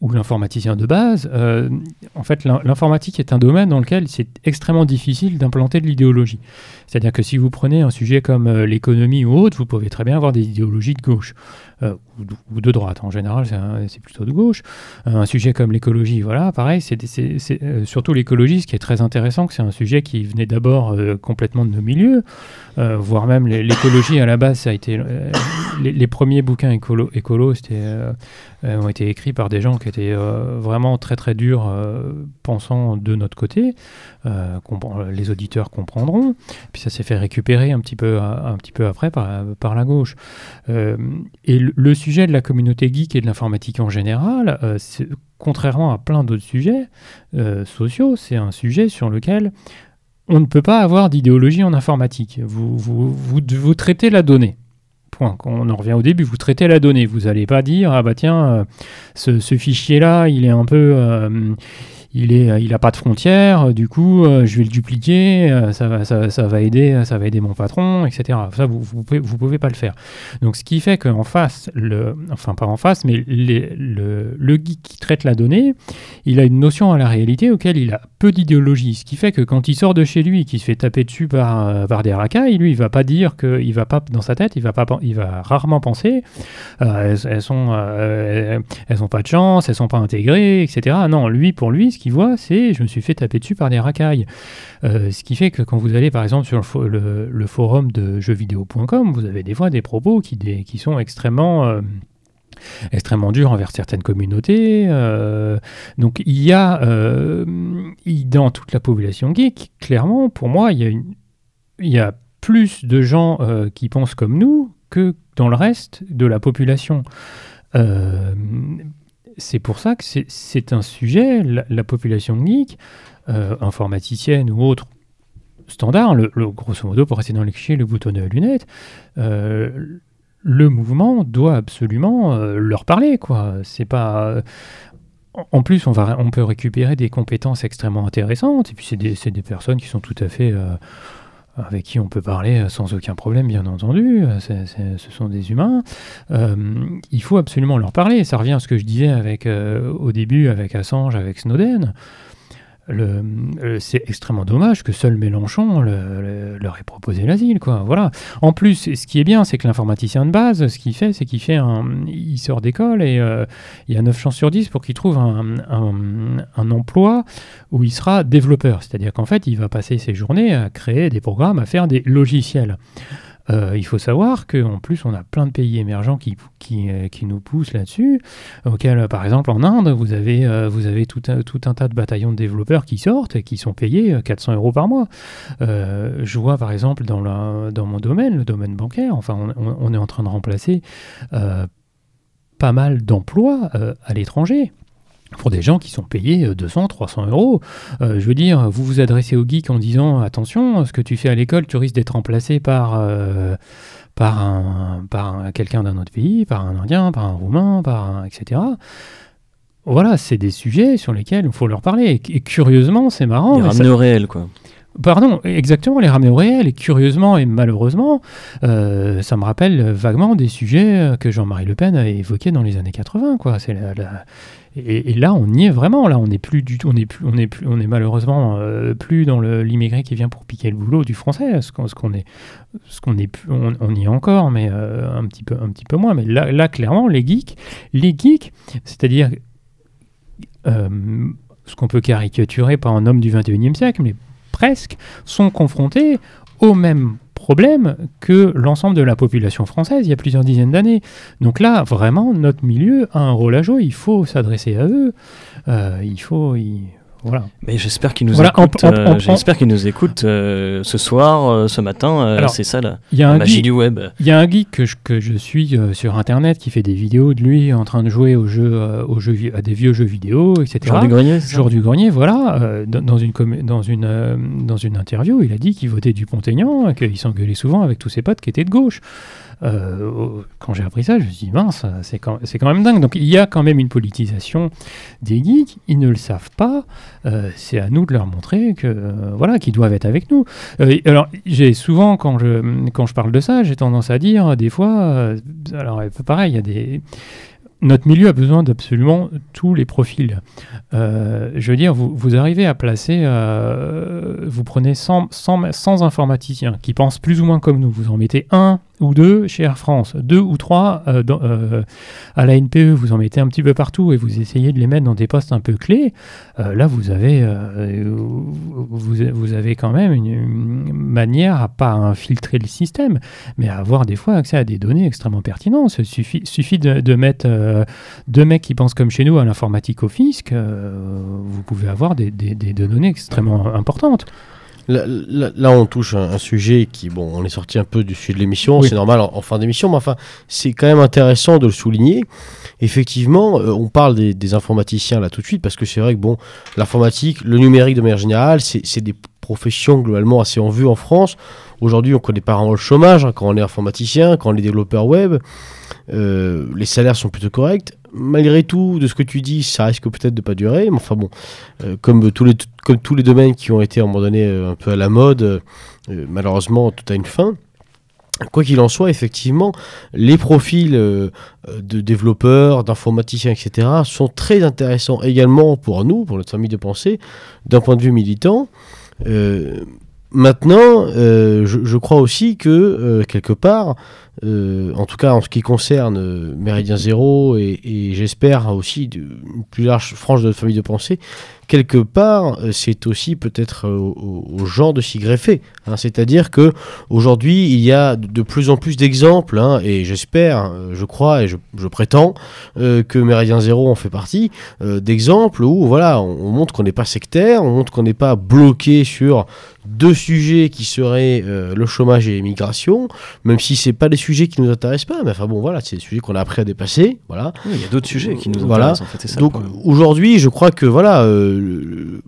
ou l'informaticien de base, euh, en fait, l'informatique est un domaine dans lequel c'est extrêmement difficile d'implanter de l'idéologie. C'est-à-dire que si vous prenez un sujet comme l'économie ou autre, vous pouvez très bien avoir des idéologies de gauche. Euh, ou, de, droite. En général, c'est plutôt de gauche. un sujet comme l'écologie, voilà, pareil, c'est euh, surtout l'écologie, ce qui est très intéressant, que c'est un sujet qui venait d'abord euh, complètement de nos milieux, voire même l'écologie à la base, ça a été les, premiers bouquins écolo, écolo ont été écrits par des gens qui étaient vraiment très très durs, pensant de notre côté. les auditeurs comprendront. Ça s'est fait récupérer un petit peu, un, petit peu après par, par la gauche. et le, sujet de la communauté geek et de l'informatique en général, euh, contrairement à plein d'autres sujets euh, sociaux, c'est un sujet sur lequel on ne peut pas avoir d'idéologie en informatique. Vous, vous, traitez la donnée. Point. On en revient au début, vous traitez la donnée. Vous n'allez pas dire, ah bah tiens, euh, ce fichier-là, il est un peu il est, euh, il a pas de frontières, euh, du coup, euh, je vais le dupliquer, ça, va, ça, ça, va aider, ça va aider mon patron, etc. Ça, vous, vous pouvez, vous pouvez pas le faire. Donc, ce qui fait qu'en face, le, enfin pas en face, mais le, le geek qui traite la donnée, il a une notion à la réalité auquel il a peu d'idéologie. Ce qui fait que quand il sort de chez lui, qu'il se fait taper dessus par, par des racailles, lui, il va pas dire que, il va pas dans sa tête, il va pas, il va rarement penser, elles, elles, sont, elles, pas de chance, elles sont pas intégrées, etc. Non, lui, pour lui, ce qu'il voit, c'est je me suis fait taper dessus par des racailles. Euh, ce qui fait que quand vous allez par exemple sur le, forum de jeuxvideo.com, vous avez des fois des propos qui, sont extrêmement... Euh, extrêmement dur envers certaines communautés. euh, donc il y a euh, dans toute la population geek, clairement, pour moi, il y a, plus de gens qui pensent comme nous que dans le reste de la population. C'est pour ça que c'est- un sujet, la, la population geek, euh, informaticienne ou autre, standard, le, le- grosso modo, pour rester dans les clichés, le boutonneux à lunettes, euh, le mouvement doit absolument euh, leur parler, quoi. C'est pas. euh, en- plus, on, va, on peut récupérer des compétences extrêmement intéressantes, et puis c'est des, des personnes qui sont tout à fait. Avec qui on peut parler euh, sans aucun problème, bien entendu. Euh, ce sont des humains. Euh, il faut absolument leur parler. Ça revient à ce que je disais avec, au début avec Assange, avec Snowden. Le- c'est extrêmement dommage que seul Mélenchon le- le- leur ait proposé l'asile, quoi. Voilà. En plus, ce qui est bien, c'est que l'informaticien de base, ce qu'il fait, c'est qu'il fait un, il sort d'école et euh, il y a 9 chances sur 10 pour qu'il trouve un- un emploi où il sera développeur. C'est-à-dire qu'en fait, il va passer ses journées à créer des programmes, à faire des logiciels. Euh, il faut savoir qu'en plus, on a plein de pays émergents qui, euh, nous poussent là-dessus. Auquel, euh, par exemple, en Inde, vous avez, tout, un, tas de bataillons de développeurs qui sortent et qui sont payés euh, 400 euros par mois. Je vois, par exemple, dans, mon domaine, le domaine bancaire, enfin, on, est en train de remplacer pas mal d'emplois à l'étranger pour des gens qui sont payés euh, 200, 300 euros. Euh, je veux dire, vous vous adressez au geek en disant attention, ce que tu fais à l'école, tu risques d'être remplacé par, euh, par, un, par un- quelqu'un d'un autre pays, par un Indien, par un Roumain, par un, etc. Voilà, c'est des sujets sur lesquels il faut leur parler. Et, et curieusement, c'est marrant.
Les
mais ça-
ramener au réel, quoi.
Pardon, exactement, les ramener au réel. Et curieusement et malheureusement, euh, ça me rappelle vaguement des sujets euh, que Jean-Marie Le Pen a évoqués dans les années 80. Quoi. C'est la- la- Et, là, on y est vraiment. Là, on n'est plus du tout. On est plus. On est plus. On est malheureusement euh, plus dans l'immigré qui vient pour piquer le boulot du français. Ce qu'on est. Ce qu'on est. On, on y est encore, mais euh, un petit peu. Un petit peu moins. Mais là, là, clairement, les geeks. Les geeks, c'est-à-dire. euh, ce qu'on peut caricaturer par un homme du 21e siècle, mais presque, sont confrontés au même problème que l'ensemble de la population française il y a plusieurs dizaines d'années. Donc là, vraiment, notre milieu a un rôle à jouer. Il faut s'adresser à eux. Euh, il faut... Voilà.
Mais j'espère qu'ils nous
Voilà, en-
écoutent.
en-
euh,
en-
j'espère qu'ils nous écoutent euh, ce soir, euh, ce matin. euh,
Alors,
c'est ça la,
y a
la magie
geek,
du web.
il y a un geek que je, que je suis sur Internet qui fait des vidéos de lui en train de jouer aux jeux, aux jeux, vi- à des vieux jeux vidéo, etc.
Genre du grenier,
Jour du grenier, voilà, dans, dans une, dans, une, dans une interview, il a dit qu'il votait Dupont-Aignan, qu'il s'engueulait souvent avec tous ses potes qui étaient de gauche. Euh, quand j'ai appris ça, je me suis dit, mince, c'est quand, même dingue. Donc il y a quand même une politisation des geeks, ils ne le savent pas, euh, c'est à nous de leur montrer que, euh, voilà, qu'ils doivent être avec nous. Alors, j'ai souvent, quand je, quand je parle de ça, j'ai tendance à dire, des fois, alors pareil, notre milieu a besoin d'absolument tous les profils. Je veux dire, vous, vous arrivez à placer, vous prenez 100, 100, 100 informaticiens qui pensent plus ou moins comme nous, vous en mettez un ou deux chez Air France, deux ou trois euh, euh, à la NPE, vous en mettez un petit peu partout et vous essayez de les mettre dans des postes un peu clés. Euh, là, vous avez, vous, avez quand même une, manière à pas infiltrer le système, mais à avoir des fois accès à des données extrêmement pertinentes. Il suffit, de, mettre deux mecs qui pensent comme chez nous à l'informatique au fisc, vous pouvez avoir des données extrêmement importantes.
Là, là- là, on touche un, un sujet qui, bon, on est sorti un peu du sujet de l'émission,
Oui.
c'est normal en, en fin d'émission, mais enfin, c'est quand même intéressant de le souligner. Effectivement, euh, on parle des, des informaticiens là tout de suite, parce que c'est vrai que, bon, l'informatique, le numérique de manière générale, c'est c'est des professions globalement assez en vue en France. Aujourd'hui, on connaît pas vraiment le chômage hein, quand on est informaticien, quand on est développeur web. Euh, les salaires sont plutôt corrects. Malgré tout, de ce que tu dis, ça risque peut-être de pas durer. Mais enfin bon, euh, comme, tous les, domaines qui ont été à un moment donné euh, un peu à la mode, euh, malheureusement, tout a une fin. Quoi qu'il en soit, effectivement, les profils de développeurs, d'informaticiens, etc., sont très intéressants également pour nous, pour notre famille de pensée, d'un point de vue militant. Maintenant, euh, je, crois aussi que, euh, quelque part, euh, en tout cas en ce qui concerne Méridien Zéro et, j'espère aussi une plus large frange de notre famille de pensée, quelque part, c'est aussi peut-être aux, aux gens de s'y greffer. hein. C'est-à-dire que aujourd'hui, il y a de- plus en plus d'exemples, hein, et j'espère, je crois et je, prétends que Méridien Zéro en fait partie, d'exemples où voilà, on montre qu'on n'est pas sectaire, on montre qu'on n'est pas bloqué sur deux sujets qui seraient euh, le chômage et l'immigration, même si c'est pas des sujets qui nous intéressent pas, mais enfin bon voilà, c'est des sujets qu'on a appris à dépasser, voilà.
Oui, il y a d'autres sujets qui nous
Voilà.
intéressent en fait. ça
Donc aujourd'hui, je crois que voilà, euh,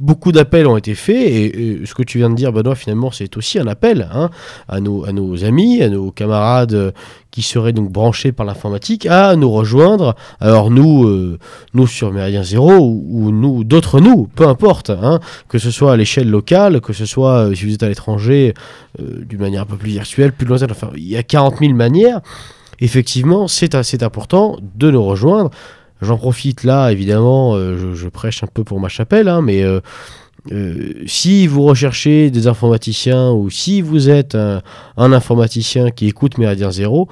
beaucoup d'appels ont été faits et, ce que tu viens de dire, Benoît, finalement, c'est aussi un appel hein, à, nos, amis, à nos camarades euh, qui seraient donc branchés par l'informatique, à nous rejoindre. Alors nous, euh, nous sur Méridien Zéro ou, d'autres nous, peu importe, hein, que ce soit à l'échelle locale, que ce soit euh, si vous êtes à l'étranger, d'une manière un peu plus virtuelle, plus lointaine. Enfin, il y a 40 000 manières. Effectivement, c'est important de nous rejoindre. J'en profite là, évidemment, euh, je, prêche un peu pour ma chapelle, hein, mais euh, euh, si vous recherchez des informaticiens ou si vous êtes un, un informaticien qui écoute Méridien Zéro,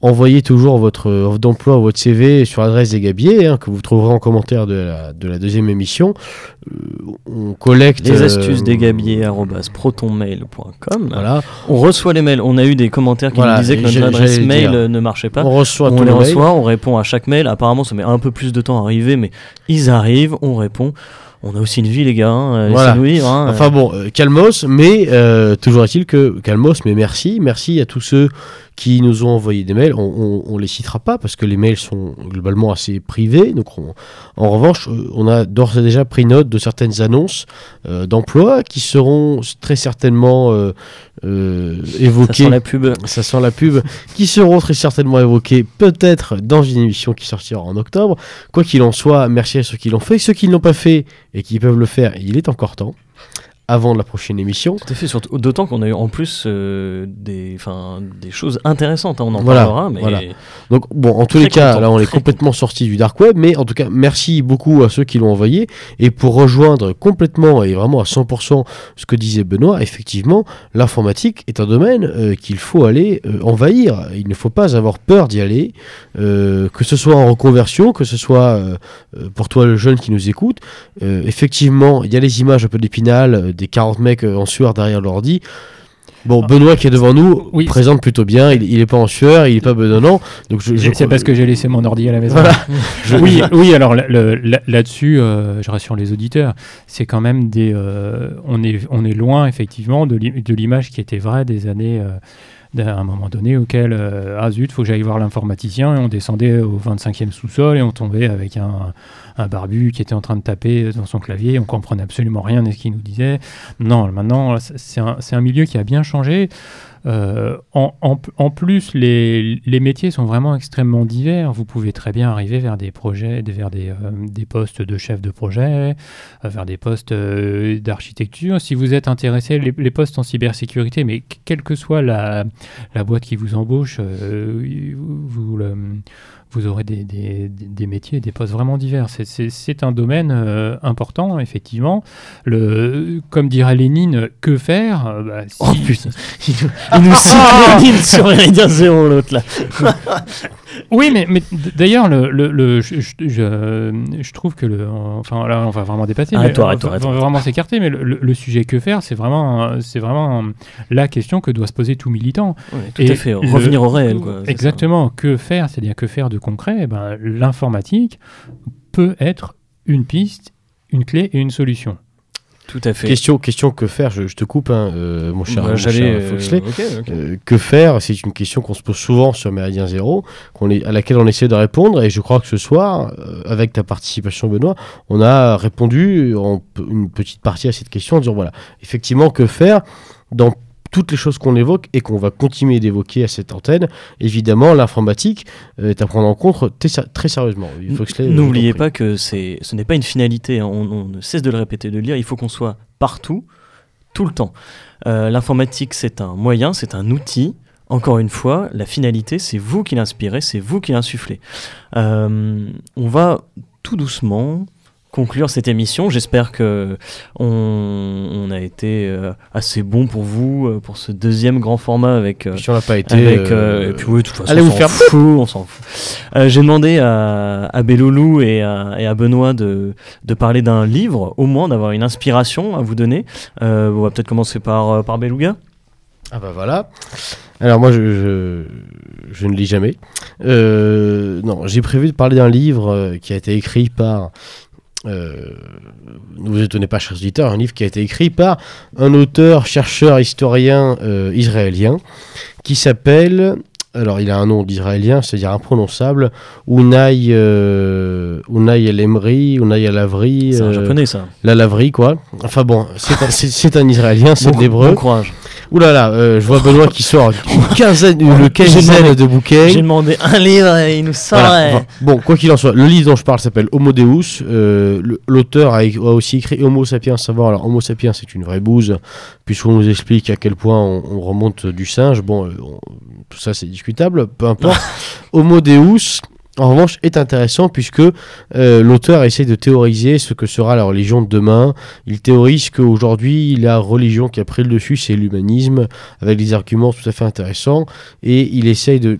envoyez toujours votre offre d'emploi ou votre CV sur l'adresse des Gabiers, hein, que vous trouverez en commentaire de la, de la deuxième émission. Euh, on collecte...
Les
euh,
astuces des gabiers protonmail.com.
Voilà,
On reçoit les mails. On a eu des commentaires qui
Voilà,
nous disaient que notre adresse mail
dire.
ne marchait pas.
on reçoit
on les
mails.
reçoit, on répond à chaque mail. Apparemment, ça met un peu plus de temps à arriver, mais ils arrivent, on répond. On a aussi une vie, les gars. hein, euh,
Voilà.
Hein.
Enfin bon, euh, calmos, mais euh, toujours est-il que calmos, mais merci, merci à tous ceux qui nous ont envoyé des mails. On, on les citera pas parce que les mails sont globalement assez privés. Donc, on- en revanche, euh, on a d'ores et déjà pris note de certaines annonces euh, d'emploi qui seront très certainement euh, euh,
ça
évoquées.
sent la pub.
Ça sent la pub, qui seront très certainement évoquées peut-être dans une émission qui sortira en octobre. Quoi qu'il en soit, merci à ceux qui l'ont fait. Ceux qui ne l'ont pas fait et qui peuvent le faire, il est encore temps, avant la prochaine émission.
Tout à fait, surtout- d'autant qu'on a eu en plus euh, des, enfin, des choses intéressantes. hein, on en
Voilà,
parlera, mais
voilà. Donc bon, en tous les cas,
content,
là on est complètement sorti du dark web, mais en tout cas, merci beaucoup à ceux qui l'ont envoyé. Et pour rejoindre complètement et vraiment à 100% ce que disait Benoît, effectivement, l'informatique est un domaine euh, qu'il faut aller euh, envahir. Il ne faut pas avoir peur d'y aller, que ce soit en reconversion, que ce soit pour toi le jeune qui nous écoute. Effectivement, il y a les images un peu d'épinal, des 40 mecs euh, en sueur derrière l'ordi. Bon, Benoît qui est devant nous
Oui.
présente plutôt bien. Il, il est pas en sueur, il est pas bedonnant. Donc je, je
C'est parce que j'ai laissé mon ordi à la maison.
Voilà.
oui, oui, alors là- le- là- là-dessus, euh, je rassure les auditeurs, c'est quand même des. euh, on, est, on est loin, effectivement, de l'i- de l'image qui était vraie des années. euh, d'un- moment donné auquel, ah zut, faut que j'aille voir l'informaticien, et on descendait au 25e sous-sol et on tombait avec un, un barbu qui était en train de taper dans son clavier, on comprenait absolument rien de ce qu'il nous disait. Non, maintenant, c'est un, milieu qui a bien changé. Euh, en, plus, les, métiers sont vraiment extrêmement divers. Vous pouvez très bien arriver vers des projets, vers des, euh, des postes de chef de projet, euh, vers des postes d'architecture. Si vous êtes intéressé, les, postes en cybersécurité, mais qu- quelle que soit la, la boîte qui vous embauche, vous, le- vous aurez des, des- des- des métiers, des postes vraiment divers. C'est- un domaine euh, important, effectivement. Le, comme dirait Lénine, que faire Euh, bah,
Oh
si-
putain, il nous, il nous cite Lénine sur Méridien Zéro, l'autre là.
Oui, mais, mais d'ailleurs, le, le, le- je, je- je- je trouve que le, enfin là, on va vraiment dépasser, mais
Arrête-toi,
on va-
arrête-toi,
on va vraiment s'écarter. Mais le, sujet que faire, c'est vraiment, c'est vraiment la question que doit se poser tout militant.
Ouais, tout
Et
à fait, revenir au réel. Quoi, c'est ça.
Exactement. Que faire C'est-à-dire que faire de concret Eh ben, L'informatique peut être une piste, une clé et une solution.
Tout à fait.
question, question que faire Je, je te coupe, hein, euh, mon cher,
Bah,
mon
J'allais.
cher
euh,
Foxley. Euh, que faire C'est une question qu'on se pose souvent sur Méridien Zéro, qu'on est, à laquelle on essaie de répondre. Et je crois que ce soir, euh, avec ta participation, Benoît, on a répondu en une petite partie à cette question en disant voilà, effectivement, que faire dans toutes les choses qu'on évoque et qu'on va continuer d'évoquer à cette antenne, évidemment, l'informatique euh, est à prendre en compte très, sérieusement. Je
N'oubliez pas que ce n'est pas une finalité. hein. On, on ne cesse de le répéter, de le dire. Il faut qu'on soit partout, tout le temps. Euh, l'informatique, c'est un moyen, c'est un outil. Encore une fois, la finalité, c'est vous qui l'inspirez, c'est vous qui l'insufflez. Euh, on va tout doucement conclure cette émission. J'espère que on, on a été euh, assez bon pour vous euh, pour ce deuxième grand format avec. euh,
Si on pas été.
avec,
euh,
et puis oui, de toute façon,
allez
on
vous faire
fout, on s'en fout. Euh, J'ai demandé à, à Belloulou et à, et à Benoît de, de parler d'un livre, au moins d'avoir une inspiration à vous donner. Euh, on va peut-être commencer par, par Beluga.
Ah bah voilà. Alors moi je, je, je ne lis jamais. Euh, non, j'ai prévu de parler d'un livre qui a été écrit par... Euh, ne vous étonnez pas, chers auditeurs, un livre qui a été écrit par un auteur, chercheur, historien euh, israélien qui s'appelle... Alors il a un nom d'israélien, c'est-à-dire imprononçable, Unai, euh, Unai El Emri, Unai El Avri,
C'est un
euh,
japonais, ça.
la laverie quoi. Enfin bon, c'est un, israélien, c'est de l'hébreu.
bon courage.
Ouh là là, euh, je vois Benoît qui sort une quinzaine, une
J'ai
quinzaine
demandé-
de bouquins.
J'ai demandé un livre et il nous sort.
Voilà,
euh,
enfin, bon, quoi qu'il en soit, le livre dont je parle s'appelle Homo Deus. Euh, L'auteur a, a aussi écrit Homo sapiens savoir. Alors, Homo sapiens, c'est une vraie bouse, puisqu'on nous explique à quel point on, on remonte du singe. Bon, euh, on- tout ça, c'est discutable, peu importe. Homo Deus. En revanche, est intéressant puisque euh, l'auteur essaie de théoriser ce que sera la religion de demain. Il théorise qu'aujourd'hui, la religion qui a pris le dessus, c'est l'humanisme, avec des arguments tout à fait intéressants. Et il essaye de...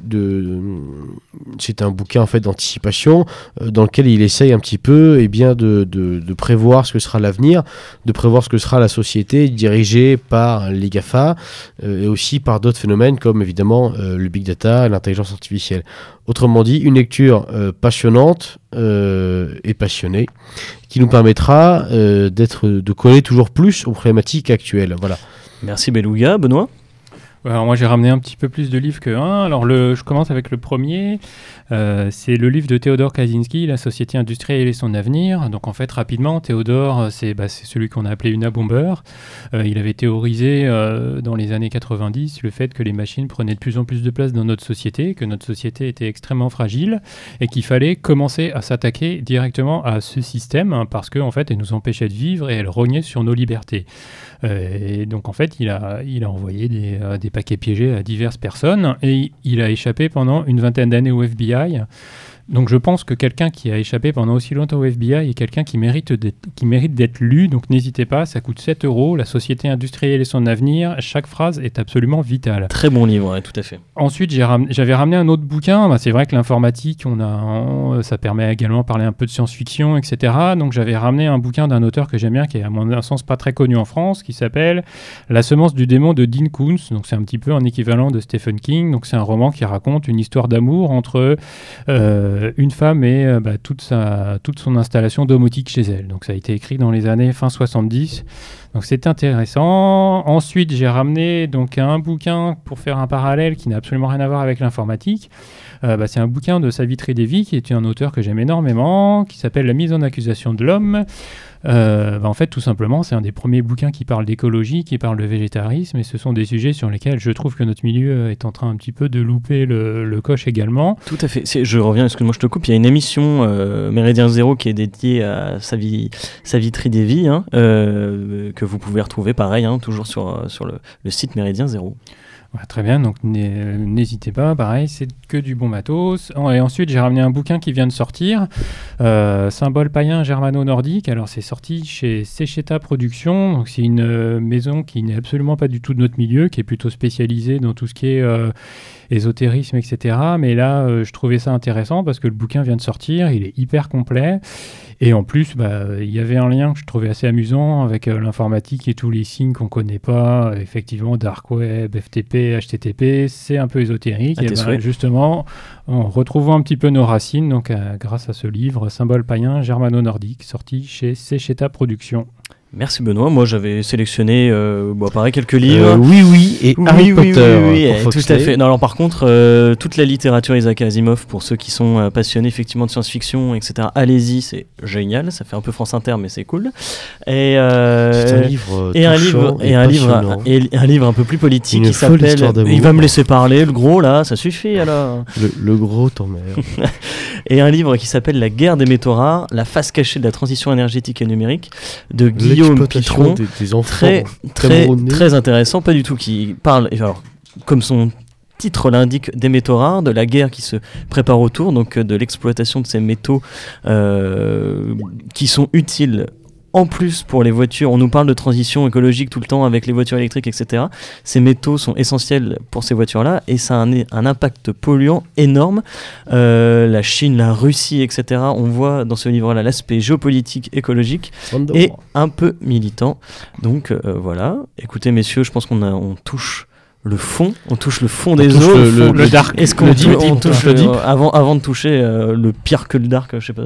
c'est un bouquin en fait d'anticipation euh, dans lequel il essaye un petit peu eh de, prévoir ce que sera l'avenir, de prévoir ce que sera la société dirigée par les GAFA euh, et aussi par d'autres phénomènes comme évidemment le big data et l'intelligence artificielle. Autrement dit, une lecture euh, passionnante euh, et passionnée qui nous permettra euh, d'être, de coller toujours plus aux problématiques actuelles.
Merci Beluga. Benoît?
Alors moi j'ai ramené un petit peu plus de livres que un. Alors le, je commence avec le premier. Euh, c'est le livre de Théodore Kaczynski, La société industrielle et son avenir. Donc en fait rapidement, Théodore c'est bah, c'est celui qu'on a appelé Una Bomber. Euh, il avait théorisé euh, dans les années 90 le fait que les machines prenaient de plus en plus de place dans notre société, que notre société était extrêmement fragile et qu'il fallait commencer à s'attaquer directement à ce système hein, parce qu'en en fait elle nous empêchait de vivre et elle rognait sur nos libertés. Euh, et donc en fait, il a, envoyé des, euh, des paquets piégés à diverses personnes et il a échappé pendant une vingtaine d'années au FBI. Donc je pense que quelqu'un qui a échappé pendant aussi longtemps au FBI est quelqu'un qui mérite d'être qui mérite d'être lu. Donc n'hésitez pas, ça coûte 7 euros. La société industrielle et son avenir. Chaque phrase est absolument vitale.
Très bon livre, ouais, tout à fait.
Ensuite, j'avais ramené un autre bouquin. Bah, c'est vrai que l'informatique, on a, on- ça permet également de parler un peu de science-fiction, etc. Donc, j'avais ramené un bouquin d'un auteur que j'aime bien, qui est à mon sens pas très connu en France, qui s'appelle La semence du démon de Dean Koontz. Donc, c'est un petit peu un équivalent de Stephen King. Donc, c'est un roman qui raconte une histoire d'amour entre euh, une femme et euh, bah, toute, sa, toute son installation domotique chez elle. Donc, ça a été écrit dans les années fin 70. Donc c'est intéressant. Ensuite, j'ai ramené donc un bouquin pour faire un parallèle qui n'a absolument rien à voir avec l'informatique. Euh, bah, c'est un bouquin de Savitri Devi, qui est un auteur que j'aime énormément, qui s'appelle La mise en accusation de l'homme. Euh, bah, en fait, tout simplement, c'est un des premiers bouquins qui parle d'écologie, qui parle de végétarisme, et ce sont des sujets sur lesquels je trouve que notre milieu est en train un petit peu de louper le, le coche également.
Tout à fait. Je reviens, excuse-moi, je te coupe. Il y a une émission euh, Méridien Zéro qui est dédiée à Savi, Savitri Devi, hein, euh, que vous pouvez retrouver pareil, hein, toujours sur, le site Méridien Zéro.
Très bien, donc n'hé- n'hésitez pas, pareil, c'est que du bon matos. Et ensuite, j'ai ramené un bouquin qui vient de sortir, euh, Symbole païen germano-nordique. Alors, c'est sorti chez Secheta Productions, c'est une euh, maison qui n'est absolument pas du tout de notre milieu, qui est plutôt spécialisée dans tout ce qui est euh, ésotérisme, etc. Mais là, euh, je trouvais ça intéressant parce que le bouquin vient de sortir, il est hyper complet. Et en plus, bah, il y avait un lien que je trouvais assez amusant avec euh, l'informatique et tous les signes qu'on connaît pas. Effectivement, Dark Web, FTP, HTTP, c'est un peu ésotérique.
À
et ben, justement, en retrouvant un petit peu nos racines, donc euh, grâce à ce livre, Symbole païen germano-nordique, sorti chez Secheta Productions.
Merci Benoît. Moi, j'avais sélectionné, euh, bon, pareil, quelques livres.
Euh, oui, oui, et
Oui,
Harry
oui,
Potter.
oui, oui,
pour
euh, tout à fait. Non, alors par contre, euh, toute la littérature Isaac Asimov, pour ceux qui sont euh, passionnés effectivement de science-fiction, etc., allez-y, c'est génial. Ça fait un peu France Inter, mais c'est cool. Et, euh,
C'est un livre euh,
et un livre et un livre et un livre un peu plus politique
Une
qui s'appelle il va me laisser parler le gros là ça suffit alors
Le, le gros t'emmerde.
et un livre qui s'appelle la guerre des métaux rares la face cachée de la transition énergétique et numérique de Guillaume Pitron
des, des enfants.
très très
Camerounais.
très intéressant pas du tout qui parle alors comme son titre l'indique, des métaux rares, de la guerre qui se prépare autour, donc euh, de l'exploitation de ces métaux euh, qui sont utiles en plus pour les voitures. On nous parle de transition écologique tout le temps avec les voitures électriques, etc. Ces métaux sont essentiels pour ces voitures-là et ça a un, un impact polluant énorme. Euh, la Chine, la Russie, etc. On voit dans ce livre-là l'aspect géopolitique, écologique et un peu militant. Donc euh, voilà. Écoutez, messieurs, je pense qu'on on touche le fond, on touche le fond des eaux,
le-
fond-
le- le dark,
Est-ce qu'on
le deep,
on touche
le deep.
avant, avant de toucher euh, le pire que le dark, je sais pas.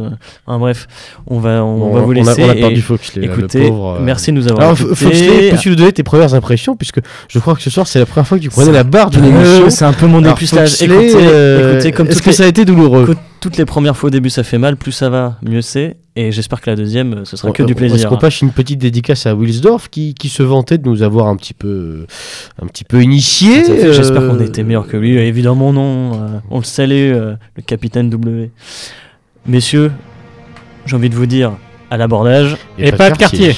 Bref, on va, on
Bon,
va vous laisser.
On a, perdu
écoutez,
pauvre. euh.
merci de nous avoir
Alors, peux-tu nous donner tes premières impressions Puisque je crois que ce soir, c'est la première fois que tu prenais la barre d'une
Euh,
émission.
c'est un peu mon.
Foxley,
Écoutez,
euh,
écoutez, comme
est-ce que
les-
ça a été douloureux
toutes les premières fois au début ça fait mal, plus ça va, mieux c'est. Et j'espère que la deuxième, euh, ce sera que du
Est-ce
plaisir.
qu'on passe une petite dédicace à Wilsdorf qui, qui se vantait de nous avoir un petit peu, un petit peu
fait, J'espère
euh,
qu'on était meilleur que lui. Évidemment non. euh, on le salue, euh, le capitaine W. Messieurs, j'ai envie de vous dire à l'abordage.
et
Et pas de quartier.